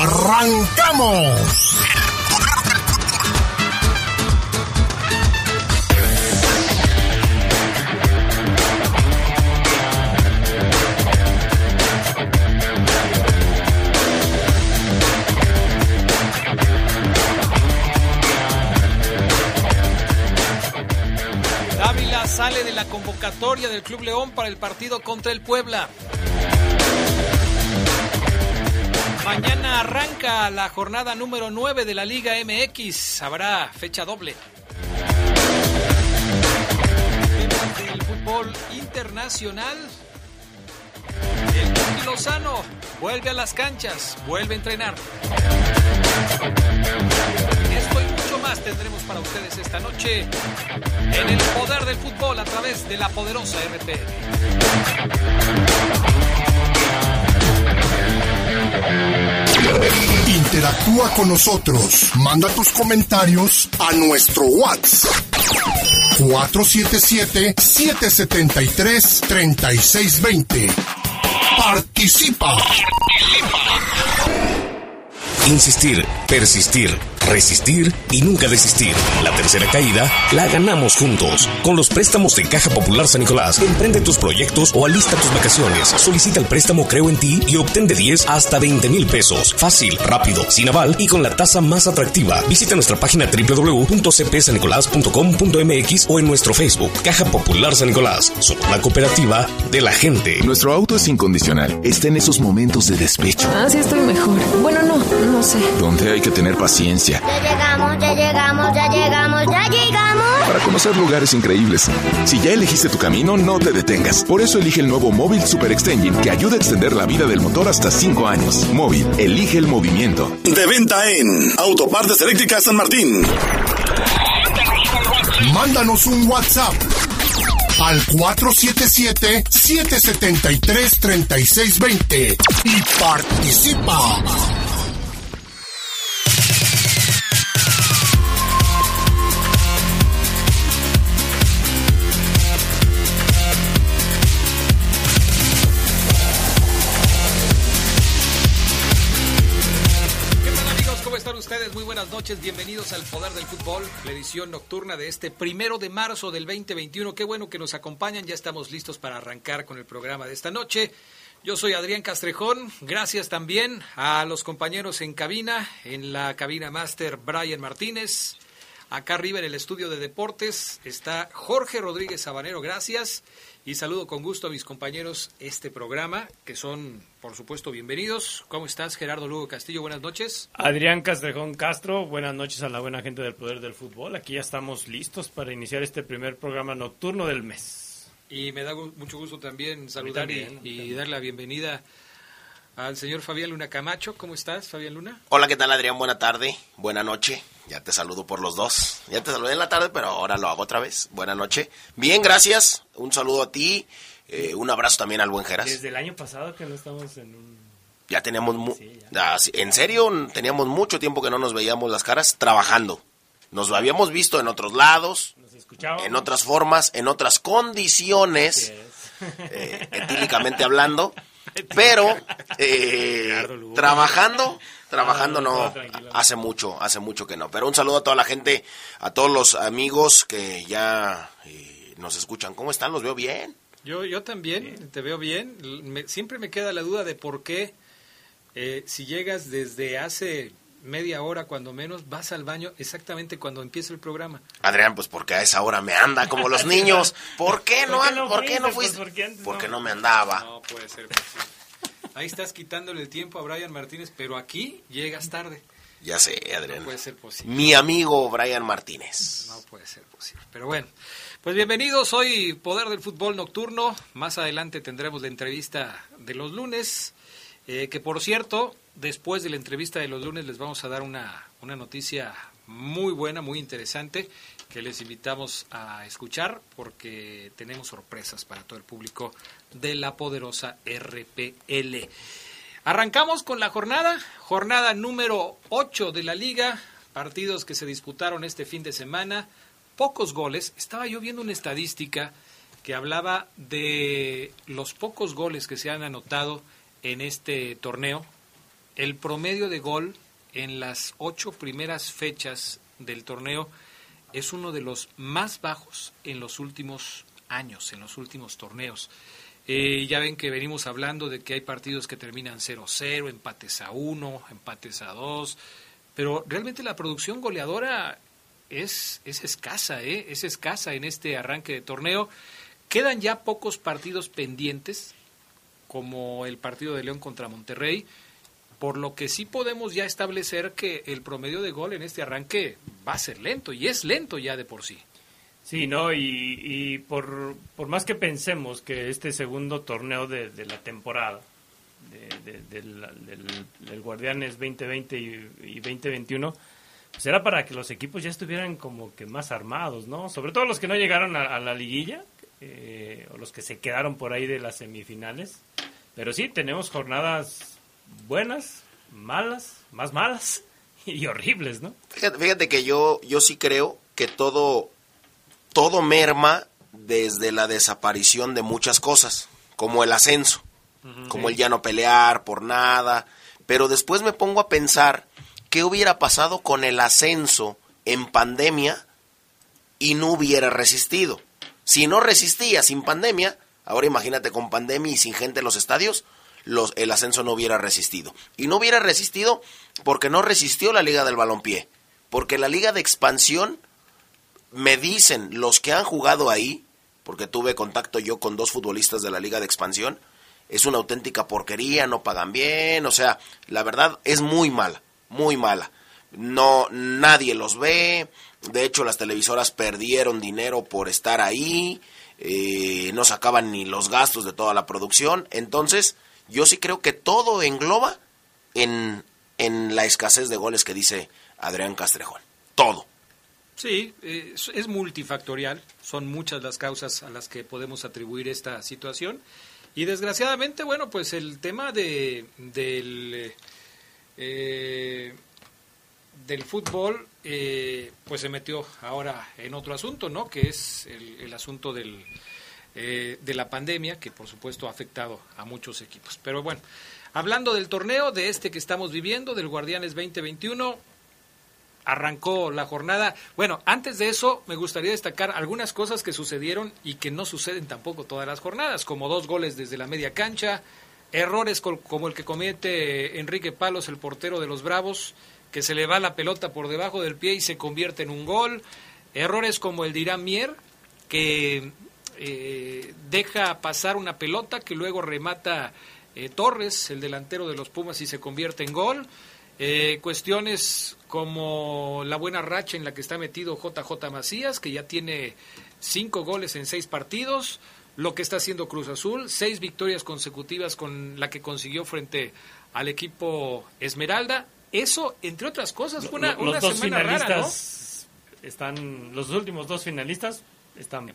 ¡Arrancamos! Dávila sale de la convocatoria del Club León para el partido contra el Puebla. Arranca la jornada número 9 de la Liga MX. Habrá fecha doble. Del fútbol internacional. El Tuti Lozano vuelve a las canchas, vuelve a entrenar. Esto y mucho más tendremos para ustedes esta noche en el poder del fútbol a través de la poderosa RP. Interactúa con nosotros. Manda tus comentarios a nuestro WhatsApp. 477-773-3620. Participa. Insistir, persistir, resistir y nunca desistir. La tercera caída la ganamos juntos. Con los préstamos de Caja Popular San Nicolás, emprende tus proyectos o alista tus vacaciones. Solicita el préstamo Creo en ti y obtén de 10 hasta 20 mil pesos. Fácil, rápido, sin aval y con la tasa más atractiva. Visita nuestra página www.cpsanicolás.com.mx o en nuestro Facebook Caja Popular San Nicolás. Somos la cooperativa de la gente. Nuestro auto es incondicional. Está en esos momentos de despecho. Ah, sí estoy mejor. Bueno, no, no sé. Donde hay que tener paciencia Ya llegamos, ya llegamos, ya llegamos, ya llegamos. para conocer lugares increíbles. Si ya elegiste tu camino, no te detengas. Por eso elige el nuevo Móvil Super Extension que ayuda a extender la vida del motor hasta 5 años. Móvil, elige el movimiento. De venta en Autopartes Eléctricas San Martín. Mándanos un WhatsApp al 477-773-3620 y participa. Buenas noches, bienvenidos al Poder del Fútbol, la edición nocturna de este primero de marzo del 2021. Qué bueno que nos acompañan, ya estamos listos para arrancar con el programa de esta noche. Yo soy Adrián Castrejón, gracias también a los compañeros en cabina, en la cabina máster Brian Martínez. Acá arriba en el estudio de deportes está Jorge Rodríguez Sabanero, gracias. Y saludo con gusto a mis compañeros este programa, que son, por supuesto, bienvenidos. ¿Cómo estás, Gerardo Lugo Castillo? Buenas noches. Adrián Castrejón Castro, buenas noches a la buena gente del Poder del Fútbol. Aquí ya estamos listos para iniciar este primer programa nocturno del mes. Y me da mucho gusto también saludar y, también, y dar la bienvenida al señor Fabián Luna Camacho. ¿Cómo estás, Fabián Luna? Hola, ¿qué tal Adrián? Buena tarde, buena noche. Ya te saludo por los dos. Ya te saludé en la tarde, pero ahora lo hago otra vez. Buena noche. Bien, gracias. Un saludo a ti. eh, un abrazo también al buen Geras. Desde el año pasado que no estamos en un... Ya teníamos... mu- Sí, Ah, en serio, teníamos mucho tiempo que no nos veíamos las caras trabajando. Nos habíamos visto en otros lados, Nos en otras formas, en otras condiciones, eh, etílicamente hablando, pero eh, trabajando, trabajando Ah, no, hace mucho, hace mucho que no. Pero un saludo a toda la gente, a todos los amigos que ya eh, nos escuchan. ¿Cómo están? ¿Los veo bien? Yo, yo también, te veo bien. Me- siempre me queda la duda de por qué, eh, si llegas desde hace media hora, cuando menos, vas al baño exactamente cuando empieza el programa. Adrián, pues porque a esa hora me anda como los niños. ¿Por qué no, ¿Por qué an- no ¿por qué no fuiste? fuiste? Pues porque antes porque no. no me andaba. No puede ser posible. Ahí estás quitándole el tiempo a Brian Martínez, pero aquí llegas tarde. Ya sé, Adrián. No puede ser posible. Mi amigo Brian Martínez. No puede ser posible. Pero bueno, pues bienvenidos. Hoy Poder del Fútbol Nocturno. Más adelante tendremos la entrevista de los lunes. eh, que por cierto, después de la entrevista de los lunes les vamos a dar una, una noticia muy buena, muy interesante, que les invitamos a escuchar porque tenemos sorpresas para todo el público de la poderosa RPL. Arrancamos con la jornada, jornada número 8 de la liga, partidos que se disputaron este fin de semana, pocos goles. Estaba yo viendo una estadística que hablaba de los pocos goles que se han anotado en este torneo. El promedio de gol en las ocho primeras fechas del torneo es uno de los más bajos en los últimos años, en los últimos torneos. Eh, ya ven que venimos hablando de que hay partidos que terminan 0-0, empates a 1, empates a 2, pero realmente la producción goleadora es, es escasa, ¿eh? es escasa en este arranque de torneo. Quedan ya pocos partidos pendientes, como el partido de León contra Monterrey, por lo que sí podemos ya establecer que el promedio de gol en este arranque va a ser lento, y es lento ya de por sí. Sí, ¿no? Y, por, por, más que pensemos que este segundo torneo de, la temporada del, del, Guardianes 2020 y, 2021, pues era para que los equipos ya estuvieran como que más armados, ¿no? Sobre todo los que no llegaron a, la liguilla, eh, o los que se quedaron por ahí de las semifinales. Pero sí, tenemos jornadas buenas, malas, más malas y horribles, ¿no? Fíjate, que yo, yo sí creo que todo, todo merma desde la desaparición de muchas cosas, como el ascenso, como el ya no pelear por nada, pero después me pongo a pensar qué hubiera pasado con el ascenso en pandemia y no hubiera resistido. Si no resistía sin pandemia, ahora imagínate con pandemia y sin gente en los estadios, el ascenso no hubiera resistido. Y no hubiera resistido porque no resistió la Liga del Balompié. Porque la Liga de Expansión, me dicen los que han jugado ahí, porque tuve contacto yo con dos futbolistas de la Liga de Expansión, es una auténtica porquería, no pagan bien, o sea, la verdad es muy mala, muy mala. No, nadie los ve, de hecho las televisoras perdieron dinero por estar ahí, eh, no sacaban ni los gastos de toda la producción, entonces yo sí creo que todo engloba en, en la escasez de goles que dice Adrián Castrejón. Todo. Sí, es, multifactorial, son muchas las causas a las que podemos atribuir esta situación. Y desgraciadamente, bueno, pues el tema de, del, eh, del fútbol, eh, pues se metió ahora en otro asunto, ¿no? Que es el, el asunto del, eh, de la pandemia, que por supuesto ha afectado a muchos equipos. Pero bueno, hablando del torneo, de este que estamos viviendo, del Guardianes 2021, arrancó la jornada. Bueno, antes de eso me gustaría destacar algunas cosas que sucedieron y que no suceden tampoco todas las jornadas, como dos goles desde la media cancha, errores como el que comete Enrique Palos, el portero de los Bravos, que se le va la pelota por debajo del pie y se convierte en un gol, errores como el de Irán Mier, que eh, deja pasar una pelota que luego remata eh, Torres, el delantero de los Pumas, y se convierte en gol. Eh, cuestiones como la buena racha en la que está metido JJ Macías, que ya tiene cinco goles en seis partidos, lo que está haciendo Cruz Azul, seis victorias consecutivas con la que consiguió frente al equipo Esmeralda. Eso, entre otras cosas, fue una, los dos semana rara, Están los últimos dos finalistas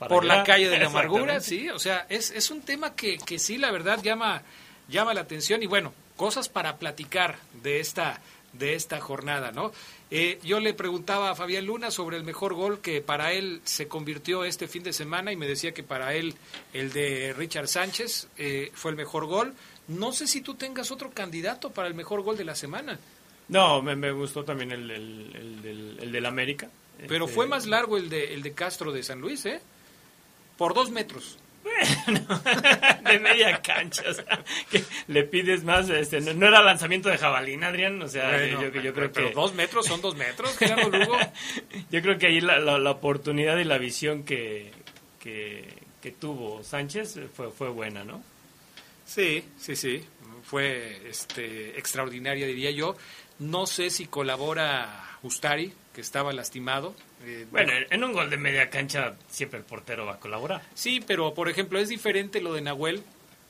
por la calle de la amargura, sí, o sea, es, es un tema que, que sí, la verdad, llama, llama la atención y bueno, cosas para platicar de esta, de esta jornada, ¿no? Eh, yo le preguntaba a Fabián Luna sobre el mejor gol que para él se convirtió este fin de semana y me decía que para él el de Richard Sánchez eh, fue el mejor gol. No sé si tú tengas otro candidato para el mejor gol de la semana. No, me, me gustó también el, el, el, del, el del América. Pero fue más largo el de, el de Castro de San Luis, ¿eh? Por dos metros. Bueno, de media cancha, o sea, que le pides más, este, no, era lanzamiento de jabalín, Adrián, o sea, yo, yo, creo pero que... dos metros son dos metros, Gerardo Lugo. yo creo que ahí la, la, oportunidad y la visión que, que, que, tuvo Sánchez fue, fue buena, ¿no? Sí, sí, sí, fue este, extraordinaria, diría yo. No sé si colabora Ustari, que estaba lastimado. Eh, bueno, en un gol de media cancha siempre el portero va a colaborar. Sí, pero por ejemplo es diferente lo de Nahuel,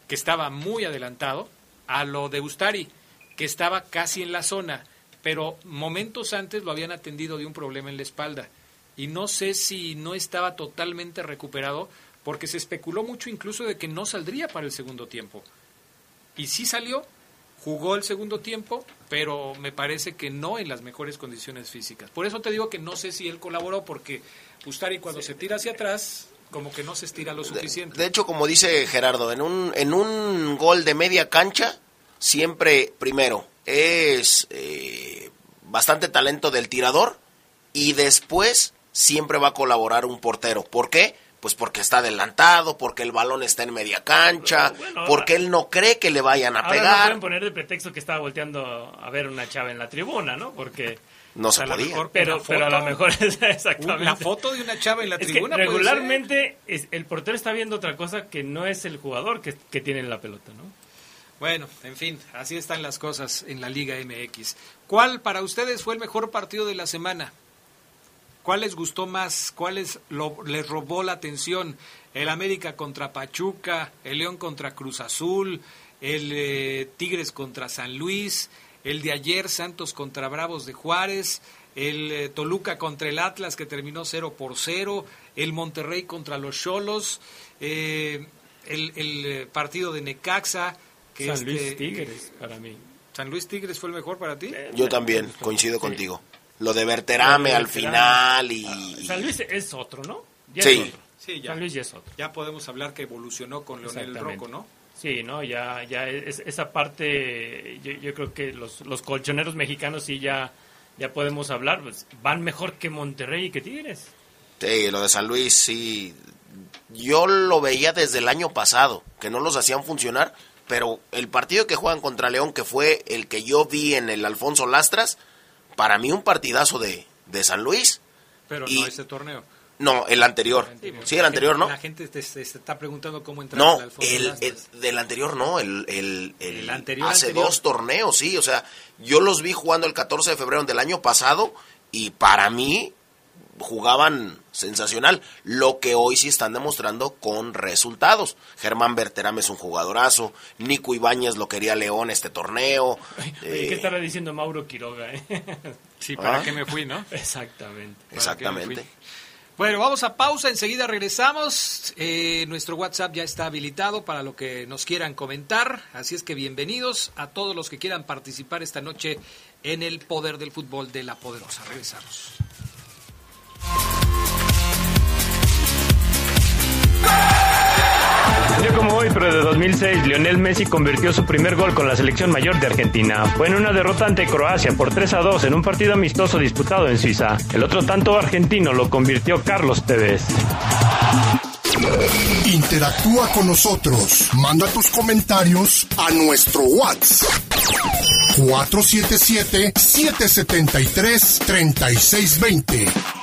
que estaba muy adelantado, a lo de Ustari, que estaba casi en la zona, pero momentos antes lo habían atendido de un problema en la espalda. Y no sé si no estaba totalmente recuperado, porque se especuló mucho incluso de que no saldría para el segundo tiempo. Y sí salió, jugó el segundo tiempo, pero me parece que no en las mejores condiciones físicas. Por eso te digo que no sé si él colaboró, porque Ustari cuando se tira hacia atrás, como que no se estira lo suficiente. De, hecho, como dice Gerardo, en un, en un gol de media cancha, siempre, primero, es eh, bastante talento del tirador y después siempre va a colaborar un portero. ¿Por qué? Pues porque está adelantado, porque el balón está en media cancha, porque él no cree que le vayan a ahora pegar. No pueden poner de pretexto que estaba volteando a ver una chava en la tribuna, ¿no? Porque no se a lo podía. mejor- pero, pero a lo mejor es exactamente. La foto de una chava en la Es que tribuna. puede ser. regularmente es- el portero está viendo otra cosa que no es el jugador que, que tiene la pelota, ¿no? Bueno, en fin, así están las cosas en la Liga MX. ¿Cuál para ustedes fue el mejor partido de la semana? ¿Cuál les gustó más? ¿Cuál les, lo- les robó la atención? El América contra Pachuca, el León contra Cruz Azul, el eh, Tigres contra San Luis, el de ayer Santos contra Bravos de Juárez, el eh, Toluca contra el Atlas que terminó 0 por 0, el Monterrey contra los Cholos, eh, el, el, eh, partido de Necaxa. Que San este- Luis Tigres, para mí. ¿San Luis Tigres fue el mejor para ti? Yo también, coincido contigo. Lo de Berterame Lo de al final y... San Luis es otro, ¿no? Ya Sí. es otro. Sí, ya. San Luis ya es otro. Ya podemos hablar que evolucionó con Leonel. Rocco, ¿no? Sí, ¿no? Ya, ya es- esa parte, yo, yo creo que los, los colchoneros mexicanos sí ya, ya podemos hablar, pues, van mejor que Monterrey y que Tigres. Sí, lo de San Luis, sí. Yo lo veía desde el año pasado, que no los hacían funcionar, pero el partido que juegan contra León, que fue el que yo vi en el Alfonso Lastras, para mí un partidazo de, de San Luis. Pero Y- no ese torneo. No, el anterior. Sí, el anterior, ¿no? La gente te, te- está preguntando cómo entrar No, el, el- del anterior no, el, el, el- El anterior, hace anterior. dos torneos, sí, o sea, yo los vi jugando el 14 de febrero del año pasado y para mí jugaban sensacional, lo que hoy sí están demostrando con resultados. Germán Berterame es un jugadorazo, Nico Ibáñez lo quería León este torneo. Oye, eh, ¿Qué estará diciendo Mauro Quiroga? eh? Sí, ¿para Ah. qué me fui, no? Exactamente. exactamente. Bueno, vamos a pausa, enseguida regresamos. Eh, nuestro WhatsApp ya está habilitado para lo que nos quieran comentar, así es que bienvenidos a todos los que quieran participar esta noche en el Poder del Fútbol de la Poderosa. Regresamos. Día como hoy, pero de 2006, Lionel Messi convirtió su primer gol con la selección mayor de Argentina. Fue en una derrota ante Croacia por 3 a 2 en un partido amistoso disputado en Suiza. El otro tanto argentino lo convirtió Carlos Tevez. Interactúa con nosotros. Manda tus comentarios a nuestro WhatsApp. 477-773-3620.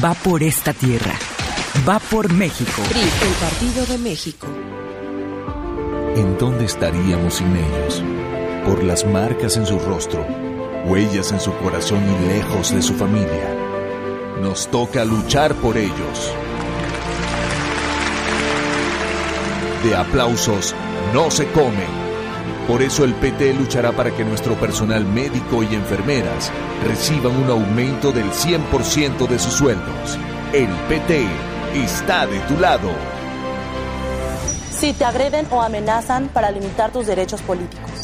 va por esta tierra, va por México. PRI, el Partido de México. ¿En dónde estaríamos sin ellos? Por las marcas en su rostro, huellas en su corazón y lejos de su familia. Nos toca luchar por ellos. De aplausos no se comen. Por eso el PT luchará para que nuestro personal médico y enfermeras reciban un aumento del 100% de sus sueldos. El PT está de tu lado. Si te agreden o amenazan para limitar tus derechos políticos.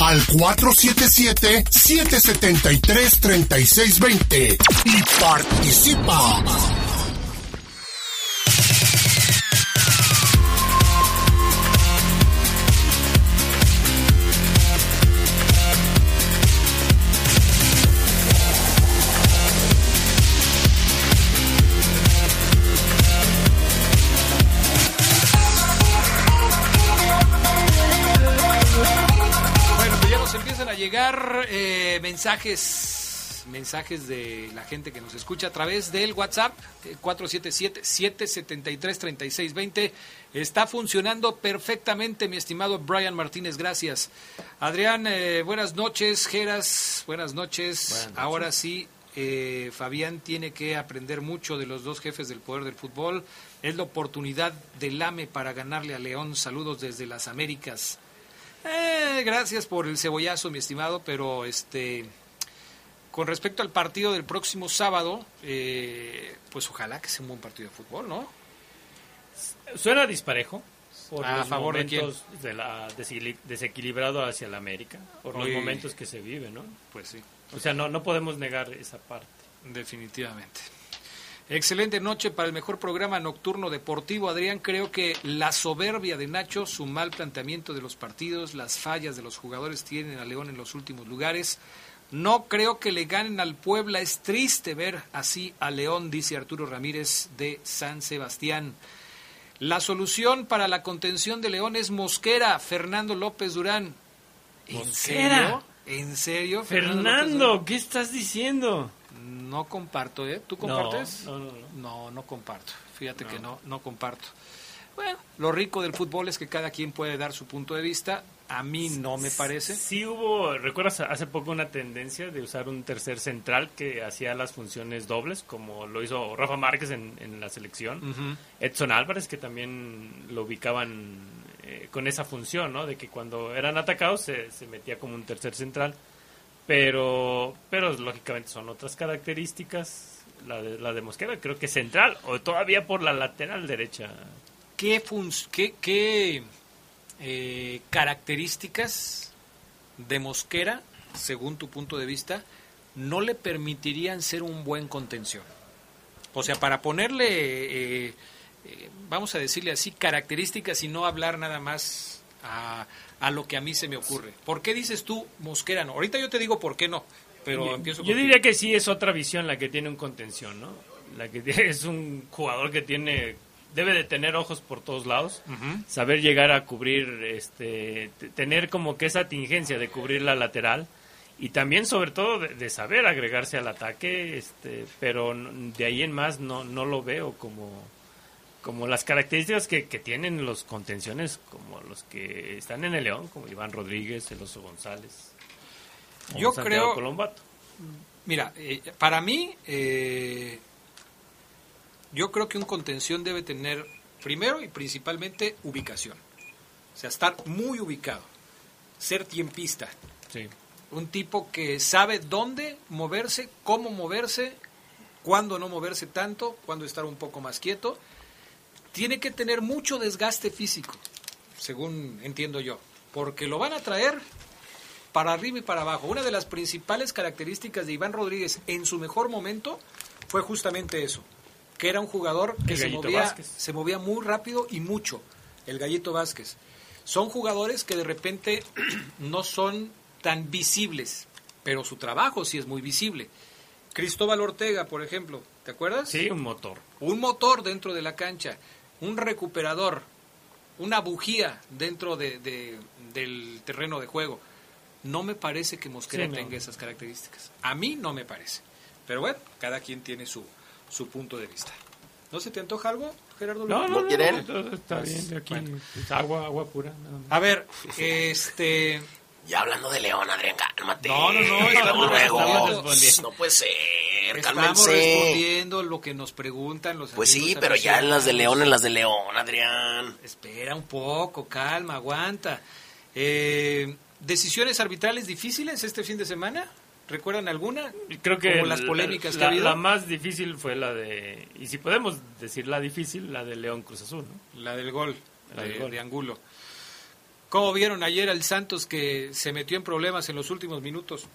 al 477-773-3620 y participa. Eh, mensajes mensajes de la gente que nos escucha a través del WhatsApp eh, 477-773-3620. Está funcionando perfectamente, mi estimado Brian Martínez, gracias. Adrián, eh, buenas noches. Geras, buenas noches. Buenas noches. Ahora sí, eh, Fabián tiene que aprender mucho de los dos jefes del poder del fútbol. Es la oportunidad del AME para ganarle a León. Saludos desde las Américas. Eh, gracias por el cebollazo, mi estimado, pero este, con respecto al partido del próximo sábado, eh, pues ojalá que sea un buen partido de fútbol, ¿no? Suena disparejo. Por ¿A los favor de momentos de la desequili- desequilibrado hacia la América, por los momentos que se viven, ¿no? Pues sí. O sea, no, no podemos negar esa parte. Definitivamente. Excelente noche para el mejor programa nocturno deportivo. Adrián, creo que la soberbia de Nacho, su mal planteamiento de los partidos, las fallas de los jugadores tienen a León en los últimos lugares. No creo que le ganen al Puebla. Es triste ver así a León, dice Arturo Ramírez de San Sebastián. La solución para la contención de León es Mosquera, Fernando López Durán. ¿En Mosquera. serio? ¿En serio? Durán? Fernando, ¿qué estás diciendo? No comparto, ¿eh? ¿Tú compartes? no, no, no. No, no comparto. Fíjate que no, no comparto. Bueno, lo rico del fútbol es que cada quien puede dar su punto de vista. A mí no me parece. Sí hubo, ¿recuerdas hace poco una tendencia de usar un tercer central que hacía las funciones dobles, como lo hizo Rafa Márquez en, en la selección? Edson Álvarez, que también lo ubicaban eh, con esa función, ¿no? De que cuando eran atacados se, se metía como un tercer central. Pero, pero lógicamente son otras características. La de, la de Mosquera creo que central, o todavía por la lateral derecha. ¿Qué, qué, qué, eh, características de Mosquera, según tu punto de vista, no le permitirían ser un buen contención? O sea, para ponerle, eh, eh, vamos a decirle así, características y no hablar nada más a, a lo que a mí se me ocurre. ¿Por qué dices tú Mosquera no? Ahorita yo te digo por qué no, pero yo, empiezo yo diría que sí es otra visión la que tiene un contención, ¿no? La que es un jugador que tiene debe de tener ojos por todos lados, saber llegar a cubrir, este, tener como que esa tingencia de cubrir la lateral y también sobre todo de, de saber agregarse al ataque, este, pero de ahí en más no, no lo veo como como las características que, que tienen los contenciones como los que están en el León, como Iván Rodríguez, El Oso González. Yo Santiago creo- Colombato. Mira, eh, para mí, eh, yo creo que un contención debe tener, primero y principalmente, ubicación. O sea, estar muy ubicado. Ser tiempista. Sí. Un tipo que sabe dónde moverse, cómo moverse, cuándo no moverse tanto, cuándo estar un poco más quieto. Tiene que tener mucho desgaste físico, según entiendo yo. Porque lo van a traer para arriba y para abajo. Una de las principales características de Iván Rodríguez en su mejor momento fue justamente eso, que era un jugador que se movía, Vázquez. se movía muy rápido y mucho, el Gallito Vázquez. Son jugadores que de repente no son tan visibles, pero su trabajo sí es muy visible. Cristóbal Ortega, por ejemplo, ¿te acuerdas? Sí, un motor. Un motor dentro de la cancha, un recuperador, una bujía dentro de- de- del terreno de juego. No me parece que Mosquera Sí, no. tenga esas características. A mí no me parece. Pero bueno, cada quien tiene su, su punto de vista. ¿No se te antoja algo, Gerardo? No, no, no, quieren? está Pues, bien. Aquí bueno. es agua, agua pura. A ver, este, Ya hablando de León, Adrián, cálmate. No, no, no, estamos Luego, no puede ser, Estamos cálmense. respondiendo lo que nos preguntan los Pues sí, pero ya en las de. León, en las de León, Adrián. Espera un poco, calma, aguanta. Eh, ¿Decisiones arbitrales difíciles este fin de semana? ¿Recuerdan alguna? Creo que Como las la- polémicas que la, ha habido. la más difícil fue la de, y si podemos decir la difícil, la de León Cruz Azul, ¿no? La del gol, La de, del gol. de Angulo. ¿Cómo vieron ayer al Santos que se metió en problemas en los últimos minutos?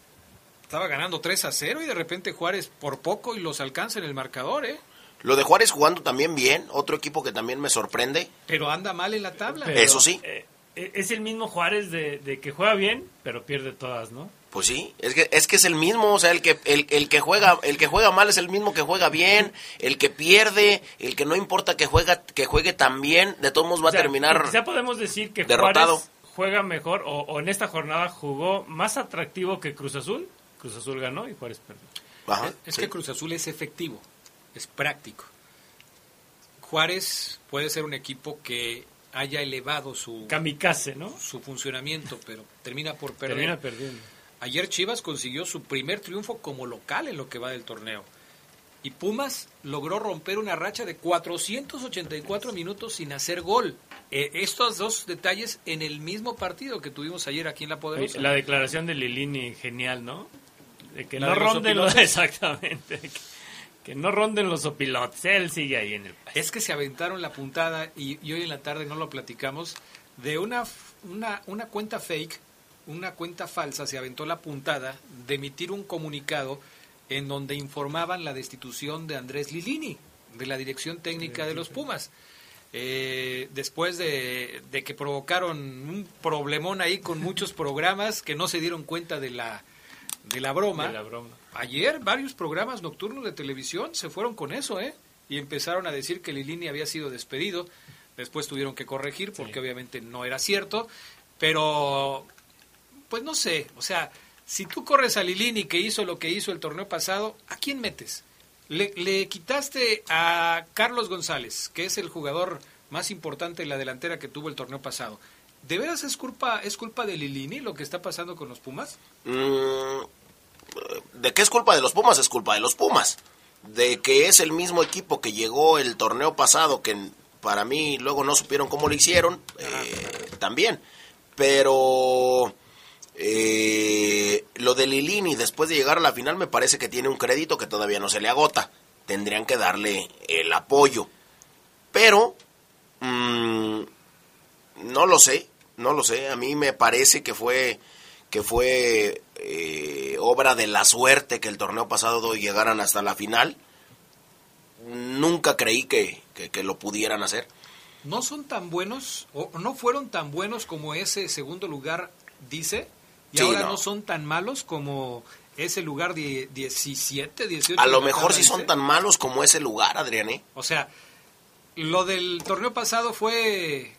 Estaba ganando 3 a 0 y de repente Juárez por poco y los alcanza en el marcador, ¿eh? Lo de Juárez jugando también bien, otro equipo que también me sorprende. Pero anda mal en la tabla. Pero, Eso sí. eh, eh, es el mismo Juárez de, de que juega bien, pero pierde todas, ¿no? Pues sí, es que es que es el mismo, o sea, el que el, el que juega el que juega mal es el mismo que juega bien, el que pierde, el que no importa que juega que juegue tan bien, de todos modos va O sea, a terminar Quizá podemos decir que derrotado. Juárez juega mejor, o, o en esta jornada jugó más atractivo que Cruz Azul. Cruz Azul ganó y Juárez perdió. Ajá, es sí. que Cruz Azul es efectivo, es práctico. Juárez puede ser un equipo que haya elevado su, Kamikaze, ¿no? su funcionamiento, pero termina por perder. Termina perdiendo. Ayer Chivas consiguió su primer triunfo como local en lo que va del torneo. Y Pumas logró romper una racha de 484 minutos sin hacer gol. Eh, estos dos detalles en el mismo partido que tuvimos ayer aquí en La Poderosa. La declaración de Lilini, genial, ¿no? De que La no los ronden los... opilotes. Exactamente. Que, que no ronden los opilotes. Él sigue ahí en el... Es que se aventaron la puntada y, y hoy en la tarde no lo platicamos de una, una, una cuenta fake, una cuenta falsa, se aventó la puntada de emitir un comunicado en donde informaban la destitución de Andrés Lilini, de la dirección técnica de los Pumas. Eh, después de, de que provocaron un problemón ahí con muchos programas que no se dieron cuenta de la, de la broma. De la broma. Ayer varios programas nocturnos de televisión se fueron con eso, ¿eh? Y empezaron a decir que Lilini había sido despedido. Después tuvieron que corregir porque obviamente no era cierto. Pero, pues no sé, o sea, si tú corres a Lilini que hizo lo que hizo el torneo pasado, ¿a quién metes? Le, le quitaste a Carlos González, que es el jugador más importante en la delantera que tuvo el torneo pasado. ¿De veras es culpa, es culpa de Lilini lo que está pasando con los Pumas? Mm, ¿De qué es culpa de los Pumas? Es culpa de los Pumas. De que es el mismo equipo que llegó el torneo pasado, que para mí luego no supieron cómo lo hicieron, eh, también. Pero eh, lo de Lilini después de llegar a la final me parece que tiene un crédito que todavía no se le agota. Tendrían que darle el apoyo. Pero mm, no lo sé, no lo sé. A mí me parece que fue que fue eh, obra de la suerte que el torneo pasado llegaran hasta la final. Nunca creí que, que- que lo pudieran hacer. no son tan buenos o no fueron tan buenos como ese segundo lugar dice y Sí, ahora no. no. son tan malos como ese lugar de 17, 18. A lo mejor sí son dice. tan malos como ese lugar, Adrián. ¿eh? O sea, lo del torneo pasado fue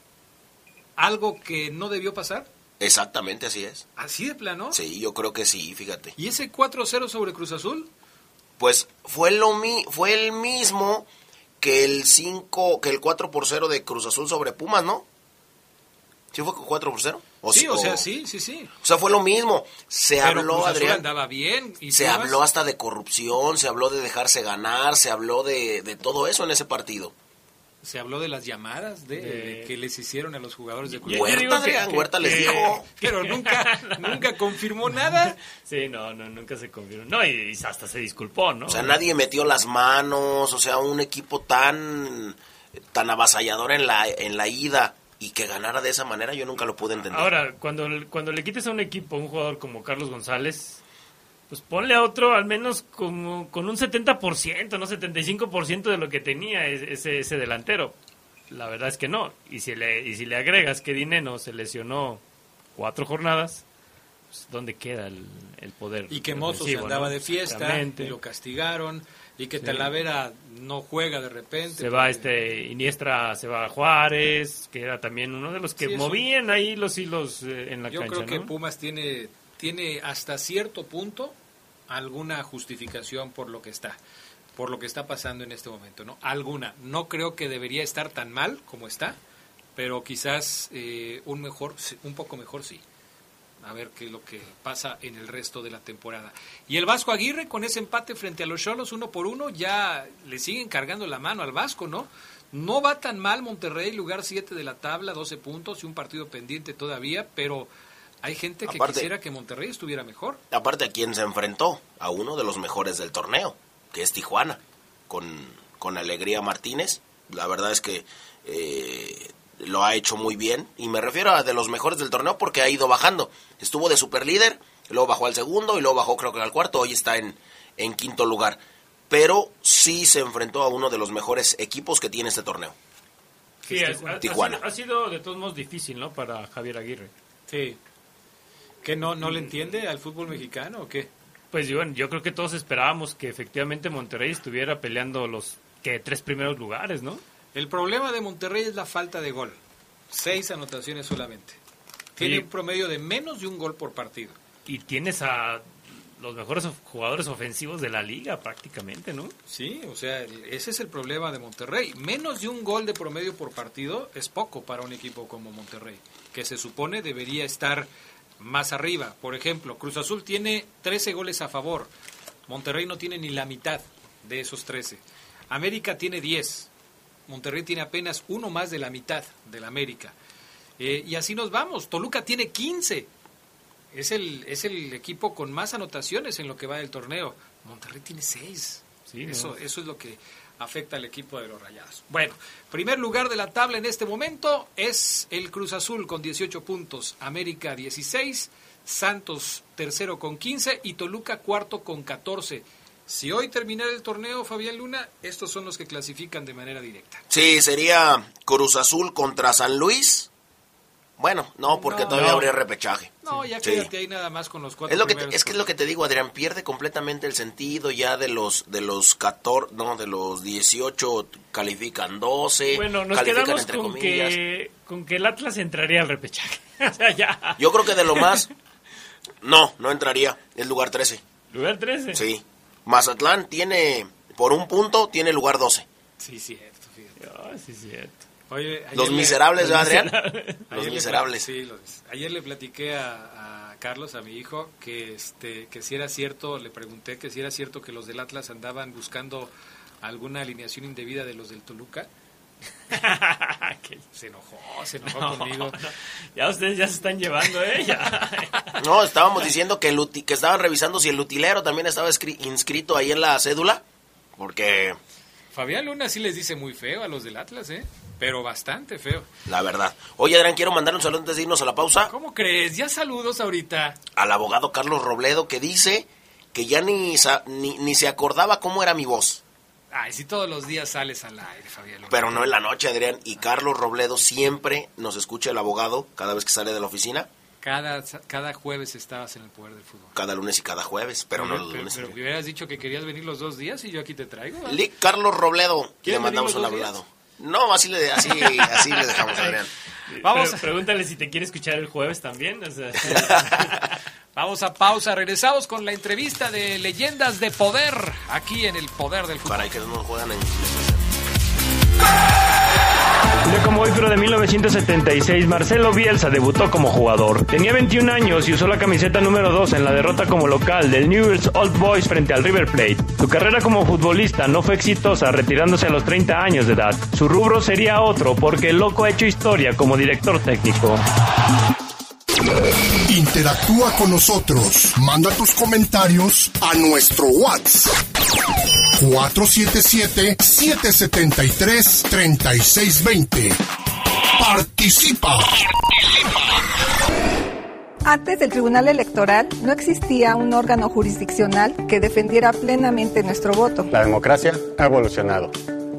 algo que no debió pasar, Exactamente así es. así de plano. Sí, yo creo que sí, fíjate. Y ese 4-0 sobre Cruz Azul, Pues fue lo mi, fue el mismo que el 5, que el 4 por 0 de Cruz Azul sobre Pumas, ¿no? ¿Sí fue 4 por 0? sí, o sea, sí, sí, sí. O sea, fue lo mismo. Se Pero habló, Cruz Azul Adrián. andaba bien y Se habló hasta de corrupción, se habló de dejarse ganar, se habló de, de todo eso en ese partido. Se habló de las llamadas de, de que les hicieron a los jugadores de Cruz Huerta, Azul. Adrián, Huerta les dijo. Pero nunca, nunca confirmó nada. Sí, no, no, nunca se confirmó. No, y, y hasta se disculpó, ¿no? O sea, nadie metió las manos, o sea, un equipo tan tan avasallador en la en la ida y que ganara de esa manera yo nunca lo pude entender. Ahora, cuando, cuando le quites a un equipo, un jugador como Carlos González, pues ponle a otro al menos como con un 70%, no 75% de lo que tenía ese, ese delantero. La verdad es que no. Y si le, y si le agregas que Dineno se lesionó cuatro jornadas, pues ¿dónde queda el, el poder? Y que Mozo se andaba no? de fiesta y lo castigaron. Y que Sí. Talavera no juega de repente. Se va este Iniestra, se va Juárez, que era también uno de los que Sí, movían ahí los hilos eh, en la Yo cancha. creo que ¿no? Pumas tiene, tiene hasta cierto punto alguna justificación por lo que está, por lo que está pasando en este momento, ¿no? Alguna. No creo que debería estar tan mal como está, pero quizás eh, un mejor, un poco mejor sí. a ver qué es lo que pasa en el resto de la temporada. Y el Vasco Aguirre con ese empate frente a los Cholos uno por uno ya le siguen cargando la mano al Vasco, ¿no? No va tan mal Monterrey, lugar 7 de la tabla, 12 puntos y un partido pendiente todavía, pero hay gente que quisiera que Monterrey estuviera mejor. Aparte a quien se enfrentó, a uno de los mejores del torneo, que es Tijuana, con, con Alegría Martínez. La verdad es que eh, lo ha hecho muy bien. Y me refiero a de los mejores del torneo porque ha ido bajando. Estuvo de super líder, luego bajó al segundo y luego bajó creo que al cuarto. Hoy está en, en quinto lugar. Pero sí se enfrentó a uno de los mejores equipos que tiene este torneo. Sí, ha, Tijuana. Ha sido, de todos modos difícil, ¿no? Para Javier Aguirre. Sí. ¿Que no, no le entiende al fútbol mexicano o qué? Pues yo, yo creo que todos esperábamos que efectivamente Monterrey estuviera peleando los que tres primeros lugares, ¿no? El problema de Monterrey es la falta de gol. Seis anotaciones solamente. Tiene un promedio de menos de un gol por partido. Y tienes a los mejores jugadores ofensivos de la liga prácticamente, ¿no? Sí, o sea, ese es el problema de Monterrey. Menos de un gol de promedio por partido es poco para un equipo como Monterrey, que se supone debería estar más arriba. Por ejemplo, Cruz Azul tiene 13 goles a favor. Monterrey no tiene ni la mitad de esos 13. América tiene 10. Monterrey tiene apenas uno más de la mitad del América. Eh, y así nos vamos. Toluca tiene 15. Es el, es el equipo con más anotaciones en lo que va del torneo. Monterrey tiene 6. Sí, eso, eso es lo que afecta al equipo de los Rayados. Bueno, primer lugar de la tabla en este momento es el Cruz Azul con 18 puntos, América 16, Santos tercero con 15 y Toluca cuarto con 14. Si hoy terminara el torneo, Fabián Luna, estos son los que clasifican de manera directa. Sí, sería Cruz Azul contra San Luis. Bueno, no, porque todavía habría repechaje. No, ya quédate ahí nada más con los cuatro es lo que Es que es lo que te digo, Adrián, pierde completamente el sentido ya de los de los 14, no, de los 18 califican 12. Bueno, nos quedamos con que, con que el Atlas entraría al repechaje. o sea, ya. Yo creo que de lo más... No, no entraría, es lugar 13. ¿Lugar 13? Sí. Mazatlán tiene, por un punto, tiene lugar 12. Sí, cierto, fíjate. sí, cierto. Los miserables, ¿verdad, Adrián? Los miserables. sí, ayer le platiqué a, Carlos, a mi hijo, que, este, que si era cierto, le pregunté que si era cierto que los del Atlas andaban buscando alguna alineación indebida de los del Toluca. se enojó, se enojó conmigo. Ya ustedes ya se están llevando, ¿eh? no, estábamos diciendo que, el que estaban revisando si el utilero también estaba inscrito ahí en la cédula, porque... Fabián Luna sí les dice muy feo a los del Atlas, ¿eh? Pero bastante feo. La verdad. Oye, Adrián, quiero mandar un saludo antes de irnos a la pausa. ¿Cómo crees? Ya saludos ahorita. Al abogado Carlos Robledo que dice que ya ni, ni, ni se acordaba cómo era mi voz. Ay, si todos los días sales al aire, Fabián. Pero no en la noche, Adrián. Y Carlos Robledo siempre nos escucha el abogado cada vez que sale de la oficina. Cada, cada jueves estabas en el poder del fútbol. Cada lunes y cada jueves, pero no los lunes. Pero me hubieras dicho que querías venir los dos días y yo aquí te traigo. Carlos Robledo, le mandamos un abogado. No, así le, así, así le dejamos a Adrián. Vamos. pregúntale si te quiere escuchar el jueves también. Vamos a pausa, regresamos con la entrevista de Leyendas de Poder aquí en el Poder del Fútbol. Para que no juegan en un día como hoy, pero de 1976, Marcelo Bielsa debutó como jugador. Tenía 21 años y usó la camiseta número 2 en la derrota como local del Newell's Old Boys frente al River Plate. Su carrera como futbolista no fue exitosa, retirándose a los 30 años de edad. Su rubro sería otro, porque el loco ha hecho historia como director técnico. Interactúa con nosotros. Manda tus comentarios a nuestro WhatsApp. 477-773-3620. Participa. Antes del Tribunal Electoral no existía un órgano jurisdiccional que defendiera plenamente nuestro voto. La democracia ha evolucionado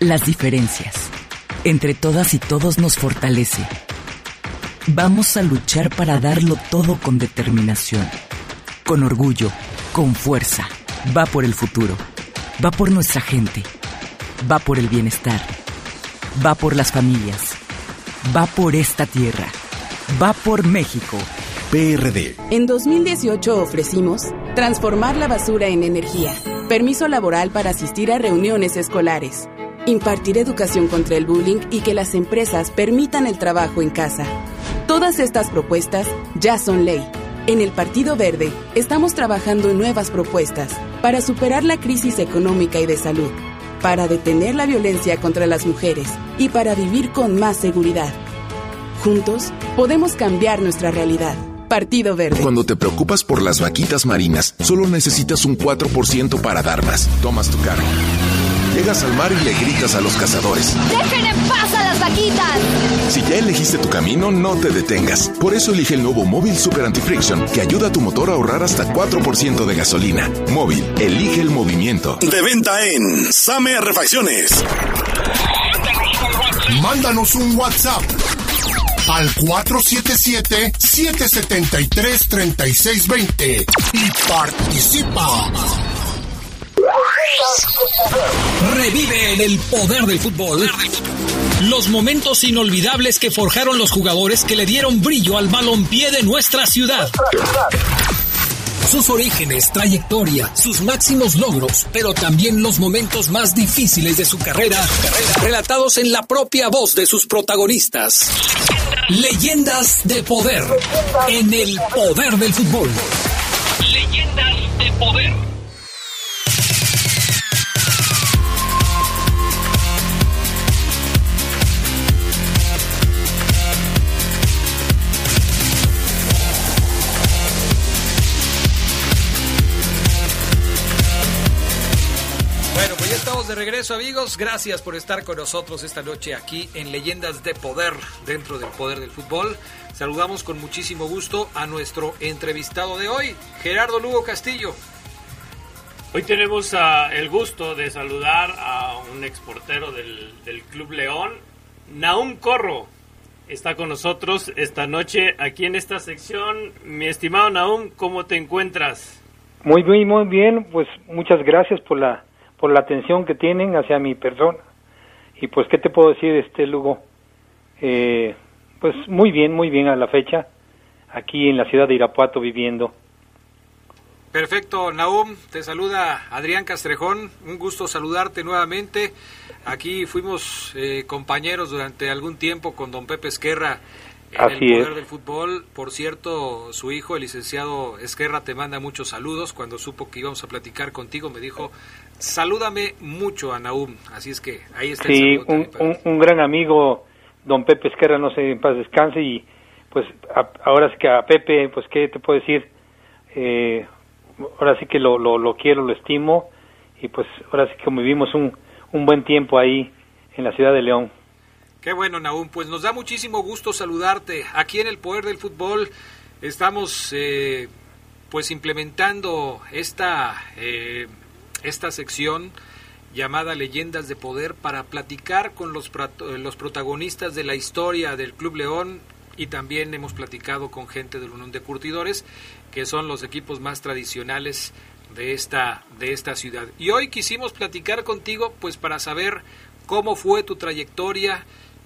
las diferencias. Entre todas y todos nos fortalece. Vamos a luchar para darlo todo con determinación con orgullo, con fuerza. Va por el futuro. Va por nuestra gente. Va por el bienestar. Va por las familias. Va por esta tierra. Va por México. PRD. En 2018 ofrecimos transformar la basura en energía, permiso laboral para asistir a reuniones escolares, impartir educación contra el bullying y que las empresas permitan el trabajo en casa. Todas estas propuestas ya son ley. En el Partido Verde estamos trabajando en nuevas propuestas para superar la crisis económica y de salud, para detener la violencia contra las mujeres y para vivir con más seguridad. Juntos podemos cambiar nuestra realidad. Partido Verde. Cuando te preocupas por las vaquitas marinas, solo necesitas un 4% para dar más. Tomas tu carro. Llegas al mar y le gritas a los cazadores. ¡Dejen en paz a las vaquitas! Si ya elegiste tu camino, no te detengas. Por eso elige el nuevo Móvil Super Anti-Friction, que ayuda a tu motor a ahorrar hasta 4% de gasolina. Móvil, elige el movimiento. De venta en Same Refacciones. Mándanos un WhatsApp al 477-773-3620 y participa. Revive en el poder del fútbol los momentos inolvidables que forjaron los jugadores que le dieron brillo al balompié de nuestra ciudad. Sus orígenes, trayectoria, sus máximos logros, pero también los momentos más difíciles de su carrera, relatados en la propia voz de sus protagonistas. Leyendas de poder en el poder del fútbol. Leyendas de poder. Regreso amigos. Gracias por estar con nosotros esta noche aquí en Leyendas de Poder, dentro del Poder del Fútbol. Saludamos con muchísimo gusto a nuestro entrevistado de hoy, Gerardo Lugo Castillo. Hoy tenemos ah, el gusto de saludar a un exportero del, del Club León, Naum Corro. Está con nosotros esta noche aquí en esta sección. Mi estimado Naum, ¿cómo te encuentras? Muy bien, muy bien. Pues muchas gracias por la por la atención que tienen hacia mi persona. Y pues, ¿qué te puedo decir, este Lugo? Eh, pues muy bien, muy bien a la fecha, aquí en la ciudad de Irapuato viviendo. Perfecto, Naum, te saluda Adrián Castrejón, un gusto saludarte nuevamente. Aquí fuimos eh, compañeros durante algún tiempo con don Pepe Esquerra en Así el poder es. del fútbol. Por cierto, su hijo, el licenciado Esquerra, te manda muchos saludos. Cuando supo que íbamos a platicar contigo, me dijo, salúdame mucho a Naum. Así es que ahí está Sí, el saludo. un, un, un gran amigo, don Pepe Esquerra, no sé, en paz descanse, y pues a- ahora sí que a Pepe, pues qué te puedo decir, eh, ahora sí que lo, lo, lo quiero, lo estimo, y pues ahora sí que vivimos un, un buen tiempo ahí en la ciudad de León. Qué bueno, Naum. Pues nos da muchísimo gusto saludarte. Aquí en el Poder del Fútbol estamos eh, pues implementando esta, eh, esta sección llamada Leyendas de Poder para platicar con los, eh, los protagonistas de la historia del Club León y también hemos platicado con gente del Unión de Curtidores, que son los equipos más tradicionales de esta, de esta ciudad. Y hoy quisimos platicar contigo pues para saber cómo fue tu trayectoria,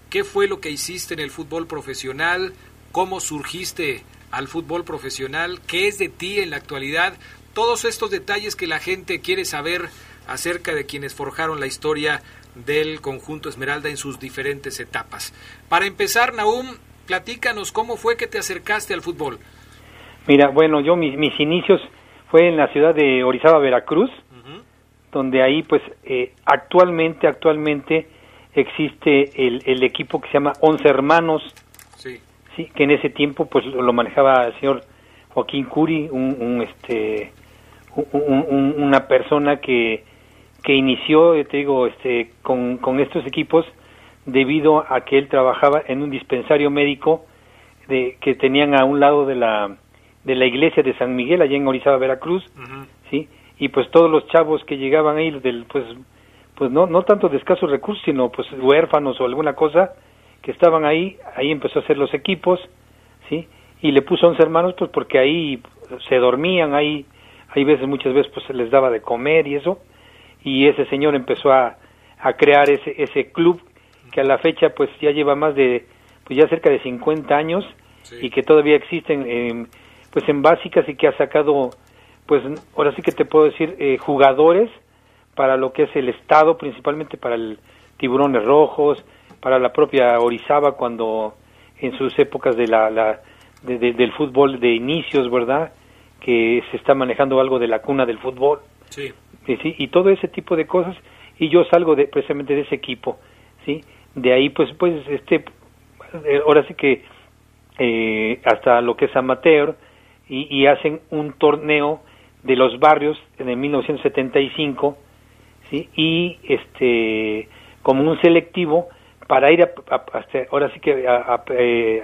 qué fue lo que hiciste en el fútbol profesional, cómo surgiste al fútbol profesional, qué es de ti en la actualidad, todos estos detalles que la gente quiere saber acerca de quienes forjaron la historia del conjunto Esmeralda en sus diferentes etapas. Para empezar, Naum, platícanos cómo fue que te acercaste al fútbol. Mira, bueno, yo mis, mis inicios fue en la ciudad de Orizaba, Veracruz, donde ahí pues eh, actualmente, actualmente existe el, el equipo que se llama Once Hermanos, Sí. sí, que en ese tiempo pues lo, lo manejaba el señor Joaquín Curi, un, un, este un- un- un- una persona que, que inició, eh, te digo, este con, con estos equipos debido a que él trabajaba en un dispensario médico de que tenían a un lado de la de la iglesia de San Miguel allá en Orizaba, Veracruz, sí, y pues todos los chavos que llegaban ahí del pues pues no no tanto de escasos recursos, sino pues huérfanos o alguna cosa que estaban ahí, ahí empezó a hacer los equipos, ¿sí? y le puso 11 hermanos pues porque ahí se dormían, ahí hay veces, muchas veces pues se les daba de comer y eso, y ese señor empezó a, a crear ese, ese club que a la fecha pues ya lleva más de, pues ya cerca de 50 años y que todavía existen eh, pues en básicas y que ha sacado pues ahora sí que te puedo decir eh, jugadores para lo que es el Estado, principalmente para el Tiburones Rojos, para la propia Orizaba cuando en sus épocas de la, la de, de, del fútbol de inicios, ¿verdad? Que se está manejando algo de la cuna del fútbol. Sí. Y, sí, y todo ese tipo de cosas y yo salgo de, precisamente de ese equipo, ¿sí? De ahí pues pues este eh, ahora sí que eh, hasta lo que es amateur y, y hacen un torneo de los barrios en el 1975 ¿sí? y este como un selectivo para ir a, a- hasta- ahora sí que a, a- eh,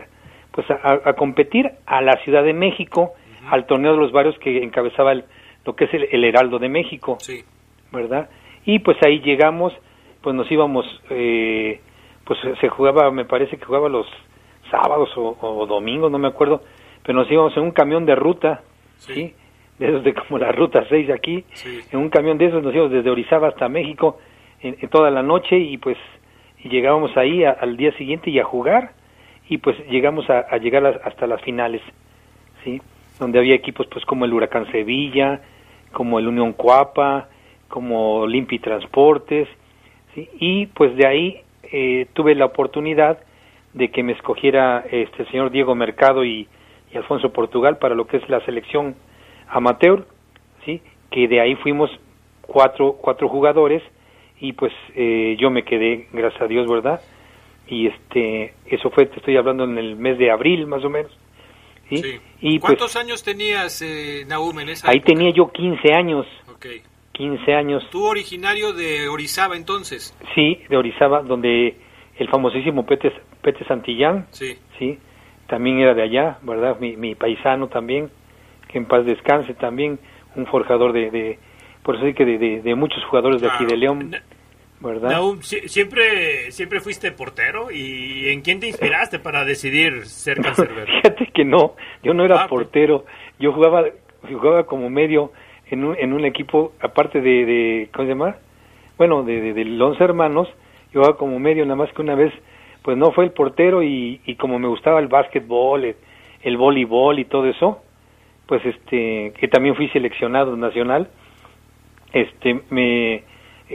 pues a, a competir a la Ciudad de México al torneo de los barrios que encabezaba el- lo que es el, el Heraldo de México Sí. verdad y pues ahí llegamos pues nos íbamos eh, pues se jugaba me parece que jugaba los sábados o, o domingos no me acuerdo pero nos íbamos en un camión de ruta sí, de esos de como la ruta 6 de aquí en un camión de esos nos íbamos desde Orizaba hasta México en, en toda la noche y pues y llegábamos ahí a- al día siguiente y a jugar y pues llegamos a, a llegar a- hasta las finales sí donde había equipos pues como el Huracán Sevilla como el Unión Cuapa como Limpi Transportes y pues de ahí eh, tuve la oportunidad de que me escogiera este señor Diego Mercado y, y Alfonso Portugal para lo que es la selección amateur sí que de ahí fuimos cuatro cuatro jugadores y pues eh, yo me quedé gracias a Dios verdad y este eso fue te estoy hablando en el mes de abril más o menos ¿sí? y pues ¿Cuántos años tenías, eh, Nahum, en esa ahí época? tenía yo 15 años Ok. 15 años Tú originario de Orizaba, entonces. Sí, de Orizaba, donde el famosísimo Pete, Pete Santillán, Sí. sí, también era de allá, ¿verdad? Mi, mi paisano también, que en paz descanse también, un forjador de, de por eso sí que de, de, de muchos jugadores de aquí de León, ¿verdad? Si- siempre, siempre fuiste portero y ¿en quién te inspiraste para decidir ser cancerbero? Fíjate que no, yo no era portero, yo jugaba jugaba como medio en un, en un equipo, aparte de, de ¿cómo se llama? Bueno, de, de, de los 11 hermanos, yo jugaba como medio, nada más que una vez, pues no fue el portero y, y como me gustaba el básquetbol, el, el voleibol y todo eso, pues este, que también fui seleccionado nacional, este, me,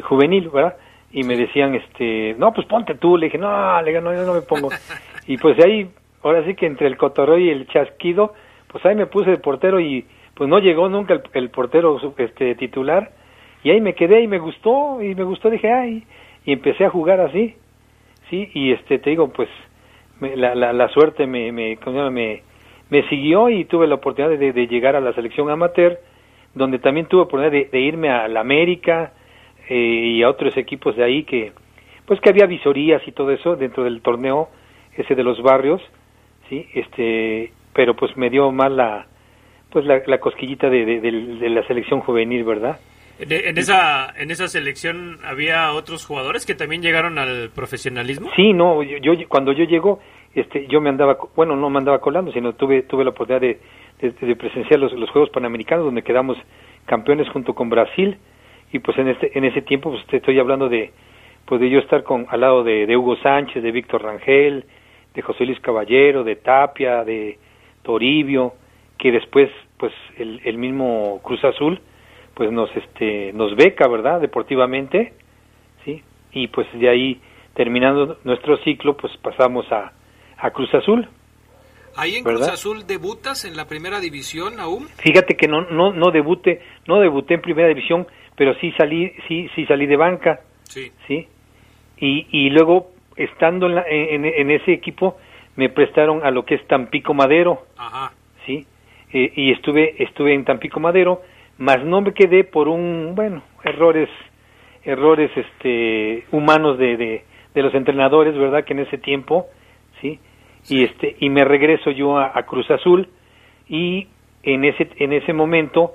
juvenil, ¿verdad? Y me decían, este, no, pues ponte tú, le dije, no, le no, yo no me pongo. Y pues ahí, ahora sí que entre el cotorreo y el chasquido, pues ahí me puse de portero y pues no llegó nunca el, el portero este titular. Y ahí me quedé y me gustó y me gustó. Dije ay y empecé a jugar así. Sí y este te digo pues me- la, la, la suerte me me, me me siguió y tuve la oportunidad de, de llegar a la selección amateur donde también tuve oportunidad de, de irme a la América eh, y a otros equipos de ahí que pues que había visorías y todo eso dentro del torneo ese de los barrios sí este pero pues me dio más la pues la, la cosquillita de, de, de- de la selección juvenil verdad En, esa, en esa selección había otros jugadores que también llegaron al profesionalismo. sí no yo, yo- cuando yo llego este yo me andaba bueno no me andaba colando sino tuve tuve la oportunidad de, de, de presenciar los, los juegos panamericanos donde quedamos campeones junto con Brasil y pues en este en ese tiempo pues te estoy hablando de pues de yo estar con al lado de, de Hugo Sánchez de Víctor Rangel de José Luis Caballero de Tapia de Toribio que después pues el, el mismo Cruz Azul pues nos este nos beca verdad deportivamente sí y pues de ahí terminando nuestro ciclo pues pasamos a, a Cruz Azul Ahí en Cruz. Azul debutas en la primera división, Nahum. fíjate que no no no debuté no debuté en primera división pero sí salí sí sí salí de banca. Sí. sí y, y luego estando en, la- en, en ese equipo me prestaron a lo que es Tampico Madero. Ajá. sí Eh, y estuve estuve en Tampico Madero más no me quedé por un bueno errores errores este humanos de, de, de los entrenadores verdad que en ese tiempo sí y este y me regreso yo a, a Cruz Azul y en ese en ese momento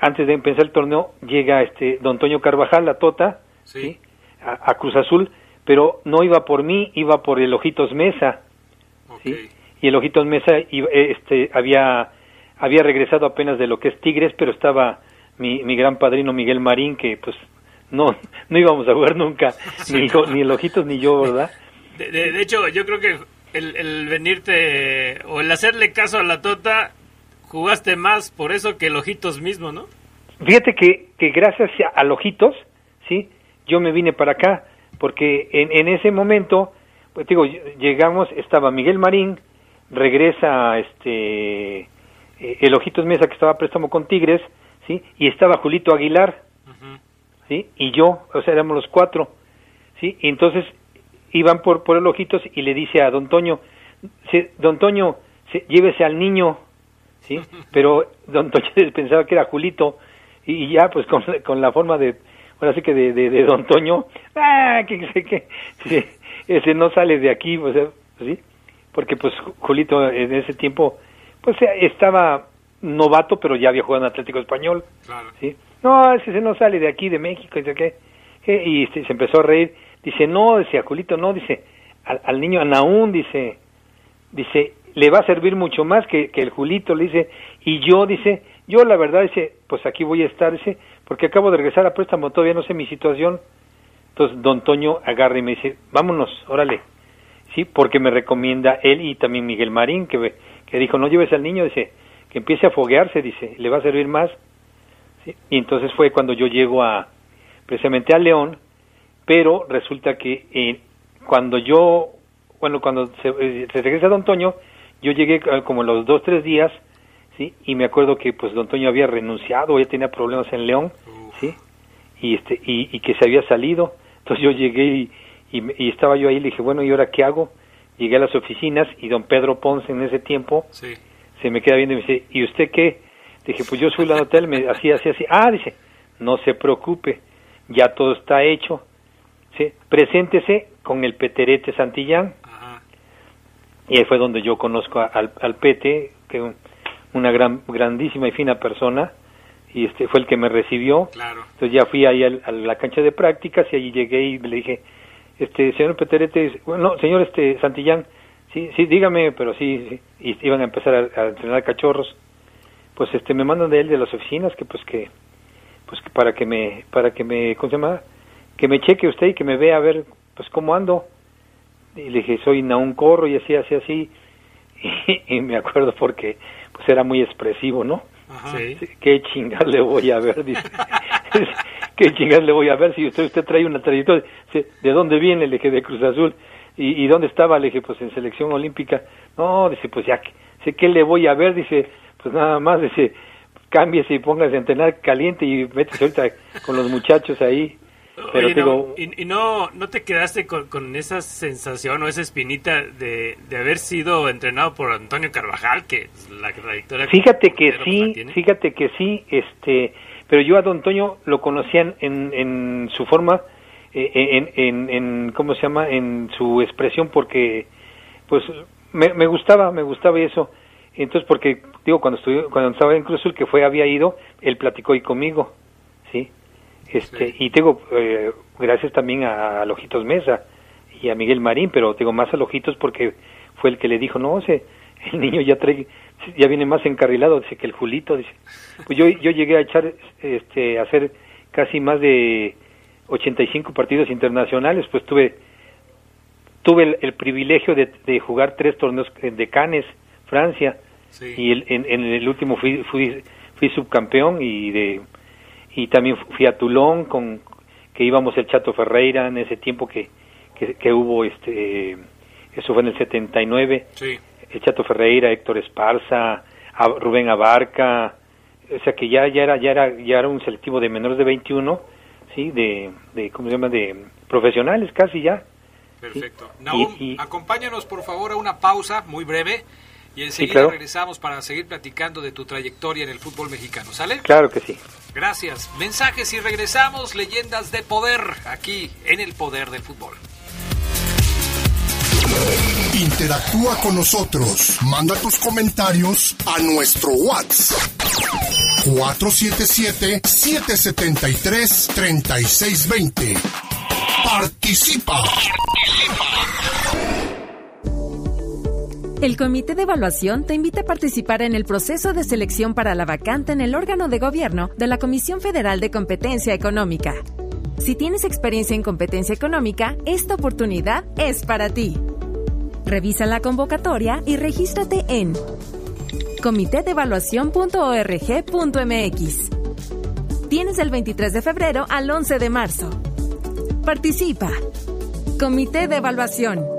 antes de empezar el torneo llega este don Toño Carvajal la Tota Sí. a, a Cruz Azul pero no iba por mí iba por el Ojitos Mesa ¿sí? y el Ojitos Mesa iba- eh, este, había, había regresado apenas de lo que es Tigres, pero estaba mi, mi gran padrino Miguel Marín, que pues no, no íbamos a jugar nunca, ni, yo- ni el Ojitos ni yo, ¿verdad? De, de- de hecho, yo creo que el, el venirte o el hacerle caso a la Tota, jugaste más por eso que el Ojitos mismo, ¿no? Fíjate que, que gracias a, a Ojitos, ¿sí? Yo me vine para acá, porque en, en ese momento, pues digo, llegamos, estaba Miguel Marín, regresa este eh, el Ojitos Mesa que estaba a préstamo con Tigres, ¿sí? Y estaba Julito Aguilar, ¿sí? Y yo, o sea, éramos los cuatro, ¿sí? Y entonces iban por, por el Ojitos y le dice a Don Toño, "Sí, Don Toño, llévese al niño, ¿sí? Pero Don Toño pensaba que era Julito y, ya pues con, con la forma de, ahora sí que de, de, de Don Toño, ah, que, que, que- sí, ese no sale de aquí, o sea, ¿sí? Porque pues Julito en ese tiempo pues estaba novato, pero ya había jugado en Atlético Español, ¿sí? No, ese no sale de aquí, de México, y sé qué. Eh, Y este, se empezó a reír. Dice, no, decía Julito, no, dice, al, al niño Anaún, dice, dice, le va a servir mucho más que, que el Julito, le dice, y yo, dice, yo la verdad, dice, pues aquí voy a estar, dice, porque acabo de regresar a préstamo, todavía no sé mi situación. Entonces, don Toño agarra y me dice, vámonos, órale, sí, porque me recomienda él y también Miguel Marín, que, que dijo, no lleves al niño, dice, que empiece a foguearse, dice, le va a servir más. Y entonces fue cuando yo llego a, precisamente a León, pero resulta que eh, cuando yo, bueno, cuando se, eh, se regresa Don Toño, yo llegué eh, como los dos, tres días, ¿sí? Y me acuerdo que pues Don Toño había renunciado, ya tenía problemas en León, ¿sí? Y, este, y, y que se había salido. Entonces yo llegué y, y, y estaba yo ahí, le dije, bueno, ¿y ahora qué hago? Llegué a las oficinas y don Pedro Ponce en ese tiempo se me queda viendo y me dice, ¿y usted qué? Dije, pues yo soy la hotel, me así, así, así. Ah, dice, no se preocupe, ya todo está hecho. ¿sí? Preséntese con el Peterete Santillán. Y ahí fue donde yo conozco a- al, al Pete, que un- una gran, grandísima y fina persona, y este fue el que me recibió. Entonces ya fui ahí al- a la cancha de prácticas y allí llegué y le dije, este señor Peterete, bueno, señor este Santillán, sí, sí, dígame, pero sí, sí. y iban a empezar a, a entrenar cachorros. Pues este me mandan de él de las oficinas que pues que pues que para que me para que me ¿cómo se llama? que me cheque usted y que me vea a ver pues cómo ando. Y le dije, soy Naún Corro y así, así, así. Y, y me acuerdo porque pues era muy expresivo, ¿no? Sí. ¿Qué chingas le voy a ver? Dice. ¿Qué chingas le voy a ver si usted usted trae una trayectoria? ¿De dónde viene? Le dije, de Cruz Azul. ¿Y, y dónde estaba? Le dije, pues en selección olímpica. No, dice, pues ya, sé qué le voy a ver? Dice, pues nada más, dice, cámbiese y póngase a entrenar caliente y métese ahorita con los muchachos ahí. Pero Oye, te no, digo, y, y no, no te quedaste con, con esa sensación o esa espinita de, de haber sido entrenado por Antonio Carvajal, que la trayectoria... Fíjate que la sí, fíjate que sí, este, pero yo a Don Toño lo conocía en, en su forma, eh, en, en, en, ¿cómo se llama? En su expresión, porque, pues, me, me gustaba, me gustaba eso. Entonces, porque, digo, cuando estuve, cuando estaba en Cruz Azul, que fue, había ido, él platicó ahí conmigo, ¿sí? Este, y tengo, eh, gracias también a, a Lojitos Mesa y a Miguel Marín, pero tengo más a Lojitos porque fue el que le dijo, no, ese, el niño ya trae, ya viene más encarrilado, dice que el Julito, dice. Pues yo, yo llegué a echar, este, a hacer casi más de 85 partidos internacionales, pues tuve, tuve el, el privilegio de, de jugar tres torneos de Cannes, Francia, y el, en, en el último fui, fui, fui subcampeón y de y también fui a Toulon con que íbamos el Chato Ferreira en ese tiempo que, que, que hubo este eso fue en el 79 Sí. el Chato Ferreira Héctor Esparza a Rubén Abarca o sea que ya ya era ya era ya era un selectivo de menores de 21 sí de, de cómo se llama de profesionales casi ya Perfecto. Nahum, acompáñanos por favor a una pausa muy breve y enseguida claro. regresamos para seguir platicando de tu trayectoria en el fútbol mexicano. ¿Sale? claro que sí Gracias. Mensajes y regresamos. Leyendas de poder aquí en el poder del fútbol. Interactúa con nosotros. Manda tus comentarios a nuestro WhatsApp. 477-773-3620. Participa. El Comité de Evaluación te invita a participar en el proceso de selección para la vacante en el órgano de gobierno de la Comisión Federal de Competencia Económica. Si tienes experiencia en competencia económica, esta oportunidad es para ti. Revisa la convocatoria y regístrate en comitedevaluación.org.mx. Tienes el 23 de febrero al 11 de marzo. Participa. Comité de Evaluación.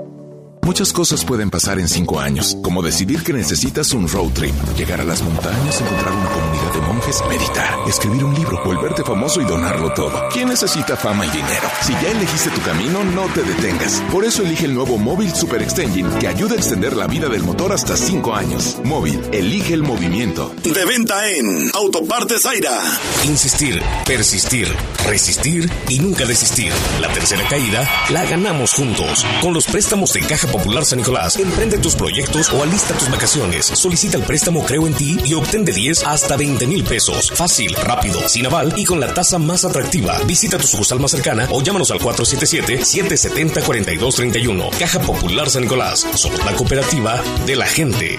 Muchas cosas pueden pasar en cinco años, como decidir que necesitas un road trip, llegar a las montañas, encontrar una comunidad de monjes, meditar, escribir un libro, volverte famoso y donarlo todo. ¿Quién necesita fama y dinero? Si ya elegiste tu camino, no te detengas. Por eso elige el nuevo Móvil Super Extension, que ayuda a extender la vida del motor hasta cinco años. Móvil, elige el movimiento. De venta en Autopartes Zaira. Insistir, persistir, resistir y nunca desistir. La tercera caída la ganamos juntos. Con los préstamos de Caja Popular San Nicolás, emprende tus proyectos o alista tus vacaciones. Solicita el préstamo Creo en ti y obtén de 10 hasta 20 mil pesos. Fácil, rápido, sin aval y con la tasa más atractiva. Visita tu sucursal más cercana o llámanos al 477-770-4231. Caja Popular San Nicolás. Somos la cooperativa de la gente.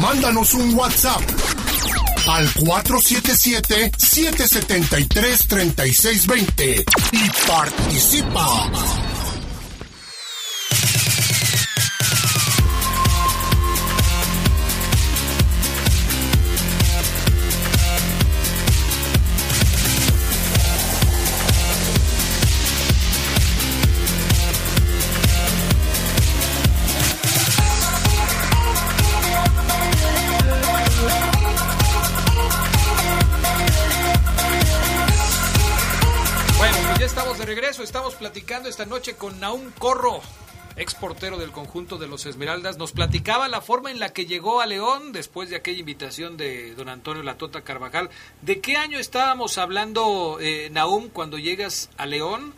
Mándanos un WhatsApp al 477-773-3620 y participa. Regreso. Estamos platicando esta noche con Naum Corro, ex portero del conjunto de los Esmeraldas. Nos platicaba la forma en la que llegó a León después de aquella invitación de don Antonio Latota Carvajal. ¿De qué año estábamos hablando, eh, Naum, cuando llegas a León?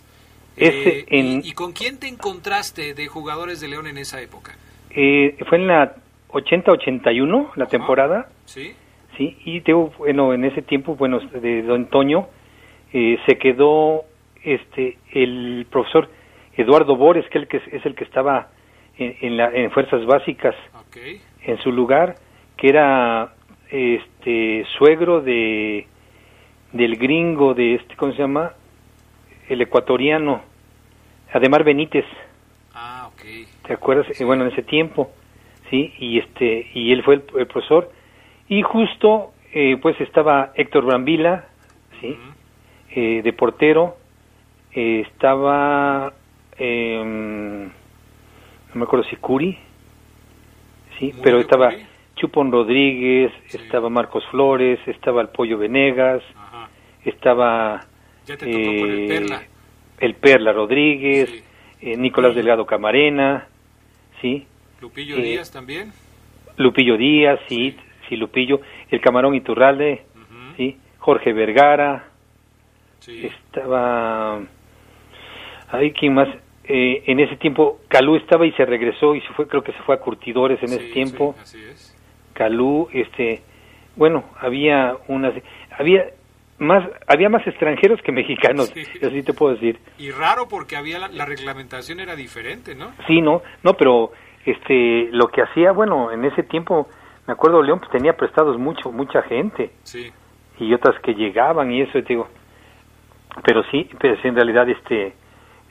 Eh, en- y, y con quién te encontraste de jugadores de León en esa época? Eh, fue en la 80-81, la temporada. ¿Sí? Sí, y tengo, bueno, en ese tiempo, bueno, de Don Toño, eh, se quedó este el profesor Eduardo Bores, que, el que es, el que estaba en, en, la, en Fuerzas Básicas, en su lugar, que era este suegro de del gringo de este, ¿cómo se llama? El ecuatoriano, Ademar Benítez. Ah, ok. ¿Te acuerdas? Bueno, en ese tiempo, sí, y este y él fue el, el profesor y justo eh, pues estaba Héctor Brambila, sí, eh, de portero, eh, estaba em, no me acuerdo si Curi, sí, pero estaba Chupón Rodríguez, estaba Marcos Flores, estaba el Pollo Venegas, estaba Ya te tocó con el eh, Perla. el Perla Rodríguez, eh, Nicolás Delgado Camarena, sí, Lupillo Eh, Díaz también. Lupillo Díaz, sí, sí, Lupillo, el Camarón Iturralde, sí, Jorge Vergara, estaba, ay, ¿quién más? Eh, en ese tiempo Calú estaba y se regresó y se fue, creo que se fue a Curtidores en ese tiempo. Calú, este, bueno, había unas, había más, había más extranjeros que mexicanos, así te puedo decir. Y raro porque había la, la reglamentación era diferente, ¿no? Sí, no, no, pero este, lo que hacía, bueno, en ese tiempo, me acuerdo, León pues, tenía prestados mucho, mucha gente Sí. y otras que llegaban y eso, te digo, pero sí, pero sí, en realidad, este,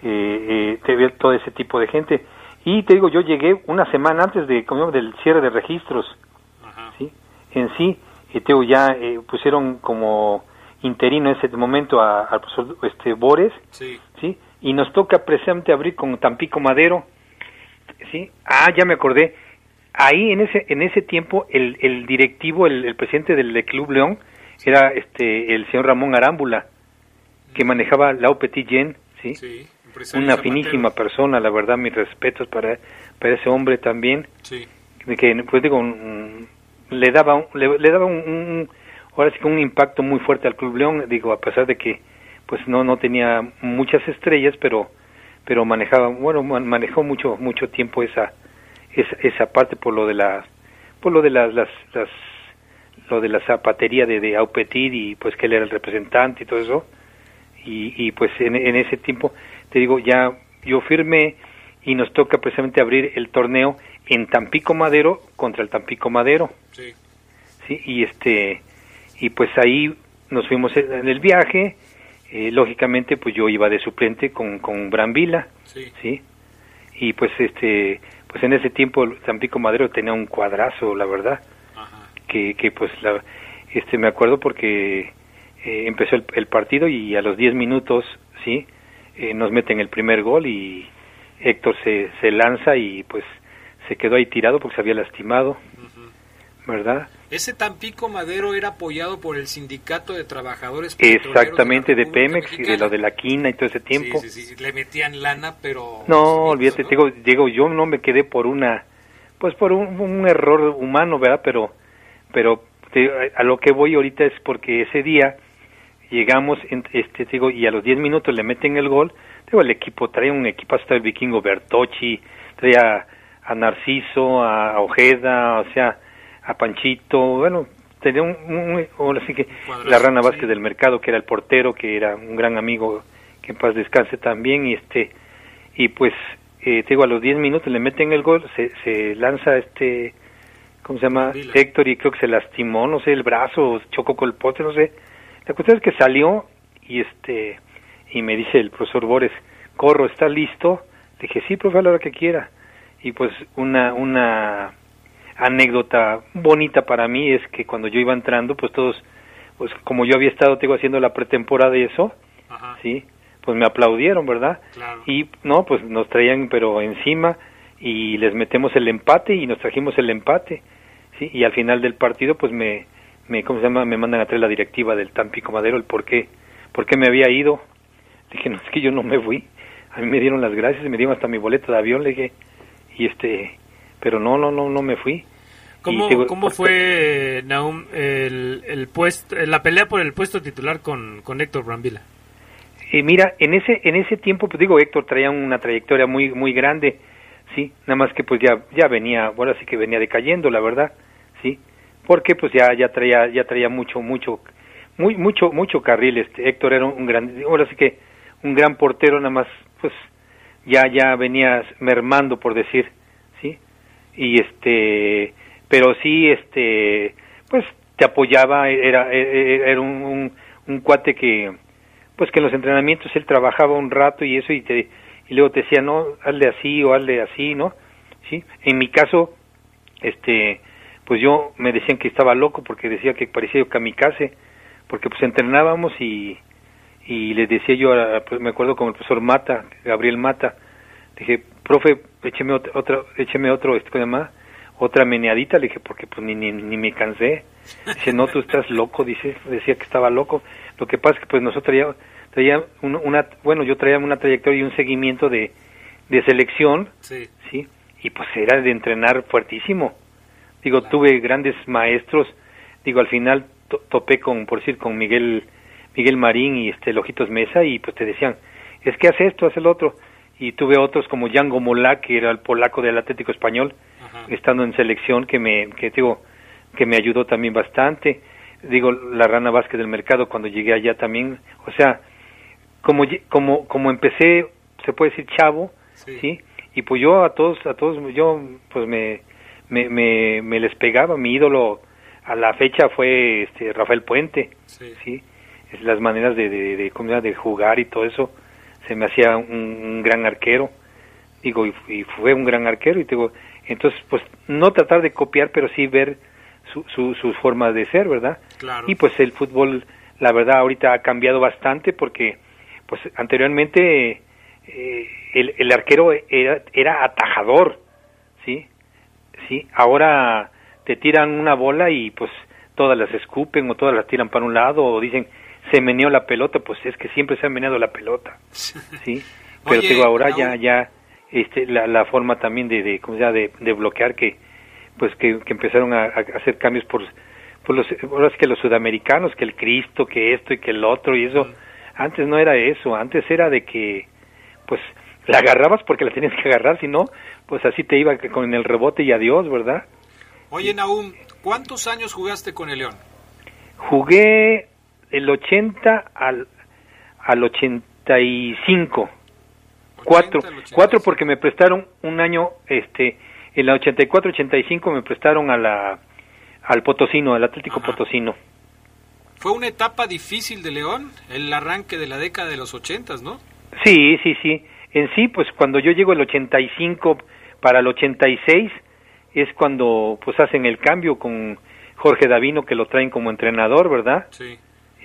eh, eh, todo ese tipo de gente. Y te digo, yo llegué una semana antes de, como del cierre de registros, ¿sí? En sí, y te digo, ya eh, pusieron como interino en ese momento a- al profesor este, Bores, Sí. ¿sí? Y nos toca precisamente abrir con Tampico Madero, ¿sí? Ah, ya me acordé. Ahí en ese en ese tiempo el, el directivo, el, el presidente del, del Club León era este el señor Ramón Arámbula, que manejaba la Petit Gen, ¿sí? Una finísima persona, la verdad, mis respetos para, para ese hombre también. Sí. Que, pues digo, le daba, un, le, daba un, ahora sí que un impacto muy fuerte al Club León, digo, a pesar de que pues no no tenía muchas estrellas, pero pero manejaba, bueno, manejó mucho mucho tiempo esa esa, esa parte por lo de la por lo de las, las, las lo de la zapatería de, de Aupetit y pues que él era el representante y todo eso y, y pues en, en ese tiempo te digo ya yo firmé y nos toca precisamente abrir el torneo en Tampico Madero contra el Tampico Madero sí. sí y este y pues ahí nos fuimos en el viaje eh, lógicamente pues yo iba de suplente con con Brambila sí. sí y pues este pues en ese tiempo Tampico Madero tenía un cuadrazo la verdad que, que pues la, este me acuerdo porque eh, empezó el, el, partido y a los 10 minutos sí eh, nos meten el primer gol y Héctor se, se lanza y pues se quedó ahí tirado porque se había lastimado verdad ese Tampico Madero era apoyado por el sindicato de trabajadores exactamente de, Pemex y de lo de la quina y todo ese tiempo sí, sí, sí. le metían lana pero no olvídate ¿no? digo, digo yo no me quedé por una pues por un, un error humano verdad pero pero te, a lo que voy ahorita es porque ese día llegamos en, este digo y a los 10 minutos le meten el gol digo el equipo trae un equipo hasta el vikingo Bertocci traía a Narciso a Ojeda o sea a Panchito, bueno, tenía un, un, un así que la Rana Vázquez sí. del Mercado, que era el portero, que era un gran amigo, que en paz descanse también, y este, y pues, eh, te digo, a los 10 minutos le meten el gol, se, se lanza este, ¿cómo se llama? Dile. Héctor, y creo que se lastimó, no sé, el brazo, chocó con el pote, no sé. La cuestión es que salió, y este, y me dice el profesor Bores, Corro, ¿está listo? Dije, sí, profe, a la hora que quiera. Y pues una, una anécdota bonita para mí es que cuando yo iba entrando, pues todos, pues como yo había estado, te digo, haciendo la pretemporada y eso, Ajá. sí, pues me aplaudieron, ¿verdad? Claro. Y no, pues nos traían, pero encima, y les metemos el empate y nos trajimos el empate, sí, y al final del partido, pues me, me ¿cómo se llama? Me mandan a traer la directiva del Tampico Madero, el por qué, por qué me había ido. Dije, no, es que yo no me fui. A mí me dieron las gracias, me dieron hasta mi boleto de avión, le dije, y este, pero no, no, no, no me fui. ¿Cómo, digo, ¿cómo fue, Naum, el, el puesto, la pelea por el puesto titular con, con Héctor Brambila? Y mira, en ese, en ese tiempo, pues digo, Héctor traía una trayectoria muy, muy grande, sí, nada más que pues ya, ya venía, bueno, sí que venía decayendo, la verdad, sí, porque pues ya, ya traía, ya traía mucho, mucho, muy, mucho, mucho carril, este, Héctor era un gran, ahora sí que un gran portero, nada más, pues ya, ya venía mermando, por decir, sí, y este, pero sí, este, pues te apoyaba, era, era un, un, un, cuate que, pues que en los entrenamientos él trabajaba un rato y eso y te, y luego te decía, no, hazle así o hazle así, ¿no? Sí, en mi caso, este, pues yo me decían que estaba loco porque decía que parecía yo kamikaze, porque pues entrenábamos y, y les decía yo, a, pues me acuerdo con el profesor Mata, Gabriel Mata, dije, profe, écheme otro, otro écheme otro, este, ¿cómo se llama? otra meneadita, le dije, porque pues ni, ni, ni me cansé. Dice, no, tú estás loco, dice, decía que estaba loco. Lo que pasa es que pues nosotros traía, traía una, una, bueno, yo traía una trayectoria y un seguimiento de, de selección, sí. sí, y pues era de entrenar fuertísimo. Digo, tuve grandes maestros, digo, al final to topé con, por decir, con Miguel, Miguel Marín y este Lojitos Mesa y pues te decían, es que hace esto, hace el otro. Y tuve otros como Django Molá, que era el polaco del Atlético Español, estando en selección que me que digo que me ayudó también bastante. Digo la rana Vázquez del mercado cuando llegué allá también. O sea como como como empecé se puede decir chavo sí, ¿sí? y pues yo a todos a todos yo pues me me, me, me les pegaba mi ídolo a la fecha fue este Rafael Puente sí, ¿sí? Es las maneras de de, de, de, de jugar y todo eso se me hacía un, un gran arquero digo y, y, fue un gran arquero y digo entonces, pues no tratar de copiar, pero sí ver su, su, sus formas de ser, ¿verdad? Claro. Y pues el fútbol, la verdad, ahorita ha cambiado bastante porque, pues anteriormente eh, el, el, arquero era, era atajador, ¿sí? Sí, ahora te tiran una bola y pues todas las escupen o todas las tiran para un lado o dicen se meneó la pelota, pues es que siempre se ha meneado la pelota, ¿sí? pero Oye, digo, ahora Raúl. ya, ya, este, la, la forma también de, de, ¿cómo se llama? de, de bloquear que, pues que, que empezaron a, a hacer cambios por, por los, ahora es que los sudamericanos, que el Cristo, que esto y que el otro y eso, antes no era eso, antes era de que, pues, la agarrabas porque la tenías que agarrar, si no, pues así te iba con el rebote y adiós, ¿verdad? Oye, Naum, ¿cuántos años jugaste con el León? Jugué el 80 al, al 85. Cuatro, cuatro porque me prestaron un año, este, en la 84-85 me prestaron a la, al Potosino, al Atlético Potosino. Fue una etapa difícil de León, el arranque de la década de los ochentas, ¿no? Sí, sí, sí. En sí, pues cuando yo llego el 85 para el 86 es cuando pues hacen el cambio con Jorge Davino que lo traen como entrenador, ¿verdad? Sí.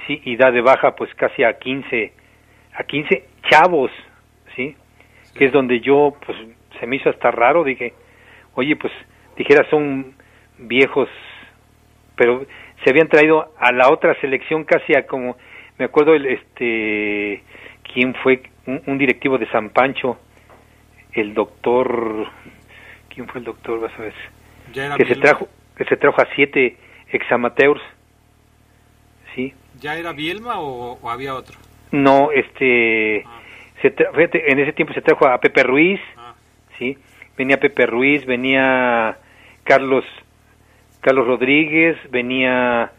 Sí, y da de baja pues casi a 15 a 15 chavos, ¿sí? Que es donde yo pues se me hizo hasta raro, dije, "Oye, pues dijera son viejos, pero se habían traído a la otra selección casi a como me acuerdo el este quién fue un, un directivo de San Pancho, el doctor quién fue el doctor, vas a ver, que se trajo que se trajo a siete examateurs, sí, ¿Ya era Bielma o, o había otro? no, este, se tra- fíjate, en ese tiempo se trajo a Pepe Ruiz, sí, venía Pepe Ruiz, venía Carlos, Carlos Rodríguez, venía,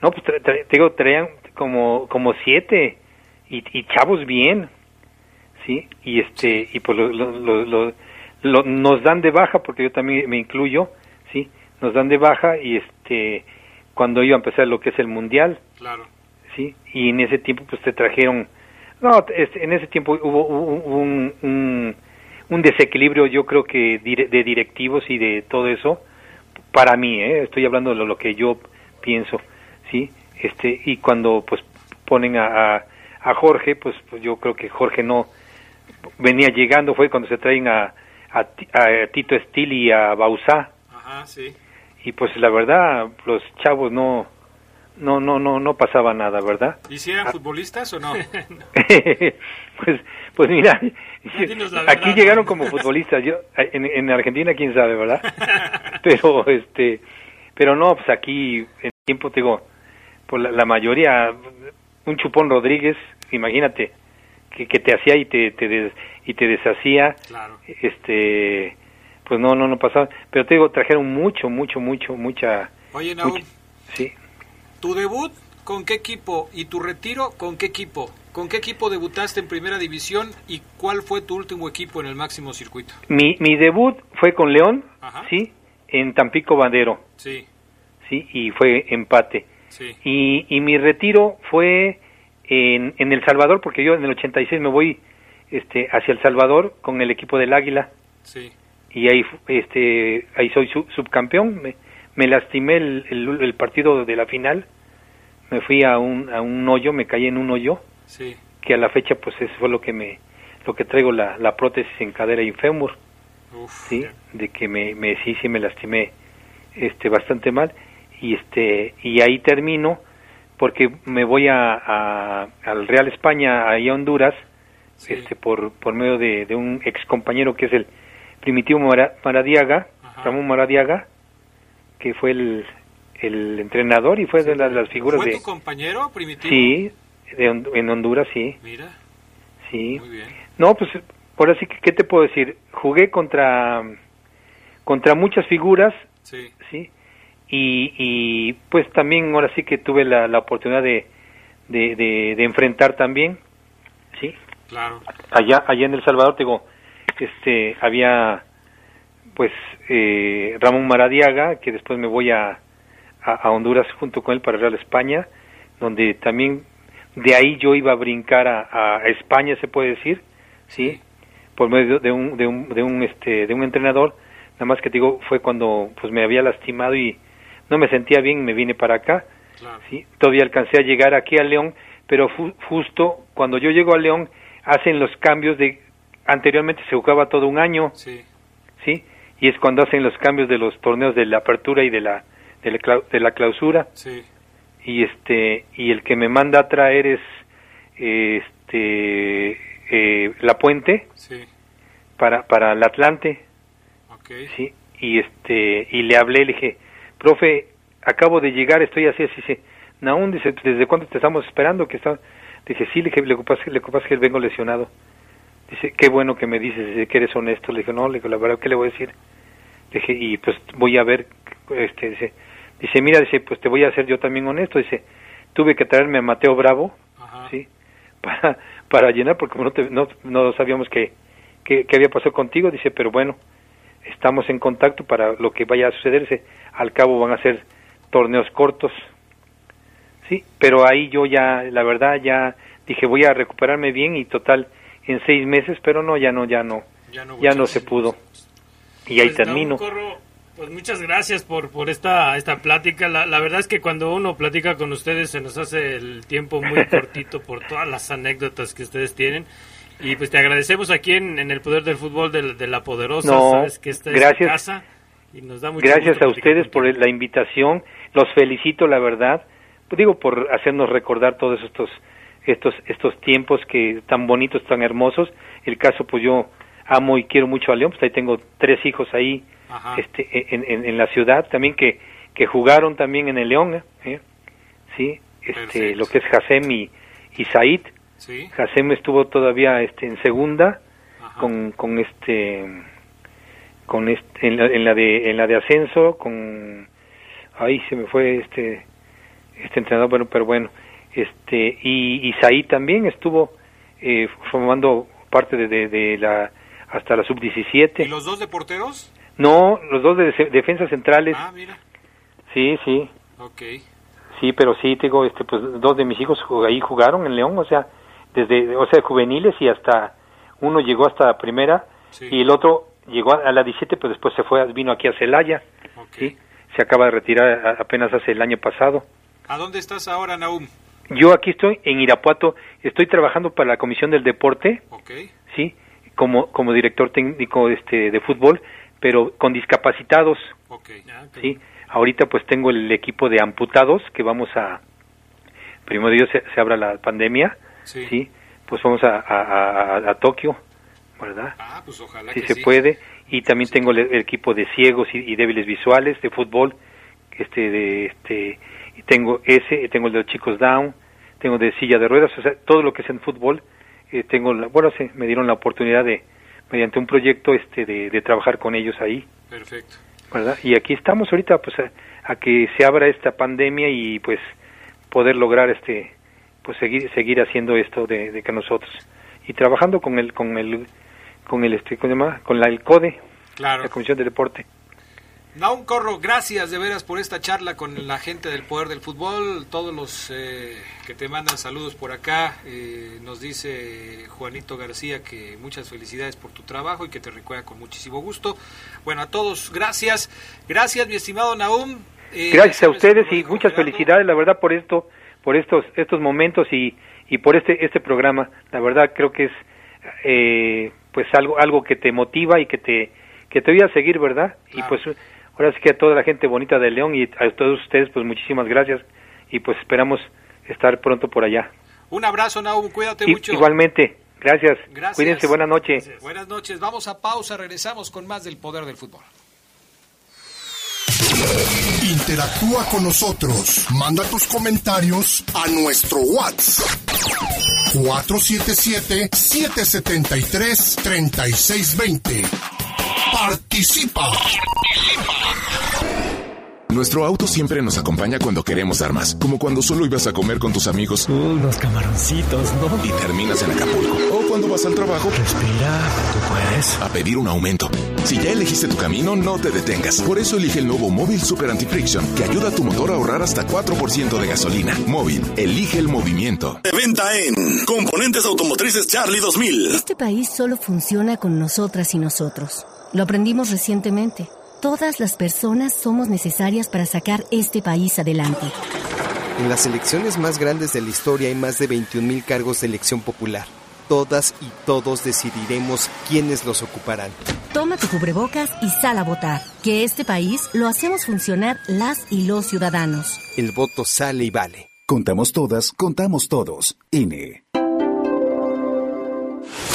no, pues tra- digo, traían como, como siete y, y chavos bien, sí, y este, y pues lo- lo- lo- nos dan de baja porque yo también me incluyo, sí, nos dan de baja y este, cuando iba a empezar lo que es el mundial, Claro. sí y en ese tiempo pues te trajeron no este, en ese tiempo hubo, un, un, un desequilibrio yo creo que de directivos y de todo eso para mí ¿eh? estoy hablando de lo, lo que yo pienso sí este y cuando pues ponen a, a, a Jorge pues, pues yo creo que Jorge no venía llegando fue cuando se traen a, a, a Tito Estil y a Bausá. Ajá, sí. y pues la verdad los chavos no no no no no pasaba nada verdad ¿Y si eran futbolistas o no? pues pues mira verdad, aquí llegaron como futbolistas yo en, en Argentina quién sabe verdad pero este pero no pues aquí en tiempo te digo pues la, la mayoría un chupón Rodríguez imagínate que, que te hacía y te, te des- y te deshacía Claro. este pues no no no pasaba pero te digo trajeron mucho mucho mucho mucha Oye, mucha- sí ¿tu debut con qué equipo y tu retiro con qué equipo? ¿Con qué equipo debutaste en primera división y cuál fue tu último equipo en el máximo circuito? Mi, mi debut fue con León, Ajá. sí, en Tampico Bandero, Sí, sí, y fue empate. Sí. Y, y mi retiro fue en, en El Salvador, porque yo en el 86 me voy este, hacia El Salvador con el equipo del Águila, Sí. y ahí, este, ahí soy su- subcampeón. Me, me lastimé el, el, el partido de la final, me fui a un, a un hoyo, me caí en un hoyo, Sí. que a la fecha pues eso fue lo que me lo que traigo la, la prótesis en cadera y fémur sí de que me, me sí sí me lastimé este bastante mal y este y ahí termino porque me voy a, a- al Real España ahí a Honduras este por por medio de, de un ex compañero que es el primitivo Mara- Maradiaga Ramón Maradiaga que fue el, el entrenador y fue de las, las figuras ¿Fue de tu compañero primitivo? sí de en Honduras sí Mira, Sí. muy bien. No, pues ahora sí que, ¿qué te puedo decir? Jugué contra, contra muchas figuras, Sí. ¿sí? Y, y pues también ahora sí que tuve la, la oportunidad de, de, de, de enfrentar también, ¿sí? Claro. Allá, allá en El Salvador, te digo, este, había pues eh, Ramón Maradiaga, que después me voy a, a, a Honduras junto con él para Real España, donde también de ahí yo iba a brincar a, a España, se puede decir, sí, por medio de un, de un, de un, este, de un entrenador, nada más que te digo, fue cuando pues me había lastimado y no me sentía bien, me vine para acá, sí, todavía alcancé a llegar aquí a León, pero fu- justo cuando yo llego a León hacen los cambios de, anteriormente se jugaba todo un año, Sí. sí, y es cuando hacen los cambios de los torneos de la apertura y de la, de la, clau- de la clausura, Sí. y este y el que me manda a traer es este eh, la puente Sí. para para el Atlante Ok. sí y este y le hablé le dije profe acabo de llegar estoy así así dice Naún dice desde cuándo te estamos esperando que está dice sí le le pasa le pasa que vengo lesionado. Dice qué bueno que me dices dice, que eres honesto. Le dije no le digo la verdad qué le voy a decir le dije y pues voy a ver este dice dice mira dice pues te voy a hacer yo también honesto. Dice tuve que traerme a Mateo Bravo sí para para llenar porque no te- no, no sabíamos que, que que había pasado contigo dice pero bueno estamos en contacto para lo que vaya a sucederse al cabo van a ser torneos cortos sí pero ahí yo ya la verdad ya dije voy a recuperarme bien y total en seis meses pero no ya no ya no Ya no, ya no se pudo y ahí Pues, termino Corro, pues muchas gracias por, por esta, esta plática. La, la verdad es que cuando uno platica con ustedes se nos hace el tiempo muy cortito por todas las anécdotas que ustedes tienen. Y pues te agradecemos aquí en, en el Poder del Fútbol de, de la Poderosa. No, Sabes que esta es gracias. casa y nos da mucho Gracias a ustedes por la invitación, los felicito la verdad, digo por hacernos recordar todos estos estos estos tiempos que tan bonitos, tan hermosos. El caso pues yo amo y quiero mucho a León, pues ahí tengo tres hijos ahí este en, en, en la ciudad también que que jugaron también en el León, ¿eh? Sí, este lo que es Hasem y, y Said. Sí. Hasem estuvo todavía este en segunda con con este con este en la, en la de en la de ascenso con ahí se me fue este este entrenador bueno pero bueno este y, Said también estuvo eh, formando parte de, de, de la hasta la sub 17 ¿Y los dos de porteros? no los dos de def- defensas centrales Ah, mira. sí sí Ok. Sí, pero sí tengo este pues dos de mis hijos jug- ahí jugaron en León, o sea, desde o sea, juveniles y hasta uno llegó hasta primera y el otro llegó a, a la 17, pero después se fue vino aquí a Celaya. Sí, se acaba de retirar a- apenas hace el año pasado. ¿A dónde estás ahora, Naum? Yo aquí estoy en Irapuato, estoy trabajando para la Comisión del Deporte, sí, como como director técnico este de fútbol, pero con discapacitados. Ok. Sí, ahorita pues tengo el equipo de amputados que vamos a, primero Dios se, se abra la pandemia, Sí. pues vamos a, a, a- a Tokio, ¿verdad? Ah, pues ojalá Si que se sí. puede, y también tengo el, el equipo de ciegos y, y débiles visuales de fútbol, este, de, este, y tengo ese, tengo el de los chicos down, tengo de silla de ruedas, o sea, todo lo que es en fútbol, eh, tengo, la, bueno, se, me dieron la oportunidad de, mediante un proyecto, este, de, de trabajar con ellos ahí. Perfecto. ¿verdad? Y aquí estamos ahorita pues a, a que se abra esta pandemia y pues poder lograr este pues seguir seguir haciendo esto de, de que nosotros y trabajando con el con el con el este ¿cómo se llama? con la el CODE, Claro. la Comisión de Deporte. Naum Corro, gracias de veras por esta charla con la gente del Poder del Fútbol, todos los eh, que te mandan saludos por acá. eh, nos dice Juanito García que muchas felicidades por tu trabajo y que te recuerda con muchísimo gusto. Bueno, a todos, gracias. Gracias, mi estimado Naum. Eh, Gracias a ustedes y muchas felicidades la verdad por esto por estos estos momentos y y por este este programa. La verdad creo que es eh, pues algo algo que te motiva y que te que te voy a seguir, ¿verdad? Y pues ahora sí que a toda la gente bonita de León y a todos ustedes pues muchísimas gracias y pues esperamos estar pronto por allá. Un abrazo, Naum, cuídate mucho. igualmente, gracias. Gracias. Cuídense, buenas noches. Buenas noches, vamos a pausa, regresamos con más del Poder del Fútbol. Interactúa con nosotros. Manda tus comentarios a nuestro WhatsApp. 477-773-3620. Participa. Nuestro auto siempre nos acompaña cuando queremos dar más, como cuando solo ibas a comer con tus amigos. unos camaroncitos, ¿no? Y terminas en Acapulco. Cuando vas al trabajo. Respira, tú puedes. A pedir un aumento. Si ya elegiste tu camino, no te detengas. Por eso elige el nuevo Móvil Super Anti-Friction, que ayuda a tu motor a ahorrar hasta 4% de gasolina. Móvil, elige el movimiento. De venta en Componentes Automotrices Charlie 2000. Este país solo funciona con nosotras y nosotros. Lo aprendimos recientemente. Todas las personas somos necesarias para sacar este país adelante. En las elecciones más grandes de la historia hay más de 21.000 cargos de elección popular. Todas y todos decidiremos quiénes los ocuparán. Toma tu cubrebocas y sal a votar. Que este país lo hacemos funcionar las y los ciudadanos. El voto sale y vale. Contamos todas, contamos todos. INE.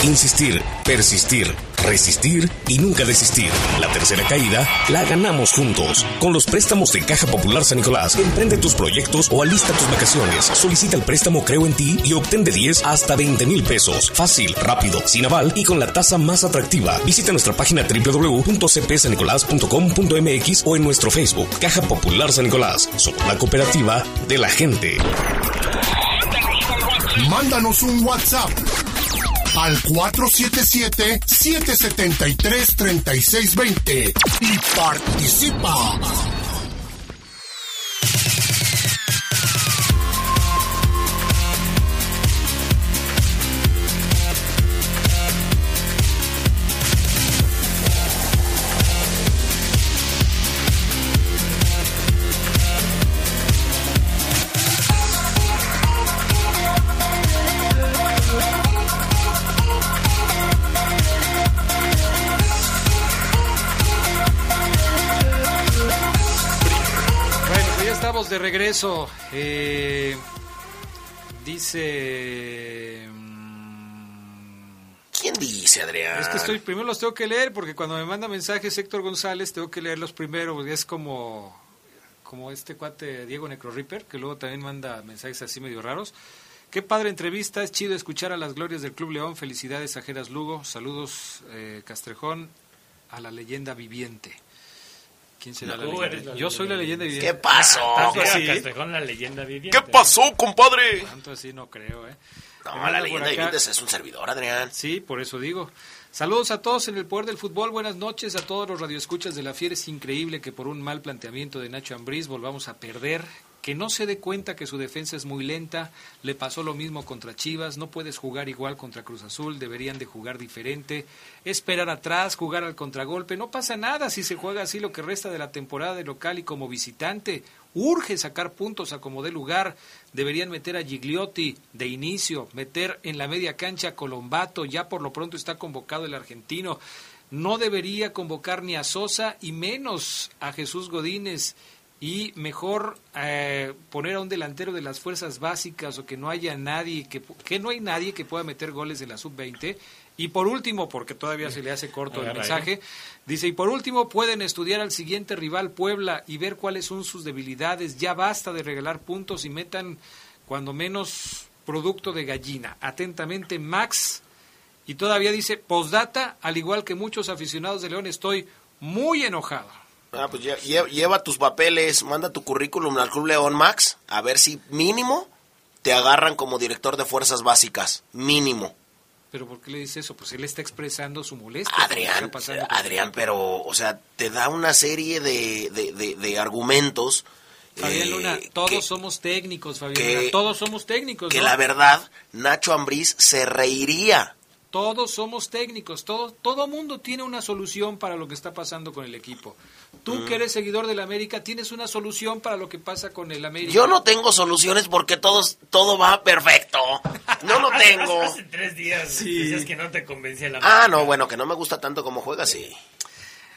Insistir, persistir, resistir y nunca desistir. La tercera caída la ganamos juntos. Con los préstamos de Caja Popular San Nicolás, emprende tus proyectos o alista tus vacaciones. Solicita el préstamo Creo en ti y obtén de 10 hasta 20 mil pesos. Fácil, rápido, sin aval y con la tasa más atractiva. Visita nuestra página www.cpsanicolás.com.mx o en nuestro Facebook Caja Popular San Nicolás. Somos la cooperativa de la gente. Mándanos un WhatsApp al 477-773-3620 y participa. De regreso. Eh, dice. ¿Quién dice, Adrián? Es que estoy, primero los tengo que leer porque cuando me manda mensajes Héctor González tengo que leerlos primero porque es como, como este cuate Diego Necroripper que luego también manda mensajes así medio raros. Qué padre entrevista, es chido escuchar a las glorias del Club León. Felicidades a Geras Lugo, saludos eh, Castrejón, a la leyenda viviente. ¿Quién será la leyenda? Yo soy la leyenda viviente. ¿Qué pasó? Tanto así. la leyenda viviente. ¿Qué pasó, compadre? Tanto así no creo, ¿eh? No, la leyenda viviente es un servidor, Adrián. Sí, por eso digo. Saludos a todos en el Poder del Fútbol. Buenas noches a todos los radioescuchas de la Fiera. Es increíble que por un mal planteamiento de Nacho Ambriz volvamos a perder que no se dé cuenta que su defensa es muy lenta, le pasó lo mismo contra Chivas, no puedes jugar igual contra Cruz Azul, deberían de jugar diferente, esperar atrás, jugar al contragolpe, no pasa nada si se juega así lo que resta de la temporada de local y como visitante, urge sacar puntos a como dé lugar, deberían meter a Gigliotti de inicio, meter en la media cancha a Colombato, ya por lo pronto está convocado el argentino, no debería convocar ni a Sosa y menos a Jesús Godínez y mejor eh, poner a un delantero de las fuerzas básicas o que no haya nadie, que, que no hay nadie que pueda meter goles de la sub-20. Y por último, porque todavía se le hace corto el mensaje, dice, y por último pueden estudiar al siguiente rival Puebla y ver cuáles son sus debilidades. Ya basta de regalar puntos y metan cuando menos producto de gallina. Atentamente, Max. Y todavía dice, postdata, al igual que muchos aficionados de León, estoy muy enojado. Ah, pues lleva, tus papeles, manda tu currículum al Club León Max, a ver si mínimo te agarran como director de fuerzas básicas. Mínimo. ¿Pero por qué le dice eso? Pues él está expresando su molestia. Adrián, Adrián, pero, o sea, te da una serie de, de, argumentos. Fabián Luna, eh, todos somos técnicos, Fabián Luna, todos somos técnicos. Que la verdad, Nacho Ambriz se reiría todos somos técnicos, todo, todo mundo tiene una solución para lo que está pasando con el equipo. Tú mm. que eres seguidor del América, tienes una solución para lo que pasa con el América. Yo no tengo soluciones porque todos, todo va perfecto. No lo tengo. Hace tres días dices que no te convencía la Ah, no, bueno, que no me gusta tanto como juega, sí.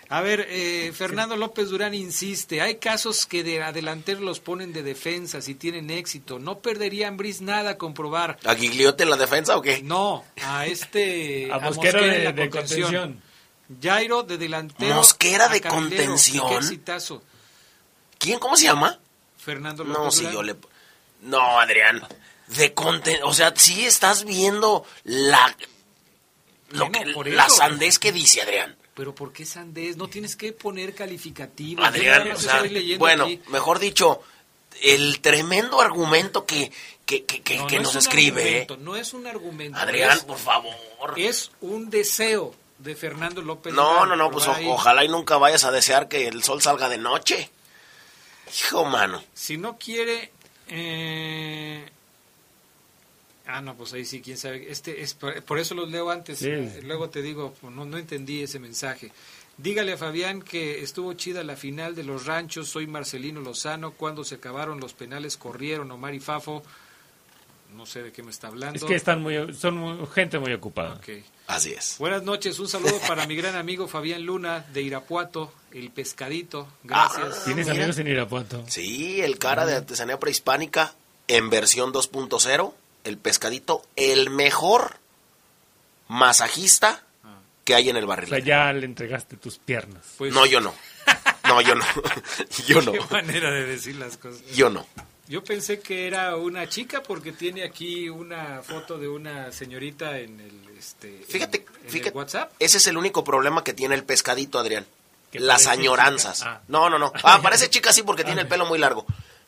A ver, eh, Fernando López Durán insiste, hay casos que de adelanteros los ponen de defensa si tienen éxito. ¿No perdería Ambris nada comprobar? ¿A Gigliote en la defensa o qué? No, a este... a, Mosquera, de, de, contención. Jairo de delantero. Mosquera de contención. ¿Quién? ¿Cómo se llama? Fernando López No, si yo le... No, Adrián. De contención. O sea, sí estás viendo la... Lo que, la sandez que dice Adrián. Pero ¿por qué Sandés? No tienes que poner calificativos. Adrián, bueno, mejor dicho, el tremendo argumento que, que, que, nos escribe. No es un argumento. Adrián, por favor. Es un deseo de Fernando López. No, no, no, pues ojalá y nunca vayas a desear que el sol salga de noche. Hijo mano. Si no quiere, eh, Ah, no, pues ahí sí, quién sabe. Este es por, eso los leo antes. Eh, luego te digo, pues, no, no entendí ese mensaje. Dígale a Fabián que estuvo chida la final de los ranchos. Soy Marcelino Lozano. Cuando se acabaron los penales, corrieron Omar y Fafo. No sé de qué me está hablando. Es que están muy, son gente muy ocupada. Así es. Buenas noches. Un saludo para mi gran amigo Fabián Luna de Irapuato, el pescadito. Gracias. Ah, ¿Tienes amigos en Irapuato? Sí, el cara de artesanía prehispánica en versión 2.0 el pescadito, el mejor masajista que hay en el barril. O sea, ya le entregaste tus piernas. no, yo no. No, yo no. yo no. Qué manera de decir las cosas. Yo no. Yo pensé que era una chica porque tiene aquí una foto de una señorita en el este Fíjate, en- en el fíjate. WhatsApp. Ese es el único problema que tiene el pescadito, Adrián. Las añoranzas. Ah. No, no, no. Ah, parece chica sí porque tiene el pelo muy largo.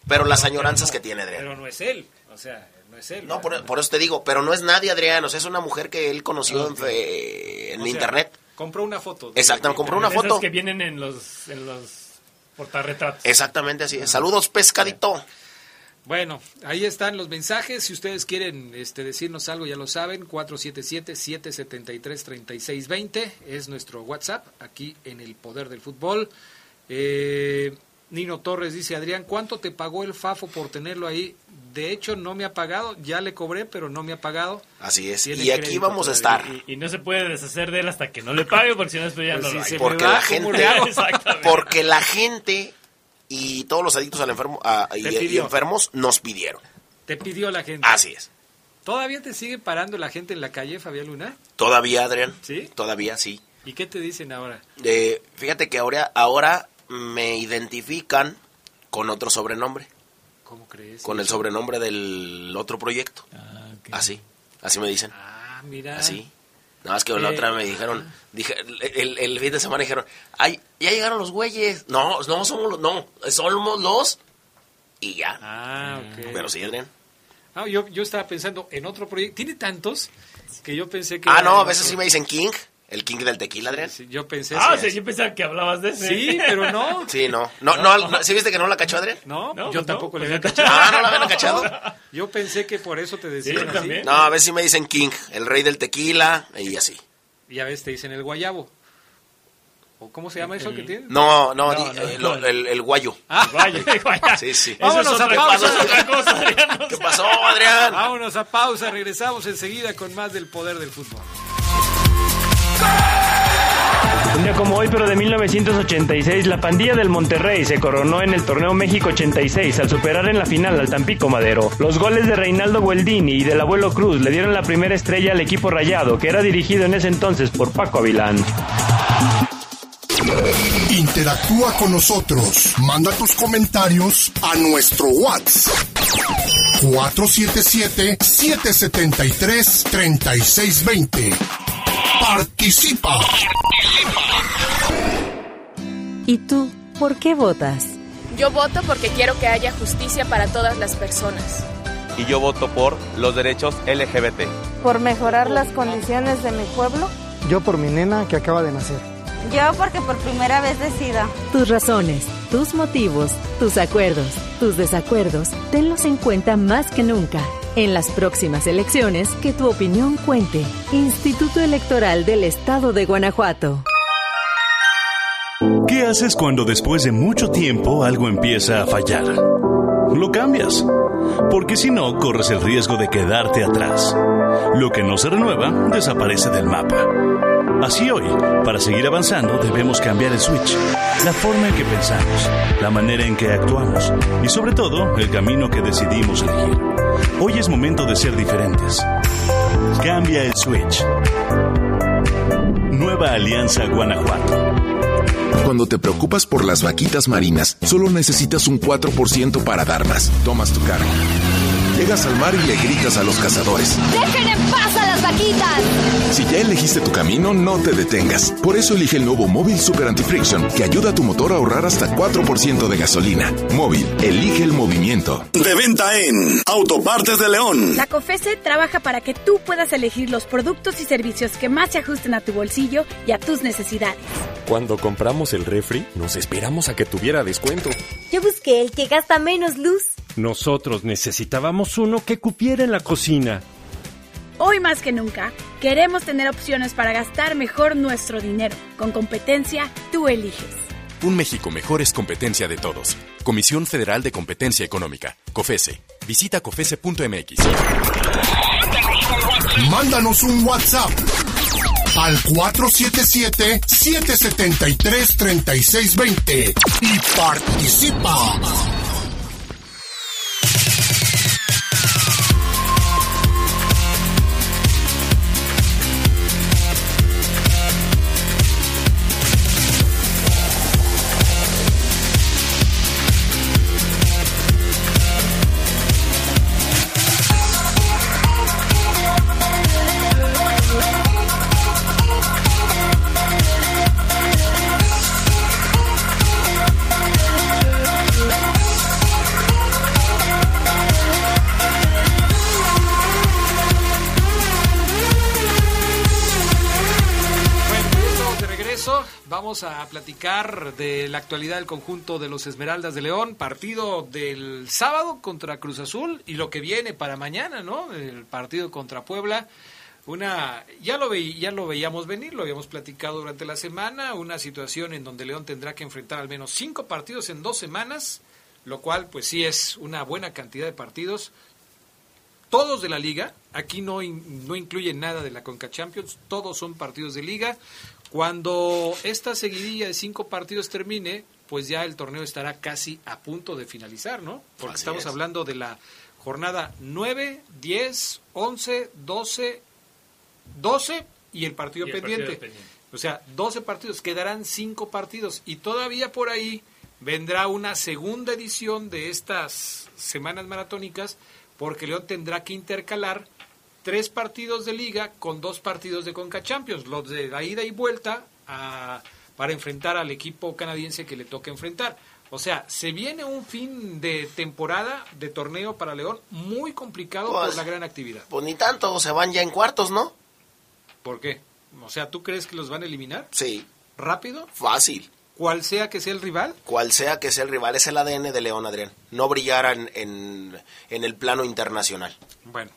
Pero las añoranzas que tiene, Adrián. Pero no es él, o sea, no es él. No, por, por eso te digo, pero no es nadie, Adrián. O sea, es una mujer que él conoció en, en O sea, internet. Compró una foto. Exactamente, compró una Esas foto. que vienen en los, en los portarretratos. Exactamente así es. Saludos, pescadito. Bueno, ahí están los mensajes. Si ustedes quieren este, decirnos algo, ya lo saben. 477-773-3620 es nuestro WhatsApp aquí en el Poder del Fútbol. Eh, Nino Torres dice, Adrián, ¿cuánto te pagó el Fafo por tenerlo ahí? De hecho, no me ha pagado. Ya le cobré, pero no me ha pagado. Así es. Tiene Y aquí vamos a estar. Y, y no se puede deshacer de él hasta que no le pague, porque si no, esto ya Pues no si lo Porque la ¿cómo gente, porque la gente y todos los adictos al enfermo a- y, enfermos nos pidieron. Te pidió la gente. Así es. ¿Todavía te sigue parando la gente en la calle, Fabián Luna? Todavía, Adrián. ¿Sí? Todavía sí. ¿Y qué te dicen ahora? Eh, fíjate que ahora, ahora me identifican con otro sobrenombre, ¿Cómo crees? con el sobrenombre del otro proyecto. Así, así me dicen. Ah, mira. Así. Nada más que la Eh, otra me dijeron, dije, el, el fin de semana dijeron, ay, ya llegaron los güeyes. No, no somos los, no, somos los. Y ya. Ah, ok. Pero sí, Adrián. Ah, yo, yo estaba pensando en otro proyecto. Tiene tantos que yo pensé que. Ah, no, a veces otro. sí me dicen King, el King del tequila, Adrián. Sí, yo pensé. Ah, sí. o sea, yo pensaba que hablabas de ese. Sí, pero no. Sí, no. No, no, no, ¿sí viste que no la cachó, Adrián? No, No, yo pues tampoco no, le pues había cachado. Ah, ¿no la habían cachado? Yo pensé que por eso te decían Sí, así. también. No, a veces sí me dicen King, el rey del tequila, y así. Y a veces te dicen el guayabo. ¿O cómo se llama eso que tienes? No, no, No, no, eh, no. lo- el, el guayo. Ah, Vaya, vaya. Sí, sí. Vámonos es a otra pausa. cosa, otra cosa, Adrián. ¿Qué pasó, Adrián? Vámonos a pausa. Regresamos enseguida con más del poder del fútbol. Un día como hoy, pero de 1986, la pandilla del Monterrey se coronó en el Torneo México 86 al superar en la final al Tampico Madero. Los goles de Reinaldo Gueldini y del abuelo Cruz le dieron la primera estrella al equipo rayado, que era dirigido en ese entonces por Paco Avilán. Interactúa con nosotros. Manda tus comentarios a nuestro WhatsApp. 477-773-3620. Participa. ¿Y tú, por qué votas? Yo voto porque quiero que haya justicia para todas las personas. Y yo voto por los derechos LGBT. por mejorar las condiciones de mi pueblo. Yo por mi nena que acaba de nacer. Yo porque por primera vez decida. Tus razones, tus motivos, tus acuerdos, tus desacuerdos, tenlos en cuenta más que nunca. En las próximas elecciones, que tu opinión cuente. Instituto Electoral del Estado de Guanajuato. ¿Qué haces cuando después de mucho tiempo algo empieza a fallar? Lo cambias, porque si no, corres el riesgo de quedarte atrás. Lo que no se renueva, desaparece del mapa. Así hoy, para seguir avanzando, debemos cambiar el switch, la forma en que pensamos, la manera en que actuamos y sobre todo el camino que decidimos elegir. Hoy es momento de ser diferentes. Cambia el switch. Nueva Alianza Guanajuato. Cuando te preocupas por las vaquitas marinas, solo necesitas un 4% para dar más. Tomas tu cargo. Llegas al mar y le gritas a los cazadores. ¡Dejen en paz a las vaquitas! Si ya elegiste tu camino, no te detengas. Por eso elige el nuevo Móvil Super Anti-Friction, que ayuda a tu motor a ahorrar hasta 4% de gasolina. Móvil, elige el movimiento. De venta en Autopartes de León. La COFESE trabaja para que tú puedas elegir los productos y servicios que más se ajusten a tu bolsillo y a tus necesidades. Cuando compramos el refri, nos esperamos a que tuviera descuento. Yo busqué el que gasta menos luz. Nosotros necesitábamos uno que cupiera en la cocina. Hoy más que nunca, queremos tener opciones para gastar mejor nuestro dinero. Con competencia, tú eliges. Un México mejor es competencia de todos. Comisión Federal de Competencia Económica, COFESE. Visita COFESE.mx. Mándanos un WhatsApp al 477-773-3620 y participa. A platicar de la actualidad del conjunto de los Esmeraldas de León, partido del sábado contra Cruz Azul y lo que viene para mañana, ¿no? El partido contra Puebla. Una, ya lo, ve, ya lo veíamos venir, lo habíamos platicado durante la semana, una situación en donde León tendrá que enfrentar al menos cinco partidos en dos semanas, lo cual pues sí es una buena cantidad de partidos, todos de la liga, aquí no, no incluye nada de la Conca Champions, todos son partidos de liga. Cuando esta seguidilla de cinco partidos termine, pues ya el torneo estará casi a punto de finalizar, ¿no? Porque Así estamos es. hablando de la jornada 9, 10, 11, 12, 12 y el partido Y el pendiente. partido pendiente. O sea, 12 partidos, quedarán 5 partidos y todavía por ahí vendrá una segunda edición de estas semanas maratónicas porque León tendrá que intercalar tres partidos de liga con dos partidos de Conca Champions, los de la ida y vuelta a- para enfrentar al equipo canadiense que le toca enfrentar. O sea, se viene un fin de temporada de torneo para León muy complicado Pues- por la gran actividad. Pues ni tanto, se van ya en cuartos, ¿no? ¿Por qué? O sea, ¿tú crees que los van a eliminar? Sí. ¿Rápido? Fácil. Cual sea que sea el rival. Cual sea que sea el rival, es el ADN de León, Adrián. No brillara en, en, en el plano internacional. Bueno,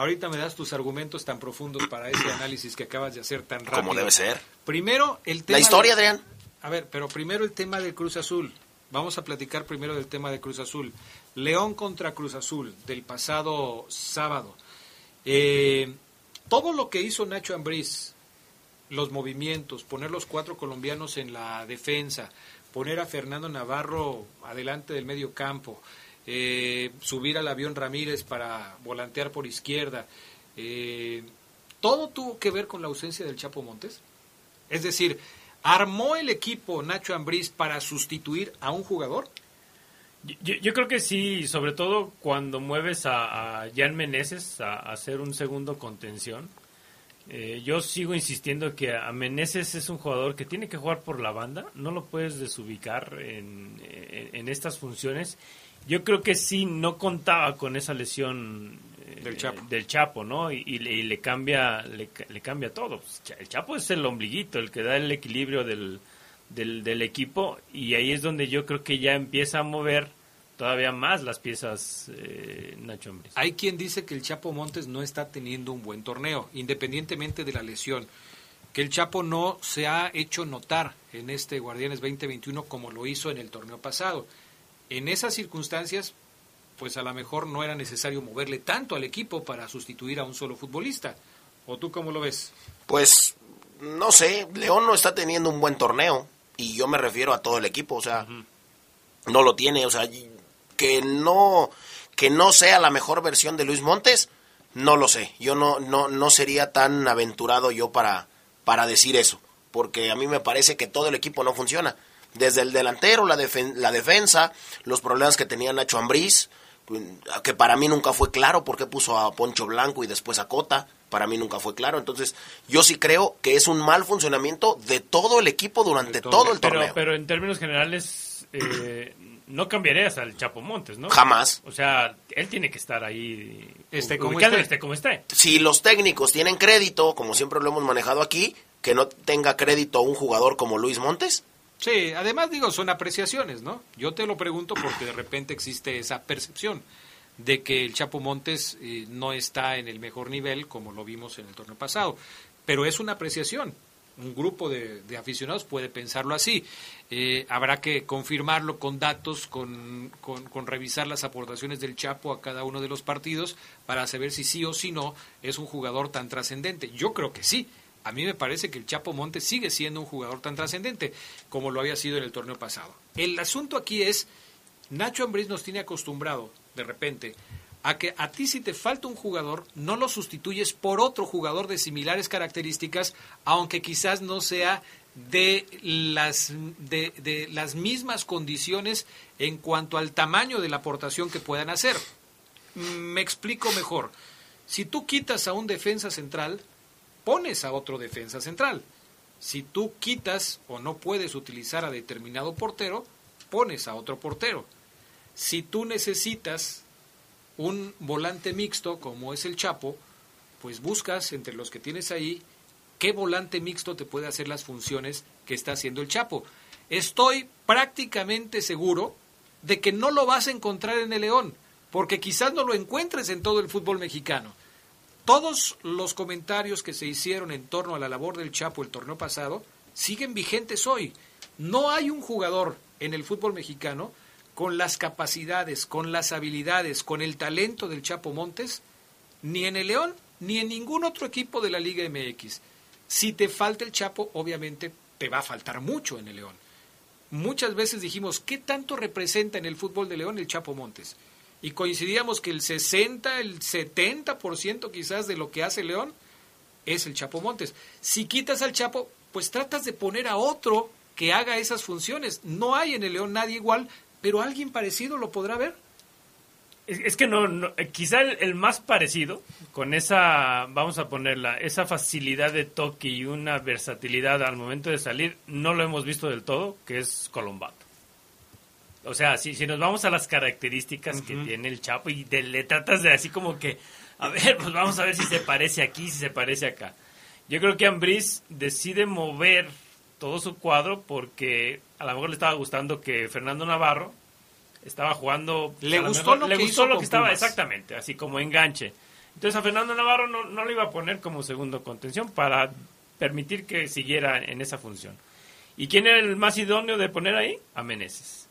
ahorita me das tus argumentos tan profundos para ese análisis que acabas de hacer tan rápido. Como debe ser. Primero, el tema... La historia, de- Adrián. A ver, pero primero el tema de Cruz Azul. Vamos a platicar primero del tema de Cruz Azul. León contra Cruz Azul del pasado sábado. Eh, todo lo que hizo Nacho Ambriz, los movimientos, poner los cuatro colombianos en la defensa, poner a Fernando Navarro adelante del medio campo, eh, subir al avión Ramírez para volantear por izquierda, eh, todo tuvo que ver con la ausencia del Chapo Montes. Es decir, ¿armó el equipo Nacho Ambriz para sustituir a un jugador? Yo, creo que sí, sobre todo cuando mueves a, a Jan Meneses a, hacer un segundo contención. Eh, yo sigo insistiendo que a Meneses es un jugador que tiene que jugar por la banda, no lo puedes desubicar en estas funciones. Yo creo que sí no contaba con esa lesión eh, Del Chapo. del Chapo, ¿no? Y, y le, y le cambia le, le cambia todo. Pues, El Chapo es el ombliguito, el que da el equilibrio del, del, del equipo y ahí es donde yo creo que ya empieza a mover todavía más las piezas eh, Nacho Ambriz. Hay quien dice que el Chapo Montes no está teniendo un buen torneo, independientemente de la lesión. Que el Chapo no se ha hecho notar en este Guardianes 2021 como lo hizo en el torneo pasado. En esas circunstancias, pues a lo mejor no era necesario moverle tanto al equipo para sustituir a un solo futbolista. ¿O tú cómo lo ves? Pues, no sé, León no está teniendo un buen torneo. Y yo me refiero a todo el equipo, o sea, no lo tiene, o sea, que no, que no sea la mejor versión de Luis Montes, no lo sé. Yo no, no, no sería tan aventurado yo para, para decir eso, porque a mí me parece que todo el equipo no funciona. Desde el delantero, la, defen- la defensa, los problemas que tenía Nacho Ambriz, que para mí nunca fue claro por qué puso a Poncho Blanco y después a Cota, para mí nunca fue claro. Entonces, yo sí creo que es un mal funcionamiento de todo el equipo durante todo, el pero, torneo. pero en términos generales, eh, no cambiarías al Chapo Montes, ¿no? Jamás. O sea, él tiene que estar ahí. Esté como esté como esté. Si los técnicos tienen crédito, como siempre lo hemos manejado aquí, que no tenga crédito un jugador como Luis Montes, Sí, además digo, son apreciaciones, ¿no? Yo te lo pregunto porque de repente existe esa percepción de que el Chapo Montes eh, no está en el mejor nivel como lo vimos en el torneo pasado. Pero es una apreciación. Un grupo de, aficionados puede pensarlo así. Eh, habrá que confirmarlo con datos, con, con revisar las aportaciones del Chapo a cada uno de los partidos para saber si sí o si no es un jugador tan trascendente. Yo creo que sí. A mí me parece que el Chapo Montes sigue siendo un jugador tan trascendente como lo había sido en el torneo pasado. El asunto aquí es, Nacho Ambriz nos tiene acostumbrado, de repente, a que a ti si te falta un jugador, no lo sustituyes por otro jugador de similares características, aunque quizás no sea de las, de, de las mismas condiciones en cuanto al tamaño de la aportación que puedan hacer. Me explico mejor. Si tú quitas a un defensa central, pones a otro defensa central. Si tú quitas o no puedes utilizar a determinado portero, pones a otro portero. Si tú necesitas un volante mixto como es el Chapo, pues buscas entre los que tienes ahí ¿qué volante mixto te puede hacer las funciones que está haciendo el Chapo? Estoy prácticamente seguro de que no lo vas a encontrar en el León, porque quizás no lo encuentres en todo el fútbol mexicano. Todos los comentarios que se hicieron en torno a la labor del Chapo el torneo pasado siguen vigentes hoy. No hay un jugador en el fútbol mexicano con las capacidades, con las habilidades, con el talento del Chapo Montes, ni en el León, ni en ningún otro equipo de la Liga MX. Si te falta el Chapo, obviamente te va a faltar mucho en el León. Muchas veces dijimos, ¿qué tanto representa en el fútbol de León el Chapo Montes? Y coincidíamos que el 60, el 70% quizás de lo que hace León es el Chapo Montes. Si quitas al Chapo, pues tratas de poner a otro que haga esas funciones. No hay en el León nadie igual, pero alguien parecido lo podrá ver. Es, que no, eh, quizá el, más parecido, con esa, vamos a ponerla, esa facilidad de toque y una versatilidad al momento de salir, no lo hemos visto del todo, que es Colombato. O sea, si, si nos vamos a las características que tiene el Chapo y le tratas de así como que, a ver, pues vamos a ver si se parece aquí, si se parece acá. Yo creo que Ambris decide mover todo su cuadro porque a lo mejor le estaba gustando que Fernando Navarro estaba jugando. Le gustó lo le que gustó hizo lo con que estaba, Pumas. exactamente, así como enganche. Entonces a Fernando Navarro no, no lo iba a poner como segundo contención para permitir que siguiera en esa función. ¿Y quién era el más idóneo de poner ahí? A Meneses.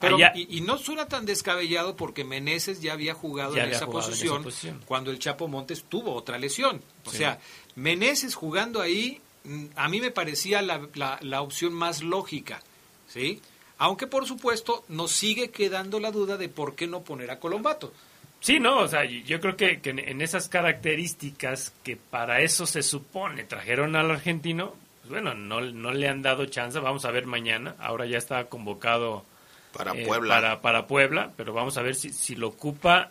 Pero, Allá- y, y no suena tan descabellado porque Meneses ya había jugado, Ya en, había esa jugado en esa posición cuando el Chapo Montes tuvo otra lesión. O Sí. sea, Meneses jugando ahí, mm, a mí me parecía la, la- la opción más lógica, ¿sí? Aunque por supuesto nos sigue quedando la duda de por qué no poner a Colombato. Sí, no, o sea, yo creo que, que en- en esas características que para eso se supone trajeron al argentino, pues bueno, no, no le han dado chance, vamos a ver mañana, ahora ya está convocado Para eh, Puebla. Para, para Puebla, pero vamos a ver si, si lo ocupa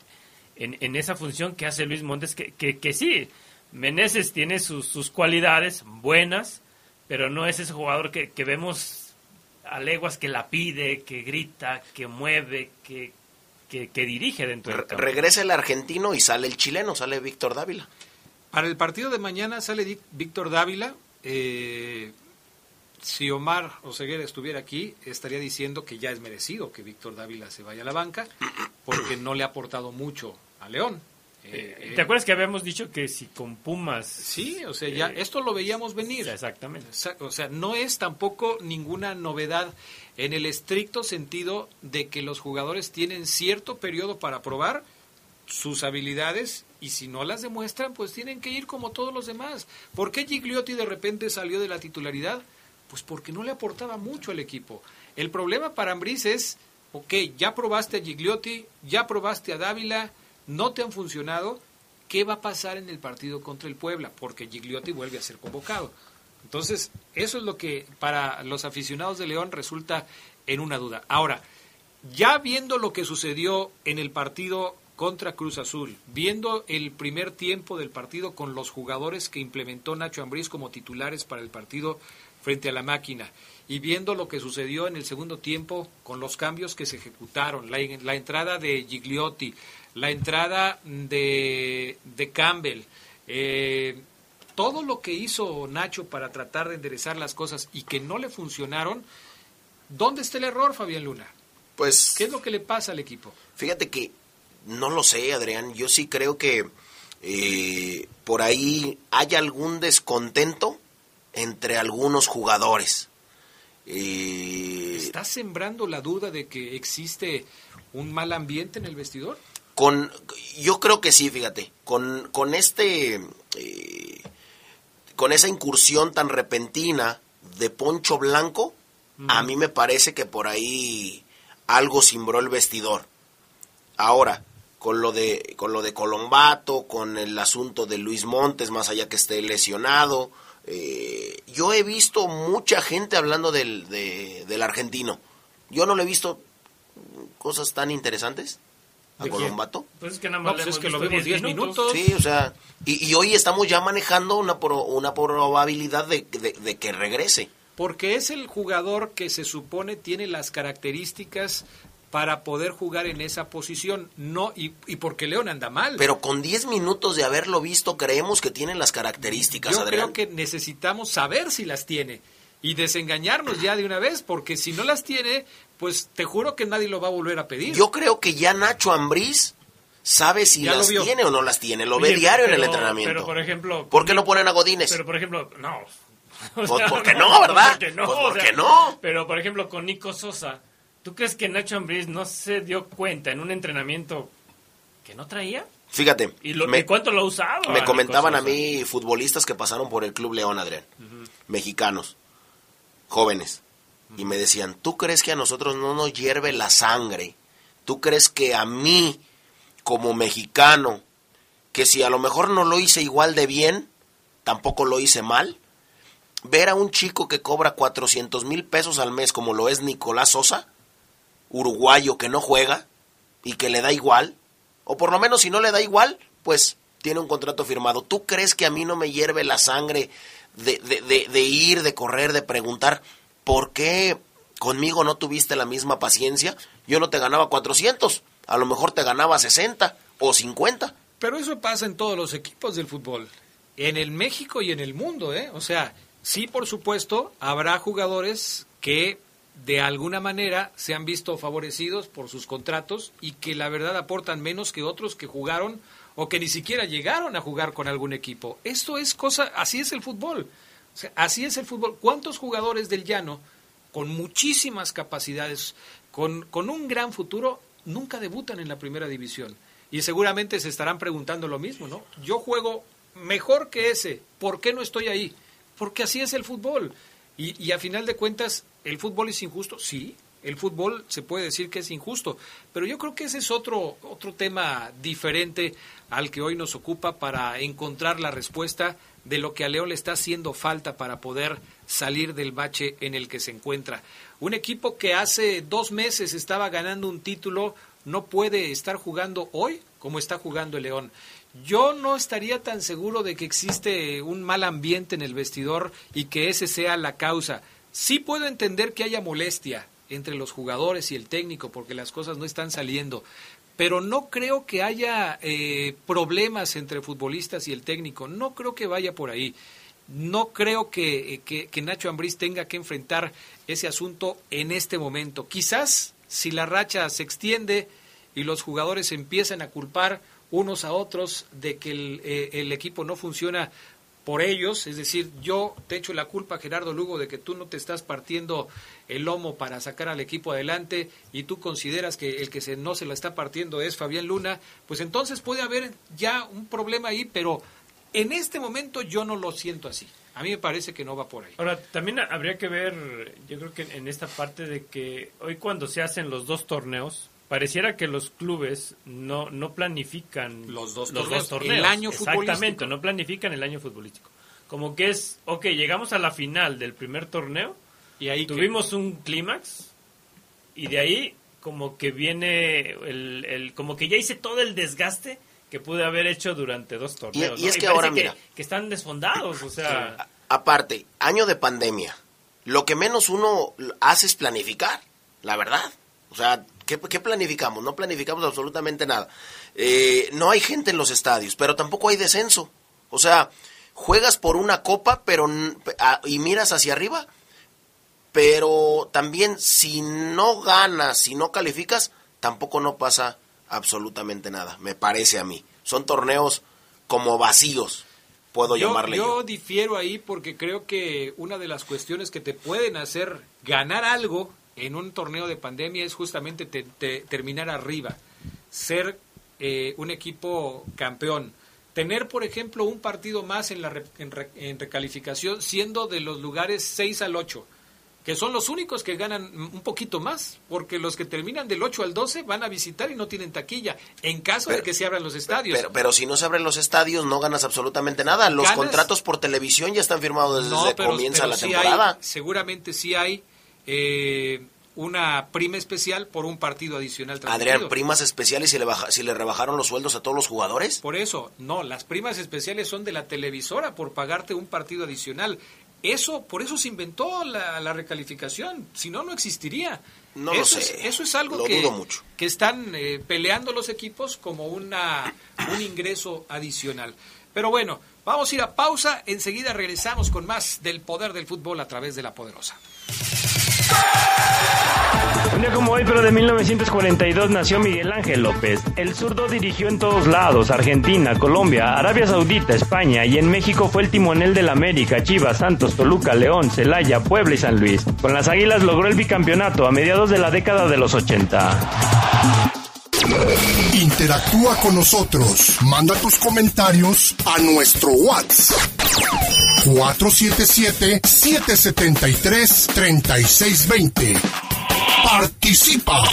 en, en esa función que hace Luis Montes, que, que, que sí, Meneses tiene sus, sus cualidades buenas, pero no es ese jugador que, que vemos a leguas que la pide, que grita, que mueve, que, que, que dirige dentro del campo. Regresa el argentino y sale el chileno, sale Víctor Dávila. Para el partido de mañana sale Víctor Dávila. eh, si Omar Oseguera estuviera aquí, estaría diciendo que ya es merecido que Víctor Dávila se vaya a la banca, porque no le ha aportado mucho a León. Eh, ¿Te acuerdas que habíamos dicho que si con Pumas... Sí, o sea, ya esto lo veíamos venir. Exactamente. O sea, no es tampoco ninguna novedad en el estricto sentido de que los jugadores tienen cierto periodo para probar sus habilidades y si no las demuestran, pues tienen que ir como todos los demás. ¿Por qué Gigliotti de repente salió de la titularidad? Pues porque no le aportaba mucho al equipo. El problema para Ambriz es, ok, ya probaste a Gigliotti, ya probaste a Dávila, no te han funcionado, ¿qué va a pasar en el partido contra el Puebla? Porque Gigliotti vuelve a ser convocado. Entonces, eso es lo que para los aficionados de León resulta en una duda. Ahora, ya viendo lo que sucedió en el partido contra Cruz Azul, viendo el primer tiempo del partido con los jugadores que implementó Nacho Ambriz como titulares para el partido frente a la máquina y viendo lo que sucedió en el segundo tiempo con los cambios que se ejecutaron, la, la entrada de Gigliotti, la entrada de, de Campbell, eh, todo lo que hizo Nacho para tratar de enderezar las cosas y que no le funcionaron, ¿dónde está el error, Fabián Luna? Pues. ¿Qué es lo que le pasa al equipo? Fíjate que no lo sé, Adrián. Yo sí creo que eh, por ahí hay algún descontento entre algunos jugadores. Eh, ¿Estás sembrando la duda de que existe un mal ambiente en el vestidor? con, yo creo que sí, fíjate. Con, con este. eh, con esa incursión tan repentina de Poncho Blanco, a mí me parece que por ahí algo cimbró el vestidor. Ahora, con lo de con lo de Colombato, con el asunto de Luis Montes, más allá que esté lesionado, eh, yo he visto mucha gente hablando del, de- del argentino. Yo no le he visto cosas tan interesantes a. Colombato. Pues es que nada No, más pues es que lo visto vemos 10 minutos. Sí, o sea, y, y hoy estamos ya manejando una, pro- una probabilidad de, de- de que regrese. Porque es el jugador que se supone tiene las características para poder jugar en esa posición. No, y, y porque León anda mal. Pero con 10 minutos de haberlo visto, creemos que tienen las características, Yo Adrián. creo que necesitamos saber si las tiene y desengañarnos ya de una vez, porque si no las tiene, pues te juro que nadie lo va a volver a pedir. Yo creo que ya Nacho Ambriz sabe si Ya las tiene o no las tiene. Lo Oye, ve diario en el entrenamiento. Pero, por ejemplo... ¿Por qué no ponen a Godínez? Pero, por ejemplo, no. O Pues, ¿por qué no, verdad? ¿por qué no? Pues, O ¿por sea, qué no? Pero, por ejemplo, con Nico Sosa, ¿tú crees que Nacho Ambriz no se dio cuenta en un entrenamiento que no traía? Fíjate, ¿Y, lo, me, y cuánto lo usado? me comentaban a mí futbolistas que pasaron por el Club León, Adrián, mexicanos, jóvenes, y me decían, ¿tú crees que a nosotros no nos hierve la sangre? ¿Tú crees que a mí, como mexicano, que si a lo mejor no lo hice igual de bien, tampoco lo hice mal? Ver a un chico que cobra 400 mil pesos al mes como lo es Nicolás Sosa, uruguayo que no juega y que le da igual, o por lo menos si no le da igual, pues tiene un contrato firmado. ¿Tú crees que a mí no me hierve la sangre de, de, de, de ir, de correr, de preguntar por qué conmigo no tuviste la misma paciencia? Yo no te ganaba 400, a lo mejor te ganaba 60 o 50. Pero eso pasa en todos los equipos del fútbol, en el México y en el mundo, ¿eh? O sea, sí, por supuesto, habrá jugadores que de alguna manera se han visto favorecidos por sus contratos y que la verdad aportan menos que otros que jugaron o que ni siquiera llegaron a jugar con algún equipo. Esto es cosa, así es el fútbol. Así es el fútbol. ¿Cuántos jugadores del llano con muchísimas capacidades, con, con un gran futuro, nunca debutan en la primera división? Y seguramente se estarán preguntando lo mismo, ¿no? Yo juego mejor que ese, ¿por qué no estoy ahí? Porque así es el fútbol. Y, y a final de cuentas, ¿el fútbol es injusto? Sí, el fútbol se puede decir que es injusto, pero yo creo que ese es otro, otro tema diferente al que hoy nos ocupa para encontrar la respuesta de lo que a León le está haciendo falta para poder salir del bache en el que se encuentra. Un equipo que hace dos meses estaba ganando un título no puede estar jugando hoy como está jugando el León. Yo no estaría tan seguro de que existe un mal ambiente en el vestidor y que ese sea la causa. Sí puedo entender que haya molestia entre los jugadores y el técnico porque las cosas no están saliendo, pero no creo que haya eh, problemas entre futbolistas y el técnico. No creo que vaya por ahí. No creo que, que, que Nacho Ambriz tenga que enfrentar ese asunto en este momento. Quizás si la racha se extiende y los jugadores empiezan a culpar unos a otros de que el, eh, el equipo no funciona por ellos, es decir, yo te echo la culpa, Gerardo Lugo, de que tú no te estás partiendo el lomo para sacar al equipo adelante y tú consideras que el que se, no se la está partiendo es Fabián Luna, pues entonces puede haber ya un problema ahí, pero en este momento yo no lo siento así. A mí me parece que no va por ahí. Ahora, también habría que ver, yo creo que en esta parte de que hoy cuando se hacen los dos torneos, pareciera que los clubes no, no planifican Los dos los torneos, dos torneos. el año Exactamente, futbolístico. no planifican el año futbolístico. Como que es, ok, llegamos a la final del primer torneo, y ahí tuvimos un clímax, y de ahí como que viene, el, el- como que ya hice todo el desgaste que pude haber hecho durante dos torneos. y ¿no? es que ahora, mira. que están desfondados, o sea... Aparte, año de pandemia. Lo que menos uno hace es planificar, la verdad. O sea, ¿qué, qué planificamos? No planificamos absolutamente nada. Eh, no hay gente en los estadios, pero tampoco hay descenso. O sea, juegas por una copa pero a- y miras hacia arriba, pero también si no ganas, si no calificas, tampoco no pasa absolutamente nada, me parece a mí. Son torneos como vacíos, puedo yo, llamarle yo. yo difiero ahí porque creo que una de las cuestiones que te pueden hacer ganar algo en un torneo de pandemia es justamente te- te- terminar arriba, ser eh, un equipo campeón. Tener, por ejemplo, un partido más en, la re- en, re- en recalificación siendo de los lugares 6 al 8, que son los únicos que ganan un poquito más, porque los que terminan del 8 al 12 van a visitar y no tienen taquilla, en caso de que se abran los estadios. Pero, pero si no se abren los estadios, no ganas absolutamente nada. Los Ganas- contratos por televisión ya están firmados desde No, comienza la sí temporada. hay- seguramente sí hay eh, una prima especial por un partido adicional. Adrián, primas especiales si le, baja- si le rebajaron los sueldos a todos los jugadores. Por eso, no, las primas especiales son de la televisora por pagarte un partido adicional. eso, por eso se inventó la, la recalificación, si no, no existiría. No lo sé. Es, eso es algo Lo que, dudo mucho. que están eh, peleando los equipos como una, un ingreso adicional. Pero bueno, vamos a ir a pausa, enseguida regresamos con más del poder del fútbol a través de la poderosa. Un día como hoy, pero de 1942, nació Miguel Ángel López. El zurdo dirigió en todos lados, Argentina, Colombia, Arabia Saudita, España, y en México fue el timonel del América, Chivas, Santos, Toluca, León, Celaya, Puebla y San Luis. Con las Águilas logró el bicampeonato a mediados de la década de los 80. Interactúa con nosotros. Manda tus comentarios a nuestro WhatsApp. 477-773-3620. Participa.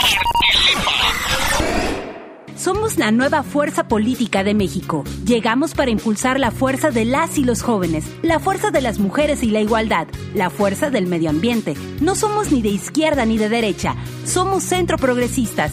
Somos la nueva fuerza política de México. Llegamos para impulsar la fuerza de las y los jóvenes, la fuerza de las mujeres y la igualdad, la fuerza del medio ambiente. No somos ni de izquierda ni de derecha, somos centro progresistas.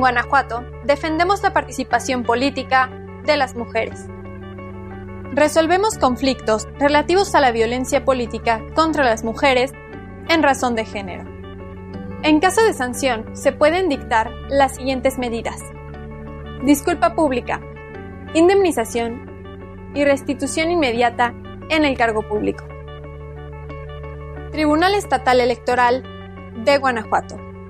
En Guanajuato, defendemos la participación política de las mujeres. Resolvemos conflictos relativos a la violencia política contra las mujeres en razón de género. En caso de sanción, se pueden dictar las siguientes medidas. Disculpa pública, indemnización y restitución inmediata en el cargo público. Tribunal Estatal Electoral de Guanajuato.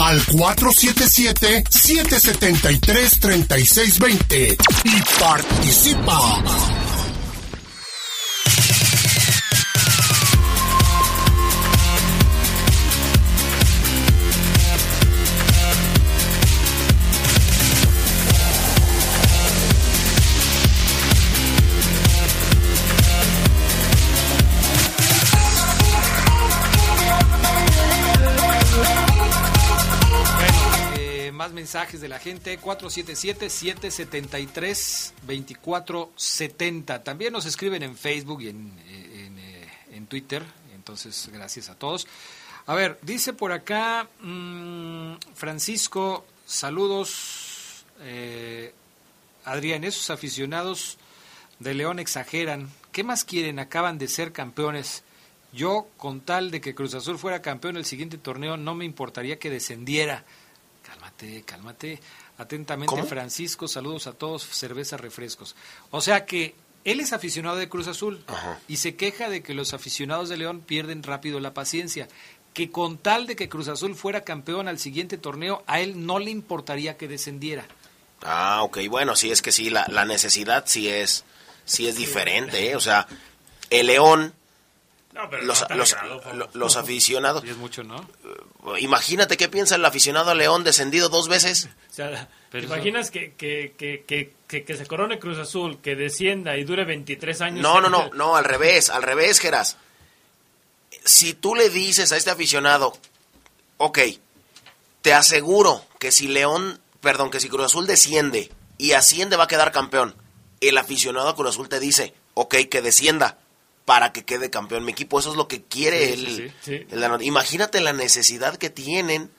al 477-773-3620 y participa. Mensajes de la gente 477-773-2470. También nos escriben en Facebook y en, eh, en, Twitter. Entonces, gracias a todos. A ver, dice por acá mm, Francisco, saludos. eh, Adrián, esos aficionados de León exageran. ¿Qué más quieren? Acaban de ser campeones. Yo, con tal de que Cruz Azul fuera campeón el siguiente torneo, no me importaría que descendiera. Cálmate, cálmate. Atentamente, ¿Cómo? Francisco, saludos a todos, cerveza, refrescos. O sea que él es aficionado de Cruz Azul y se queja de que los aficionados de León pierden rápido la paciencia. Que con tal de que Cruz Azul fuera campeón al siguiente torneo, a él no le importaría que descendiera. Ah, ok, bueno, sí, es que sí, la, la necesidad sí es, sí es diferente, ¿eh? O sea, el León, No, pero los, no los, aficionados, Y es mucho, ¿no? imagínate qué piensa el aficionado a León descendido dos veces. O sea, ¿te Pero imaginas que, que, que, que, que, que se corone Cruz Azul, que descienda y dure 23 años? No, no, no, no, al revés, al revés, Geras. Si tú le dices a este aficionado, ok, te aseguro que si León, perdón, que si Cruz Azul desciende y asciende va a quedar campeón, el aficionado a Cruz Azul te dice, ok, que descienda para que quede campeón mi equipo. Eso es lo que quiere Sí, el, sí, sí. el Imagínate la necesidad que tienen.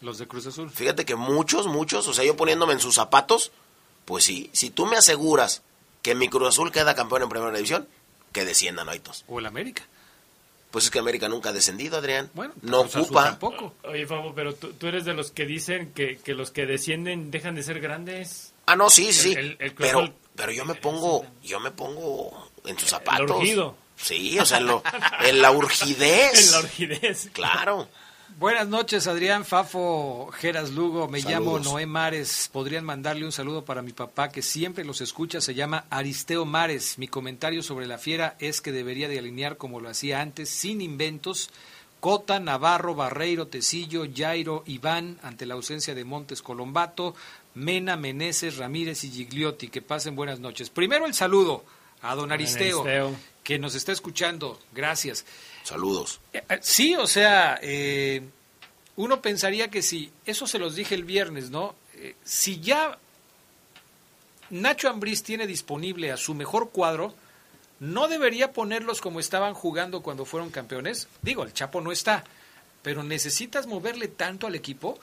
Los de Cruz Azul. Fíjate que muchos, muchos, o sea, yo poniéndome en sus zapatos, pues sí, si tú me aseguras que mi Cruz Azul queda campeón en primera división, que desciendan, Aitos. O el América. Pues es que América nunca ha descendido, Adrián. Bueno, no ocupa. tampoco. Oye, Fabo, pero tú, tú eres de los que dicen que, que los que descienden dejan de ser grandes. Ah, no, sí, sí. El- el- el Cruz pero, pero yo me pongo, yo me pongo en sus zapatos. urgido. Sí, o sea, en, lo- en la urgidez. En la urgidez. Claro. Buenas noches, Adrián Fafo, Geras Lugo. Me llamo. Noé Mares. Podrían mandarle un saludo para mi papá que siempre los escucha. Se llama Aristeo Mares. Mi comentario sobre la fiera es que debería de alinear como lo hacía antes, sin inventos. Cota, Navarro, Barreiro, Tecillo, Jairo, Iván, ante la ausencia de Montes Colombato, Mena, Meneses, Ramírez y Gigliotti. Que pasen buenas noches. Primero el saludo a don Aristeo, Aristeo. que nos está escuchando. Gracias. Saludos. Eh, eh, Sí, o sea, eh, uno pensaría que si, eso se los dije el viernes, ¿no? Eh, si ya Nacho Ambriz tiene disponible a su mejor cuadro, ¿no debería ponerlos como estaban jugando cuando fueron campeones? Digo, el Chapo no está, pero necesitas moverle tanto al equipo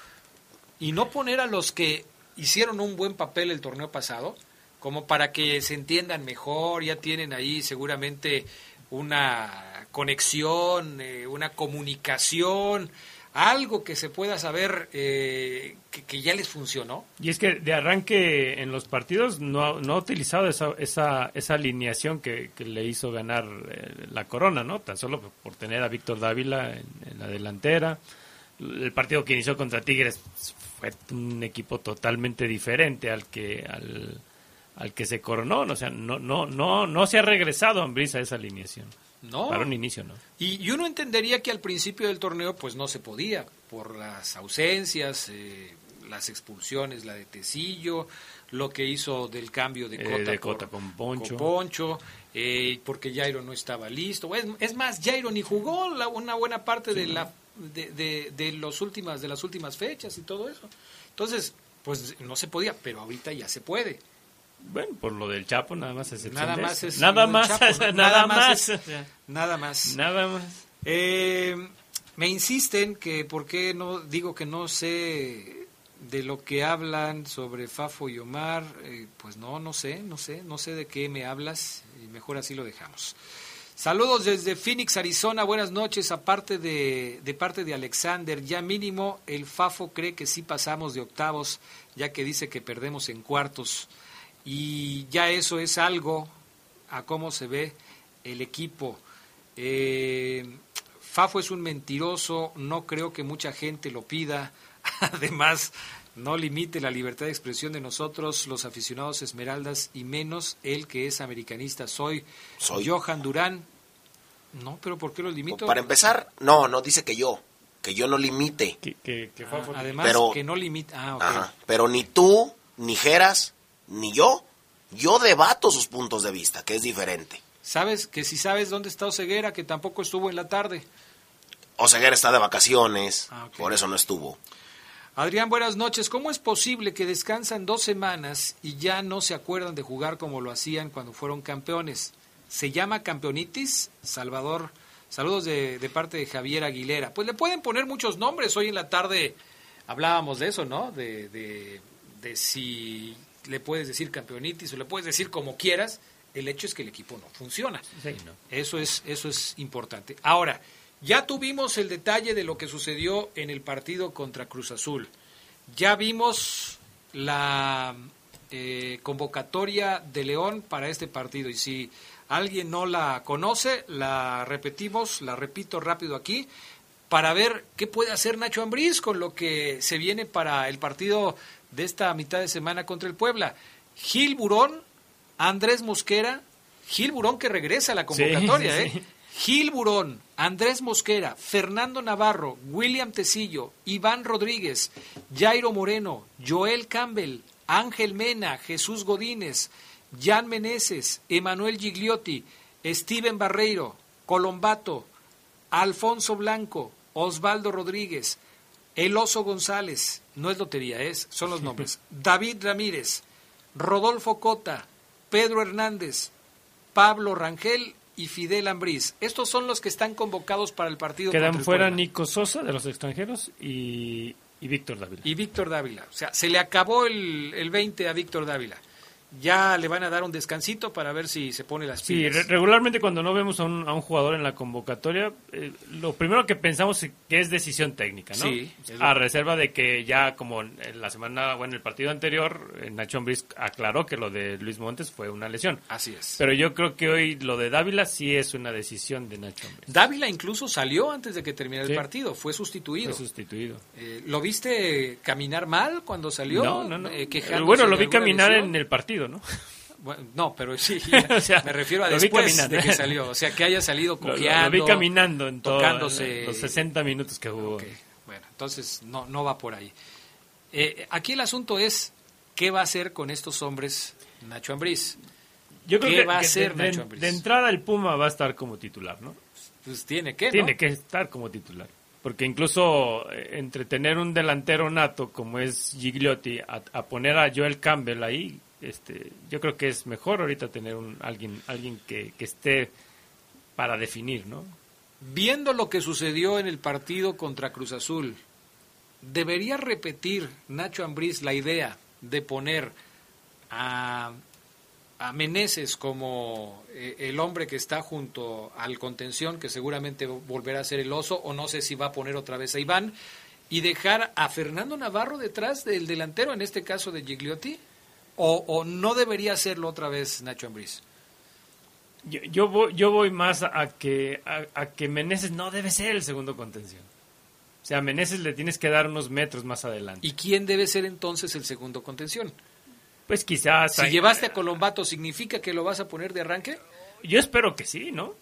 y no poner a los que hicieron un buen papel el torneo pasado, como para que se entiendan mejor, ya tienen ahí seguramente una conexión, eh, una comunicación, algo que se pueda saber eh, que, ya les funcionó. Y es que de arranque en los partidos no, no ha utilizado esa, esa, esa alineación que, que le hizo ganar eh, la corona, ¿no? Tan solo por tener a Víctor Dávila en, en la delantera. El partido que inició contra Tigres fue un equipo totalmente diferente al que al, al que se coronó, o sea, no no no no se ha regresado Ambriz a esa alineación. No. Para un inicio, ¿no? Y, y uno entendería que al principio del torneo pues no se podía, por las ausencias, eh, las expulsiones, la de Tecillo, lo que hizo del cambio de Eh, Cota, por- con Poncho. Poncho, eh, porque Jairo no estaba listo. Es, es más, Jairo ni jugó la- una buena parte de, la, de, de, de los últimas, de las últimas fechas y todo eso. Entonces, pues no se podía, pero ahorita ya se puede. Bueno, por lo del Chapo nada más excepción Nada más es nada más, Chapo, ¿no? nada, más, es- nada más. Nada más. Eh, me insisten que por qué no digo que no sé de lo que hablan sobre Fafo y Omar, eh, pues no, no sé, no sé, no sé de qué me hablas y mejor así lo dejamos. Saludos desde Phoenix, Arizona. Buenas noches. Aparte de, de parte de Alexander, ya mínimo el Fafo cree que sí pasamos de octavos, ya que dice que perdemos en cuartos. Y ya eso es algo a cómo se ve el equipo. Eh, Fafo es un mentiroso, no creo que mucha gente lo pida. Además, no limite la libertad de expresión de nosotros, los aficionados Esmeraldas, y menos el que es americanista. Soy, Soy. Johan Durán. No, pero ¿por qué lo limito? Para empezar, no, no dice que yo, que yo no limite. Que, que, que Ah, además, Pero- que no limita. Ah, ok. Ajá. Pero ni tú, ni Geras, ni yo, yo debato sus puntos de vista, que es diferente. ¿Sabes? Que si sabes dónde está Oseguera, que tampoco estuvo en la tarde. Oseguera está de vacaciones, Ah, por eso no estuvo. Adrián, buenas noches. ¿Cómo es posible que descansan dos semanas y ya no se acuerdan de jugar como lo hacían cuando fueron campeones? ¿Se llama campeonitis? Salvador, saludos de, de parte de Javier Aguilera. Pues le pueden poner muchos nombres. Hoy en la tarde hablábamos de eso, ¿no? De, de, de si le puedes decir campeonitis o le puedes decir como quieras. El hecho es que el equipo no funciona. Sí, no. Eso es, eso es importante. Ahora, ya tuvimos el detalle de lo que sucedió en el partido contra Cruz Azul. Ya vimos la eh, convocatoria de León para este partido. Y si alguien no la conoce, la repetimos, la repito rápido aquí, para ver qué puede hacer Nacho Ambriz con lo que se viene para el partido de esta mitad de semana contra el Puebla. Gil Burón, Andrés Mosquera, Gil Burón que regresa a la convocatoria, Sí, sí, ¿eh? Gil Burón, Andrés Mosquera, Fernando Navarro, William Tecillo, Iván Rodríguez, Jairo Moreno, Joel Campbell, Ángel Mena, Jesús Godínez, Jan Meneses, Emanuel Gigliotti, Steven Barreiro, Colombato, Alfonso Blanco, Osvaldo Rodríguez, El Oso González, no es lotería, es, son los nombres, David Ramírez, Rodolfo Cota, Pedro Hernández, Pablo Rangel y Fidel Ambriz. Estos son los que están convocados para el partido. Quedan el fuera Puebla. Nico Sosa de los extranjeros y, y Víctor Dávila. Y Víctor Dávila. O sea, se le acabó el, el 20 a Víctor Dávila. Ya le van a dar un descansito para ver si se pone las Sí, pilas. re- regularmente cuando no vemos a un, a un jugador en la convocatoria, eh, lo primero que pensamos es que es decisión técnica, ¿no? Sí, A reserva de que ya como en la semana, bueno, en el partido anterior, eh, Nacho Ambriz aclaró que lo de Luis Montes fue una lesión. Así es. Pero yo creo que hoy lo de Dávila sí es una decisión de Nacho Ambriz. Dávila incluso salió antes de que terminara Sí. el partido, fue sustituido. Fue sustituido. Eh, ¿Lo viste caminar mal cuando salió? No, no, no. Eh, bueno, lo vi caminar lesión? en el partido, ¿no? Bueno, no, pero sí, O sea, me refiero a después de que salió, o sea, que haya salido Lo- lo- cojeando. Lo, vi caminando en todo, tocándose. los 60 minutos que jugó. Bueno, entonces no, no va por ahí. Eh, aquí el asunto es, ¿qué va a hacer con estos hombres Nacho Ambriz? Yo creo ¿Qué que, va a que hacer de, de- Nacho Ambriz? de entrada el Puma va a estar como titular, ¿no? Pues tiene que, ¿no? Tiene que estar como titular. Porque incluso eh, entre tener un delantero nato como es Gigliotti a, a poner a Joel Campbell ahí, este, yo creo que es mejor ahorita tener un alguien alguien que, esté para definir, ¿no? Viendo lo que sucedió en el partido contra Cruz Azul, ¿debería repetir Nacho Ambriz la idea de poner a, a Meneses como eh, el hombre que está junto al contención, que seguramente volverá a ser el oso, o no sé si va a poner otra vez a Iván, y dejar a Fernando Navarro detrás del delantero, en este caso de Gigliotti? ¿O, o no debería hacerlo otra vez Nacho Ambriz? Yo, yo voy, yo voy más a que a, a que Meneses no debe ser el segundo contención. O sea, a Meneses le tienes que dar unos metros más adelante. ¿Y quién debe ser entonces el segundo contención? Pues quizás... Si llevaste a Colombato, ¿significa que lo vas a poner de arranque? Yo espero que sí, ¿no?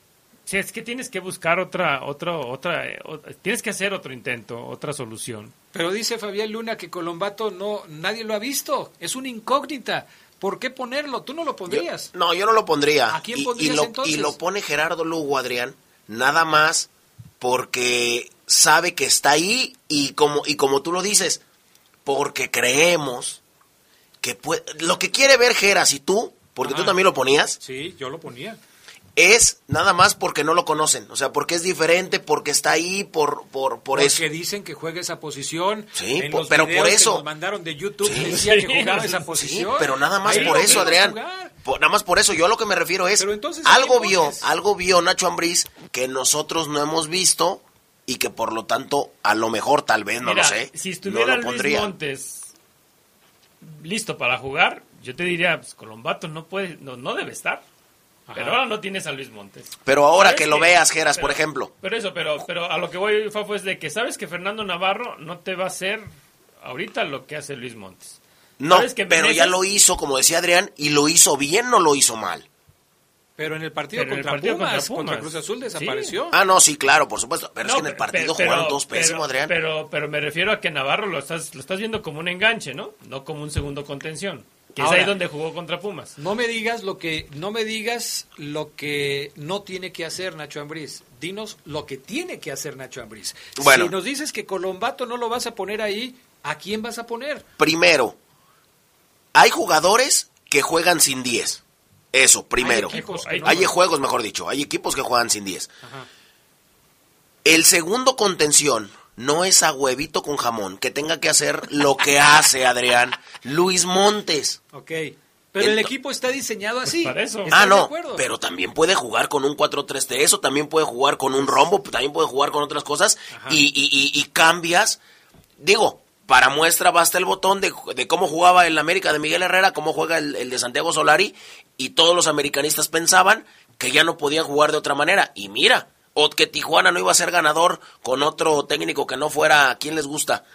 Si es que tienes que buscar otra, otra, otra, eh, ot- tienes que hacer otro intento, otra solución. Pero dice Fabián Luna que Colombato no, nadie lo ha visto, es una incógnita. ¿Por qué ponerlo? Tú no lo pondrías. No, yo no lo pondría. ¿A quién Y- y, pondrías lo, entonces? y lo pone Gerardo Lugo, Adrián, nada más porque sabe que está ahí y como, y como tú lo dices, porque creemos que puede... Lo que quiere ver Geras y tú, porque tú Ajá. también lo ponías, Sí, yo lo ponía. Es nada más porque no lo conocen. O sea, porque es diferente, porque está ahí, por, por, por Porque eso. dicen que juega esa posición. Sí, En po- los pero por que eso. nos mandaron de YouTube Sí. decía que Sí. jugaba esa Sí, posición. pero nada más Ahí por lo eso, Adrián. nada más por eso, yo a lo que me refiero es, Pero entonces, ¿a algo vio, pones? algo vio Nacho Ambriz que nosotros no hemos visto y que por lo tanto, a lo mejor, tal vez, no Mira, lo sé, Si no estuviera lo Luis pondría. Montes listo para jugar, yo te diría, pues Colombato no puede, no, no debe estar. Pero ahora no tienes a Luis Montes. Pero ahora ¿Sabes que lo veas, Geras, por ejemplo. Pero eso, pero, pero a lo que voy, Fafo, es de que sabes que Fernando Navarro no te va a hacer ahorita lo que hace Luis Montes. No, ¿Sabes que pero ya lo hizo, como decía Adrián, y lo hizo bien, no lo hizo mal. Pero en el partido, Pero en el contra, partido Pumas, contra contra Pumas. Cruz Azul desapareció. Ah, no, sí, claro, por supuesto. Pero es que en el partido pero- jugaron todos pero- pésimo, Adrián. Pero, pero me refiero a que Navarro lo estás, lo estás viendo como un enganche, ¿no? No como un segundo contención. Que Ahora- es ahí donde jugó contra Pumas. No me digas lo que no me digas lo que no tiene que hacer Nacho Ambriz. Dinos lo que tiene que hacer Nacho Ambriz. Bueno. Si nos dices que Colombato no lo vas a poner ahí, ¿a quién vas a poner? Primero, hay jugadores que juegan sin 10. Eso, primero. Hay equipos que hay, no. hay juegos, mejor dicho. Hay equipos que juegan sin 10. El segundo contención no es a huevito con jamón que tenga que hacer lo que hace Adrián Luis Montes. Ok. Pero el equipo está diseñado así. para eso. ¿Estás Ah, de no, acuerdo? pero también puede jugar con un 4-3 de eso, también puede jugar con un rombo, también puede jugar con otras cosas y, y- y- y cambias. Digo, para muestra basta el botón de, de cómo jugaba el América de Miguel Herrera, cómo juega el, el de Santiago Solari y todos los americanistas pensaban que ya no podían jugar de otra manera. Y mira, o que Tijuana no iba a ser ganador con otro técnico que no fuera, ¿a quién les gusta?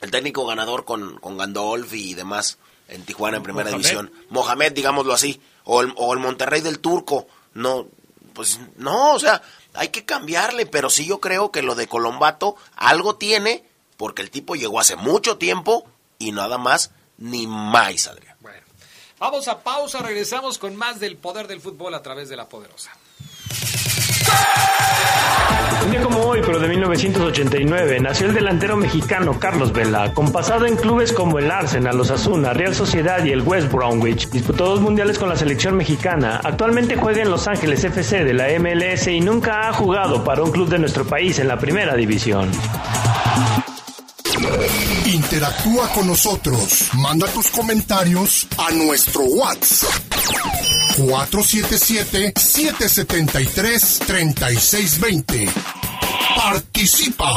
El técnico ganador con, con Gandolfi y demás en Tijuana en primera Mohamed. división. Mohamed, digámoslo así, o el, o el Monterrey del Turco. No, pues no, o sea, hay que cambiarle, pero sí yo creo que lo de Colombato algo tiene, porque el tipo llegó hace mucho tiempo y nada más ni más, Adrián. Bueno, vamos a pausa, regresamos con más del poder del fútbol a través de la poderosa. Un día como hoy, pero de 1989, nació el delantero mexicano Carlos Vela, con pasado en clubes como el Arsenal, los Asuna, Real Sociedad y el West Bromwich. Disputó dos mundiales con la selección mexicana. Actualmente juega en Los Ángeles FC de la MLS y nunca ha jugado para un club de nuestro país en la primera división. Interactúa con nosotros. Manda tus comentarios a nuestro WhatsApp. 477-773-3620. Participa.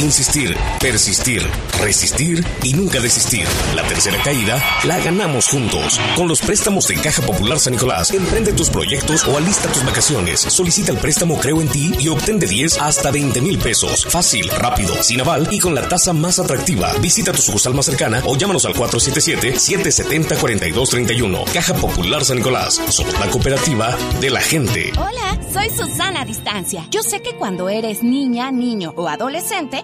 Insistir, persistir, resistir y nunca desistir. La tercera caída la ganamos juntos. Con los préstamos de Caja Popular San Nicolás, emprende tus proyectos o alista tus vacaciones. Solicita el préstamo Creo en ti y obtén de 10 hasta 20 mil pesos. Fácil, rápido, sin aval y con la tasa más atractiva. Visita tu sucursal más cercana o llámanos al 477-770-4231. Caja Popular San Nicolás. Somos la cooperativa de la gente. Hola, soy Susana Distancia. Yo sé que cuando eres niña, niño o adolescente,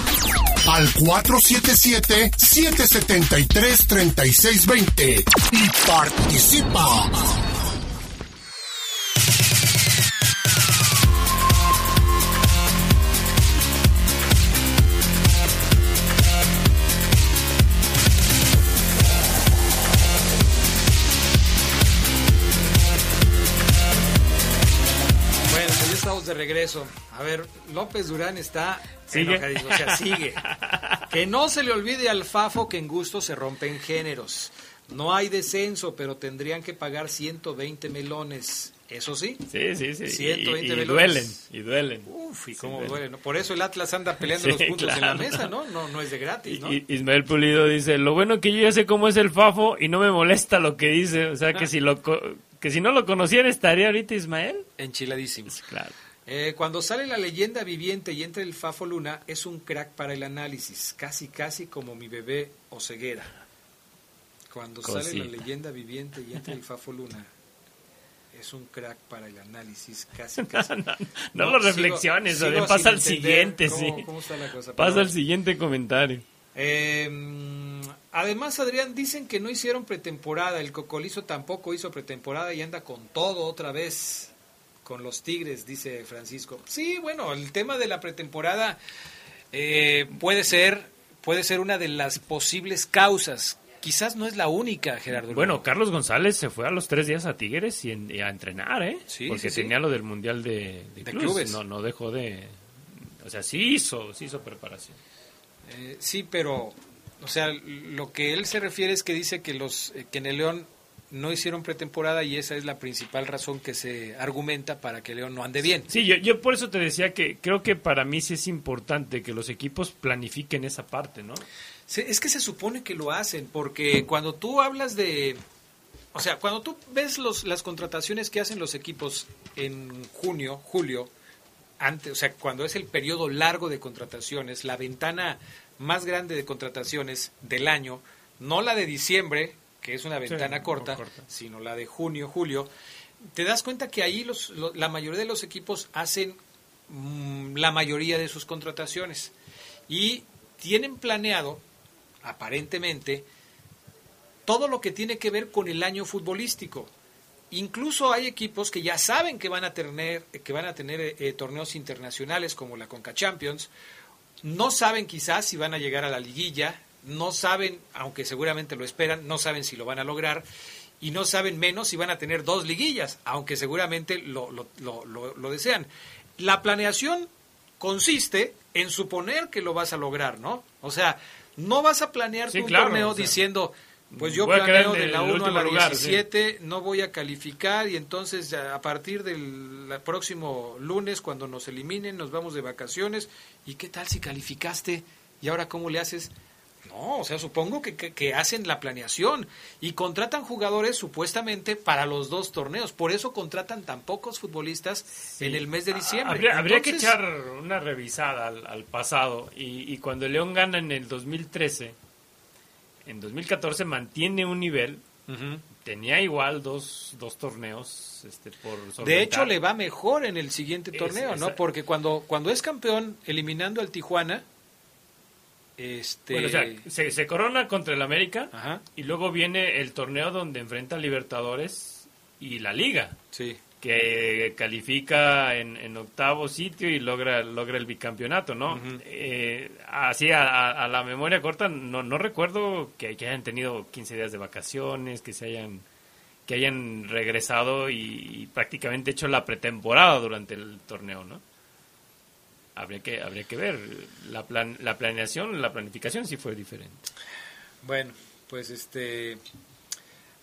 al 477-773-3620 y participa. De regreso. A ver, López Durán está ¿Sigue? enojadísimo, o sea, sigue. Que no se le olvide al Fafo que en gusto se rompen géneros. No hay descenso, pero tendrían que pagar 120 melones. Eso sí. Sí, sí, sí. 120 y, y duelen, y duelen. Uf, y cómo Sí, duelen. Por eso el Atlas anda peleando Sí, los puntos en la mesa, ¿no? ¿no? No es de gratis, ¿no? Y- Ismael Pulido dice, lo bueno que yo ya sé cómo es el Fafo y no me molesta lo que dice. O sea, que si lo que si no lo conociera estaría ahorita Ismael. Enchiladísimo. Claro. Eh, cuando sale la leyenda viviente y entra el Fafo Luna, es un crack para el análisis, casi casi como mi bebé Oceguera. Cuando sale la leyenda viviente y entra el Fafo Luna, es un crack para el análisis, casi casi. No, no lo reflexiones, sigo pasa al siguiente, cómo- sí. cómo está la cosa, Pasa al siguiente comentario. Eh, además, Adrián, dicen que no hicieron pretemporada. El Cocolizo tampoco hizo pretemporada y anda con todo otra vez. Con los Tigres, dice Francisco. Sí, bueno, el tema de la pretemporada eh, puede ser puede ser una de las posibles causas. Quizás no es la única, Gerardo. Bueno, Carlos González se fue a los tres días a Tigres y, en- y a entrenar, ¿eh? Sí, Porque sí, sí. tenía lo del Mundial de, de De clubes. clubes. No, no dejó de... O sea, sí hizo, sí hizo preparación. Eh, sí, pero, o sea, lo que él se refiere es que dice que los eh, que en el León no hicieron pretemporada y esa es la principal razón que se argumenta para que León no ande bien. Sí, yo, yo por eso te decía que creo que para mí sí es importante que los equipos planifiquen esa parte, ¿no? Es que se supone que lo hacen, porque cuando tú hablas de... O sea, cuando tú ves los, las contrataciones que hacen los equipos en junio, julio, antes, o sea, cuando es el periodo largo de contrataciones, la ventana más grande de contrataciones del año, no la de diciembre, que es una ventana corta. sino la de junio, julio, te das cuenta que ahí los, lo- la mayoría de los equipos hacen mm, la mayoría de sus contrataciones y tienen planeado, aparentemente, todo lo que tiene que ver con el año futbolístico. Incluso hay equipos que ya saben que van a tener, que van a tener eh, eh, torneos internacionales como la Conca Champions. No saben quizás si van a llegar a la liguilla, no saben, aunque seguramente lo esperan, no saben si lo van a lograr y no saben menos si van a tener dos liguillas, aunque seguramente lo, lo, lo, lo- desean. La planeación consiste en suponer que lo vas a lograr, ¿no? O sea, no vas a planear Sí, tu claro, torneo o sea, diciendo, pues yo planeo de la el 1 a la lugar, sí. 17, no voy a calificar y entonces a a partir del próximo lunes cuando nos eliminen nos vamos de vacaciones y qué tal si calificaste y ahora cómo le haces No, o sea, supongo que, que, hacen la planeación y contratan jugadores supuestamente para los dos torneos. Por eso contratan tan pocos futbolistas en el mes de diciembre. Habría, que echar una revisada al, pasado. Y, y, cuando León gana en el 2013, en 2014 mantiene un nivel. Tenía igual dos, dos torneos este, por De hecho, le va mejor en el siguiente torneo, ¿no? Porque cuando, cuando es campeón eliminando al Tijuana este... Bueno, o sea, se, corona contra el América y luego viene el torneo donde enfrenta a Libertadores y la Liga. Sí. Que califica en, octavo sitio y logra, logra el bicampeonato, ¿no? Eh, así a, la memoria corta, no, no recuerdo que, hayan tenido 15 días de vacaciones, que se hayan que hayan regresado y prácticamente hecho la pretemporada durante el torneo, ¿no? Habría que habría que ver. La plan, la planeación la planificación sí fue diferente. Bueno pues este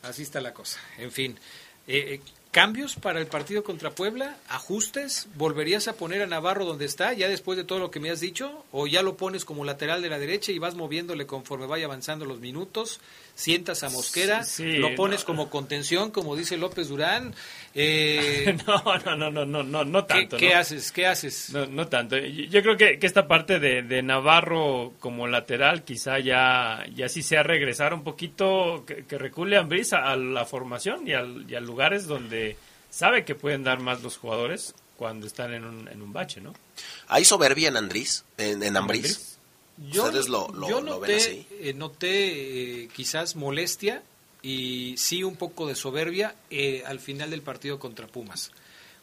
así está la cosa. En fin eh, eh, cambios para el partido contra Puebla ajustes volverías a poner a Navarro donde está ya después de todo lo que me has dicho o ya lo pones como lateral de la derecha y vas moviéndole conforme vaya avanzando los minutos sientas a Mosquera, lo pones como contención, como dice López Durán. Eh, no, no, no, no, no, no, no tanto. ¿Qué, haces? ¿Qué haces? No, no tanto. Yo creo que, que esta parte de, de, Navarro como lateral quizá ya, ya sí sea regresar un poquito, que, que recule a Ambris a, la formación y, al, y a lugares donde sabe que pueden dar más los jugadores cuando están en un, en un bache, ¿no? ¿Hay soberbia en Andrés? ¿En, en Ambris? Yo, yo noté, eh, noté eh, quizás molestia y sí un poco de soberbia eh, al final del partido contra Pumas.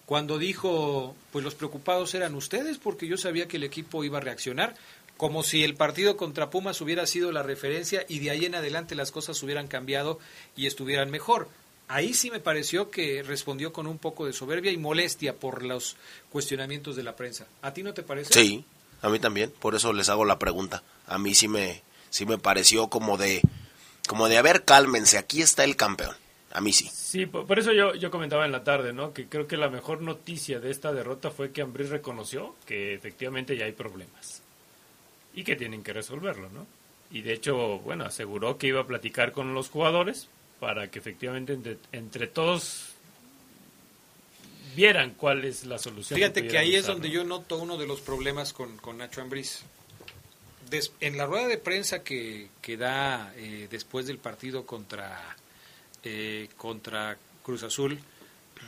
Cuando dijo, pues los preocupados eran ustedes porque yo sabía que el equipo iba a reaccionar, como si el partido contra Pumas hubiera sido la referencia y de ahí en adelante las cosas hubieran cambiado y estuvieran mejor. Ahí sí me pareció que respondió con un poco de soberbia y molestia por los cuestionamientos de la prensa. ¿A ti no te parece? Sí, a mí también, por eso les hago la pregunta. A mí sí me, sí me pareció como de, como de, a ver, cálmense, aquí está el campeón. A mí sí. Sí, por, eso yo, yo comentaba en la tarde, ¿no? Que creo que la mejor noticia de esta derrota fue que Ambris reconoció que efectivamente ya hay problemas y que tienen que resolverlo, ¿no? Y de hecho, bueno, aseguró que iba a platicar con los jugadores para que efectivamente entre, entre todos vieran cuál es la solución. Fíjate que, ahí es donde yo noto uno de los problemas con, con Nacho Ambriz. en la rueda de prensa que, que da eh, después del partido contra, eh, contra Cruz Azul,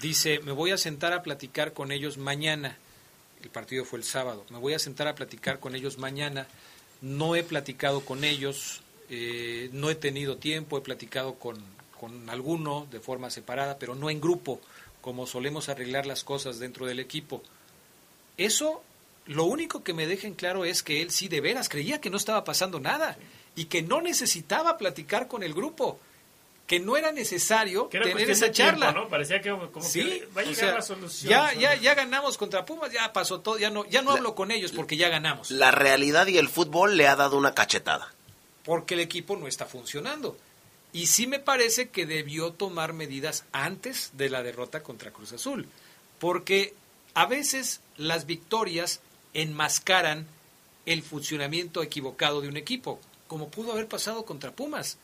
dice, me voy a sentar a platicar con ellos mañana. El partido fue el sábado. Me voy a sentar a platicar con ellos mañana. No he platicado con ellos, eh, no he tenido tiempo, he platicado con, con alguno de forma separada, pero no en grupo como solemos arreglar las cosas dentro del equipo. Eso, lo único que me dejen claro es que él sí de veras creía que no estaba pasando nada y que no necesitaba platicar con el grupo que no era necesario tener esa charla. ¿no? Parecía que como sí, va a llegar la solución. Ya, ya, ya ganamos contra Pumas, ya pasó todo, ya no, ya no hablo con ellos porque ya ganamos. La realidad y el fútbol le ha dado una cachetada. Porque el equipo no está funcionando. Y sí me parece que debió tomar medidas antes de la derrota contra Cruz Azul, porque a veces las victorias enmascaran el funcionamiento equivocado de un equipo, como pudo haber pasado contra Pumas.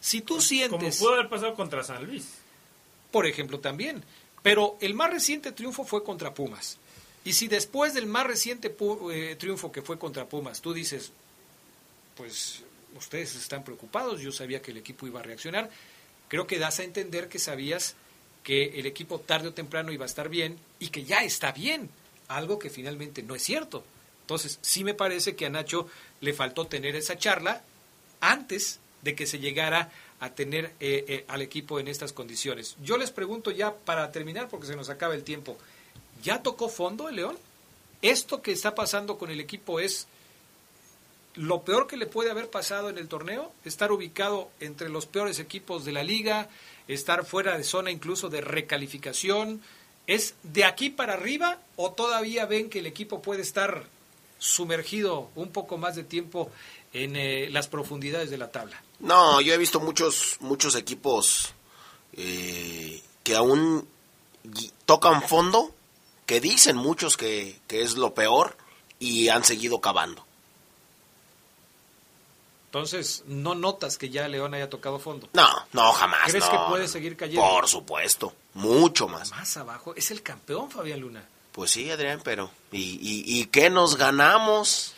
Si tú sientes... Como pudo haber pasado contra San Luis. Por ejemplo, también. Pero el más reciente triunfo fue contra Pumas. Y si después del más reciente eh, triunfo que fue contra Pumas, tú dices, pues ustedes están preocupados, yo sabía que el equipo iba a reaccionar. Creo que das a entender que sabías que el equipo tarde o temprano iba a estar bien y que ya está bien, algo que finalmente no es cierto. Entonces, sí me parece que a Nacho le faltó tener esa charla antes de que se llegara a tener eh, eh, al equipo en estas condiciones. Yo les pregunto ya para terminar, porque se nos acaba el tiempo, ¿ya tocó fondo el León? ¿Esto que está pasando con el equipo es lo peor que le puede haber pasado en el torneo, estar ubicado entre los peores equipos de la liga, estar fuera de zona incluso de recalificación, ¿es de aquí para arriba o todavía ven que el equipo puede estar sumergido un poco más de tiempo en eh, las profundidades de la tabla? No, yo he visto muchos, muchos equipos eh, que aún tocan fondo, que dicen muchos que, que es lo peor y han seguido cavando Entonces, ¿no notas que ya León haya tocado fondo? No, no, jamás. ¿Crees no. que puede seguir cayendo? Por supuesto, mucho más. Más abajo. Es el campeón, Fabián Luna. Pues sí, Adrián, pero ¿y, y, y qué nos ganamos?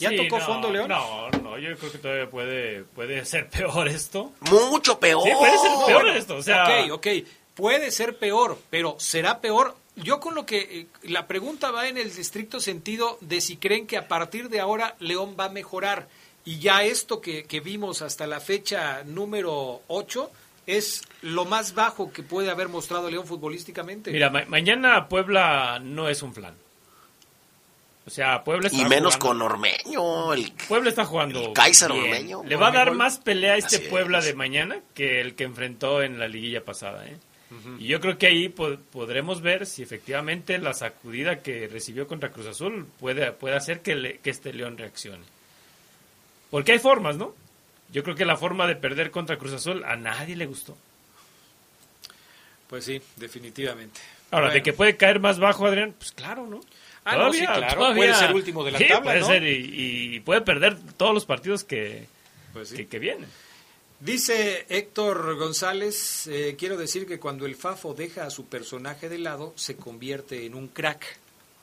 ¿Ya Sí, tocó no, fondo León? No, no, yo creo que todavía puede, puede ser peor esto. Mucho peor. Sí, puede ser peor esto. O sea, Ok, ok. Puede ser peor, pero ¿será peor? Yo con lo que... eh, la pregunta va en el estricto sentido de si creen que a partir de ahora León va a mejorar. Y ya esto que, que vimos hasta la fecha número 8 es lo más bajo que puede haber mostrado León futbolísticamente. Mira, ma- mañana Puebla no es un flan. O sea, Puebla está Y menos jugando- con Ormeño, el Puebla está jugando. Kaiser bien. Ormeño. Le va a dar más pelea a este Así Puebla es. de mañana que el que enfrentó en la liguilla pasada. ¿eh? Y yo creo que ahí po- podremos ver si efectivamente la sacudida que recibió contra Cruz Azul puede, puede hacer que, le- que este León reaccione. Porque hay formas, ¿no? Yo creo que la forma de perder contra Cruz Azul a nadie le gustó. Pues sí, definitivamente. Ahora, Bueno. de que puede caer más bajo, Adrián, pues claro, ¿no? Ah, no, sí, claro, puede ser último de la Sí, tabla, puede ¿no? ser, y, y puede perder todos los partidos que, Pues sí. que, que vienen. Dice Héctor González, eh, quiero decir que cuando el Fafo deja a su personaje de lado, se convierte en un crack.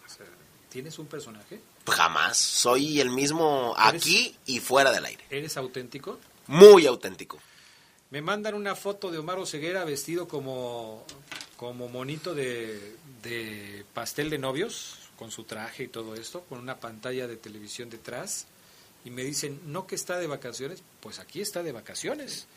O sea, ¿Tienes un personaje? Jamás. Soy el mismo aquí y fuera del aire. ¿Eres auténtico? Muy auténtico. Me mandan una foto de Omar Ceguera vestido como, como monito de, de pastel de novios, con su traje y todo esto, con una pantalla de televisión detrás. Y me dicen, ¿no que está de vacaciones? Pues aquí está de vacaciones.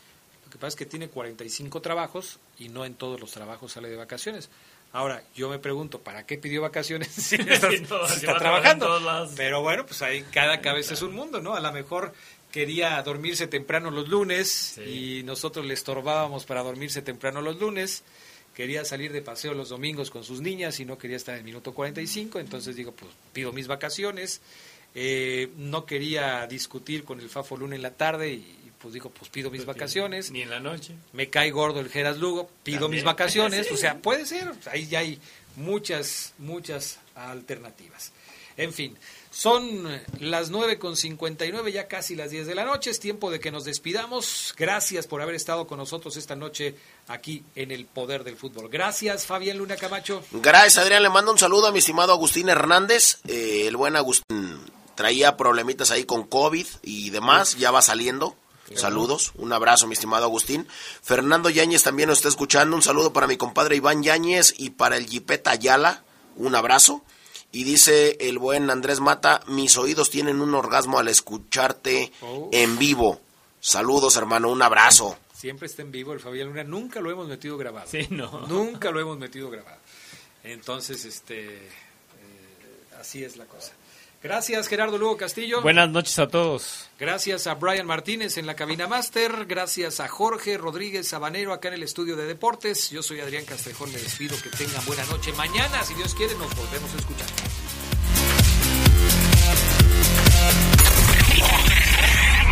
Lo que pasa es que tiene 45 trabajos y no en todos los trabajos sale de vacaciones. Ahora, yo me pregunto, ¿para qué pidió vacaciones si está, Sí, no, si trabajando? Pero bueno, pues ahí cada cabeza es un mundo, ¿no? A lo mejor quería dormirse temprano los lunes y nosotros le estorbábamos para dormirse temprano los lunes. Quería salir de paseo los domingos con sus niñas y no quería estar en el minuto 45, entonces digo, pues pido mis vacaciones. Eh, no quería discutir con el Fafo Luna en la tarde y pues dijo, pues pido mis vacaciones. Ni en la noche. Me cae gordo el Geras Lugo, pido También. mis vacaciones. Sí. O sea, puede ser, ahí ya hay muchas, muchas alternativas. En fin, son las 9 con 59, ya casi las 10 de la noche. Es tiempo de que nos despidamos. Gracias por haber estado con nosotros esta noche aquí en el Poder del Fútbol. Gracias, Fabián Luna Camacho. Gracias, Adrián. Le mando un saludo a mi estimado Agustín Hernández. Eh, el buen Agustín traía problemitas ahí con COVID y demás. Ya va saliendo. Saludos, un abrazo, mi estimado Agustín. Fernando Yáñez también nos está escuchando. Un saludo para mi compadre Iván Yáñez y para el Jipeta Ayala. Un abrazo. Y dice el buen Andrés Mata, mis oídos tienen un orgasmo al escucharte Oh. en vivo. Saludos, hermano, un abrazo. Siempre está en vivo el Fabián Luna. Nunca lo hemos metido grabado. Sí, no. Nunca lo hemos metido grabado. Entonces, este, eh, así es la cosa. Gracias, Gerardo Lugo Castillo. Buenas noches a todos. Gracias a Brian Martínez en la cabina máster. Gracias a Jorge Rodríguez Sabanero acá en el estudio de deportes. Yo soy Adrián Castrejón. Me despido. Que tengan buena noche. Mañana, si Dios quiere, nos volvemos a escuchar.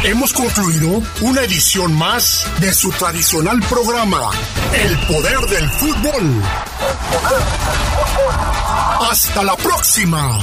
Hemos concluido una edición más de su tradicional programa, El Poder del Fútbol. Hasta la próxima.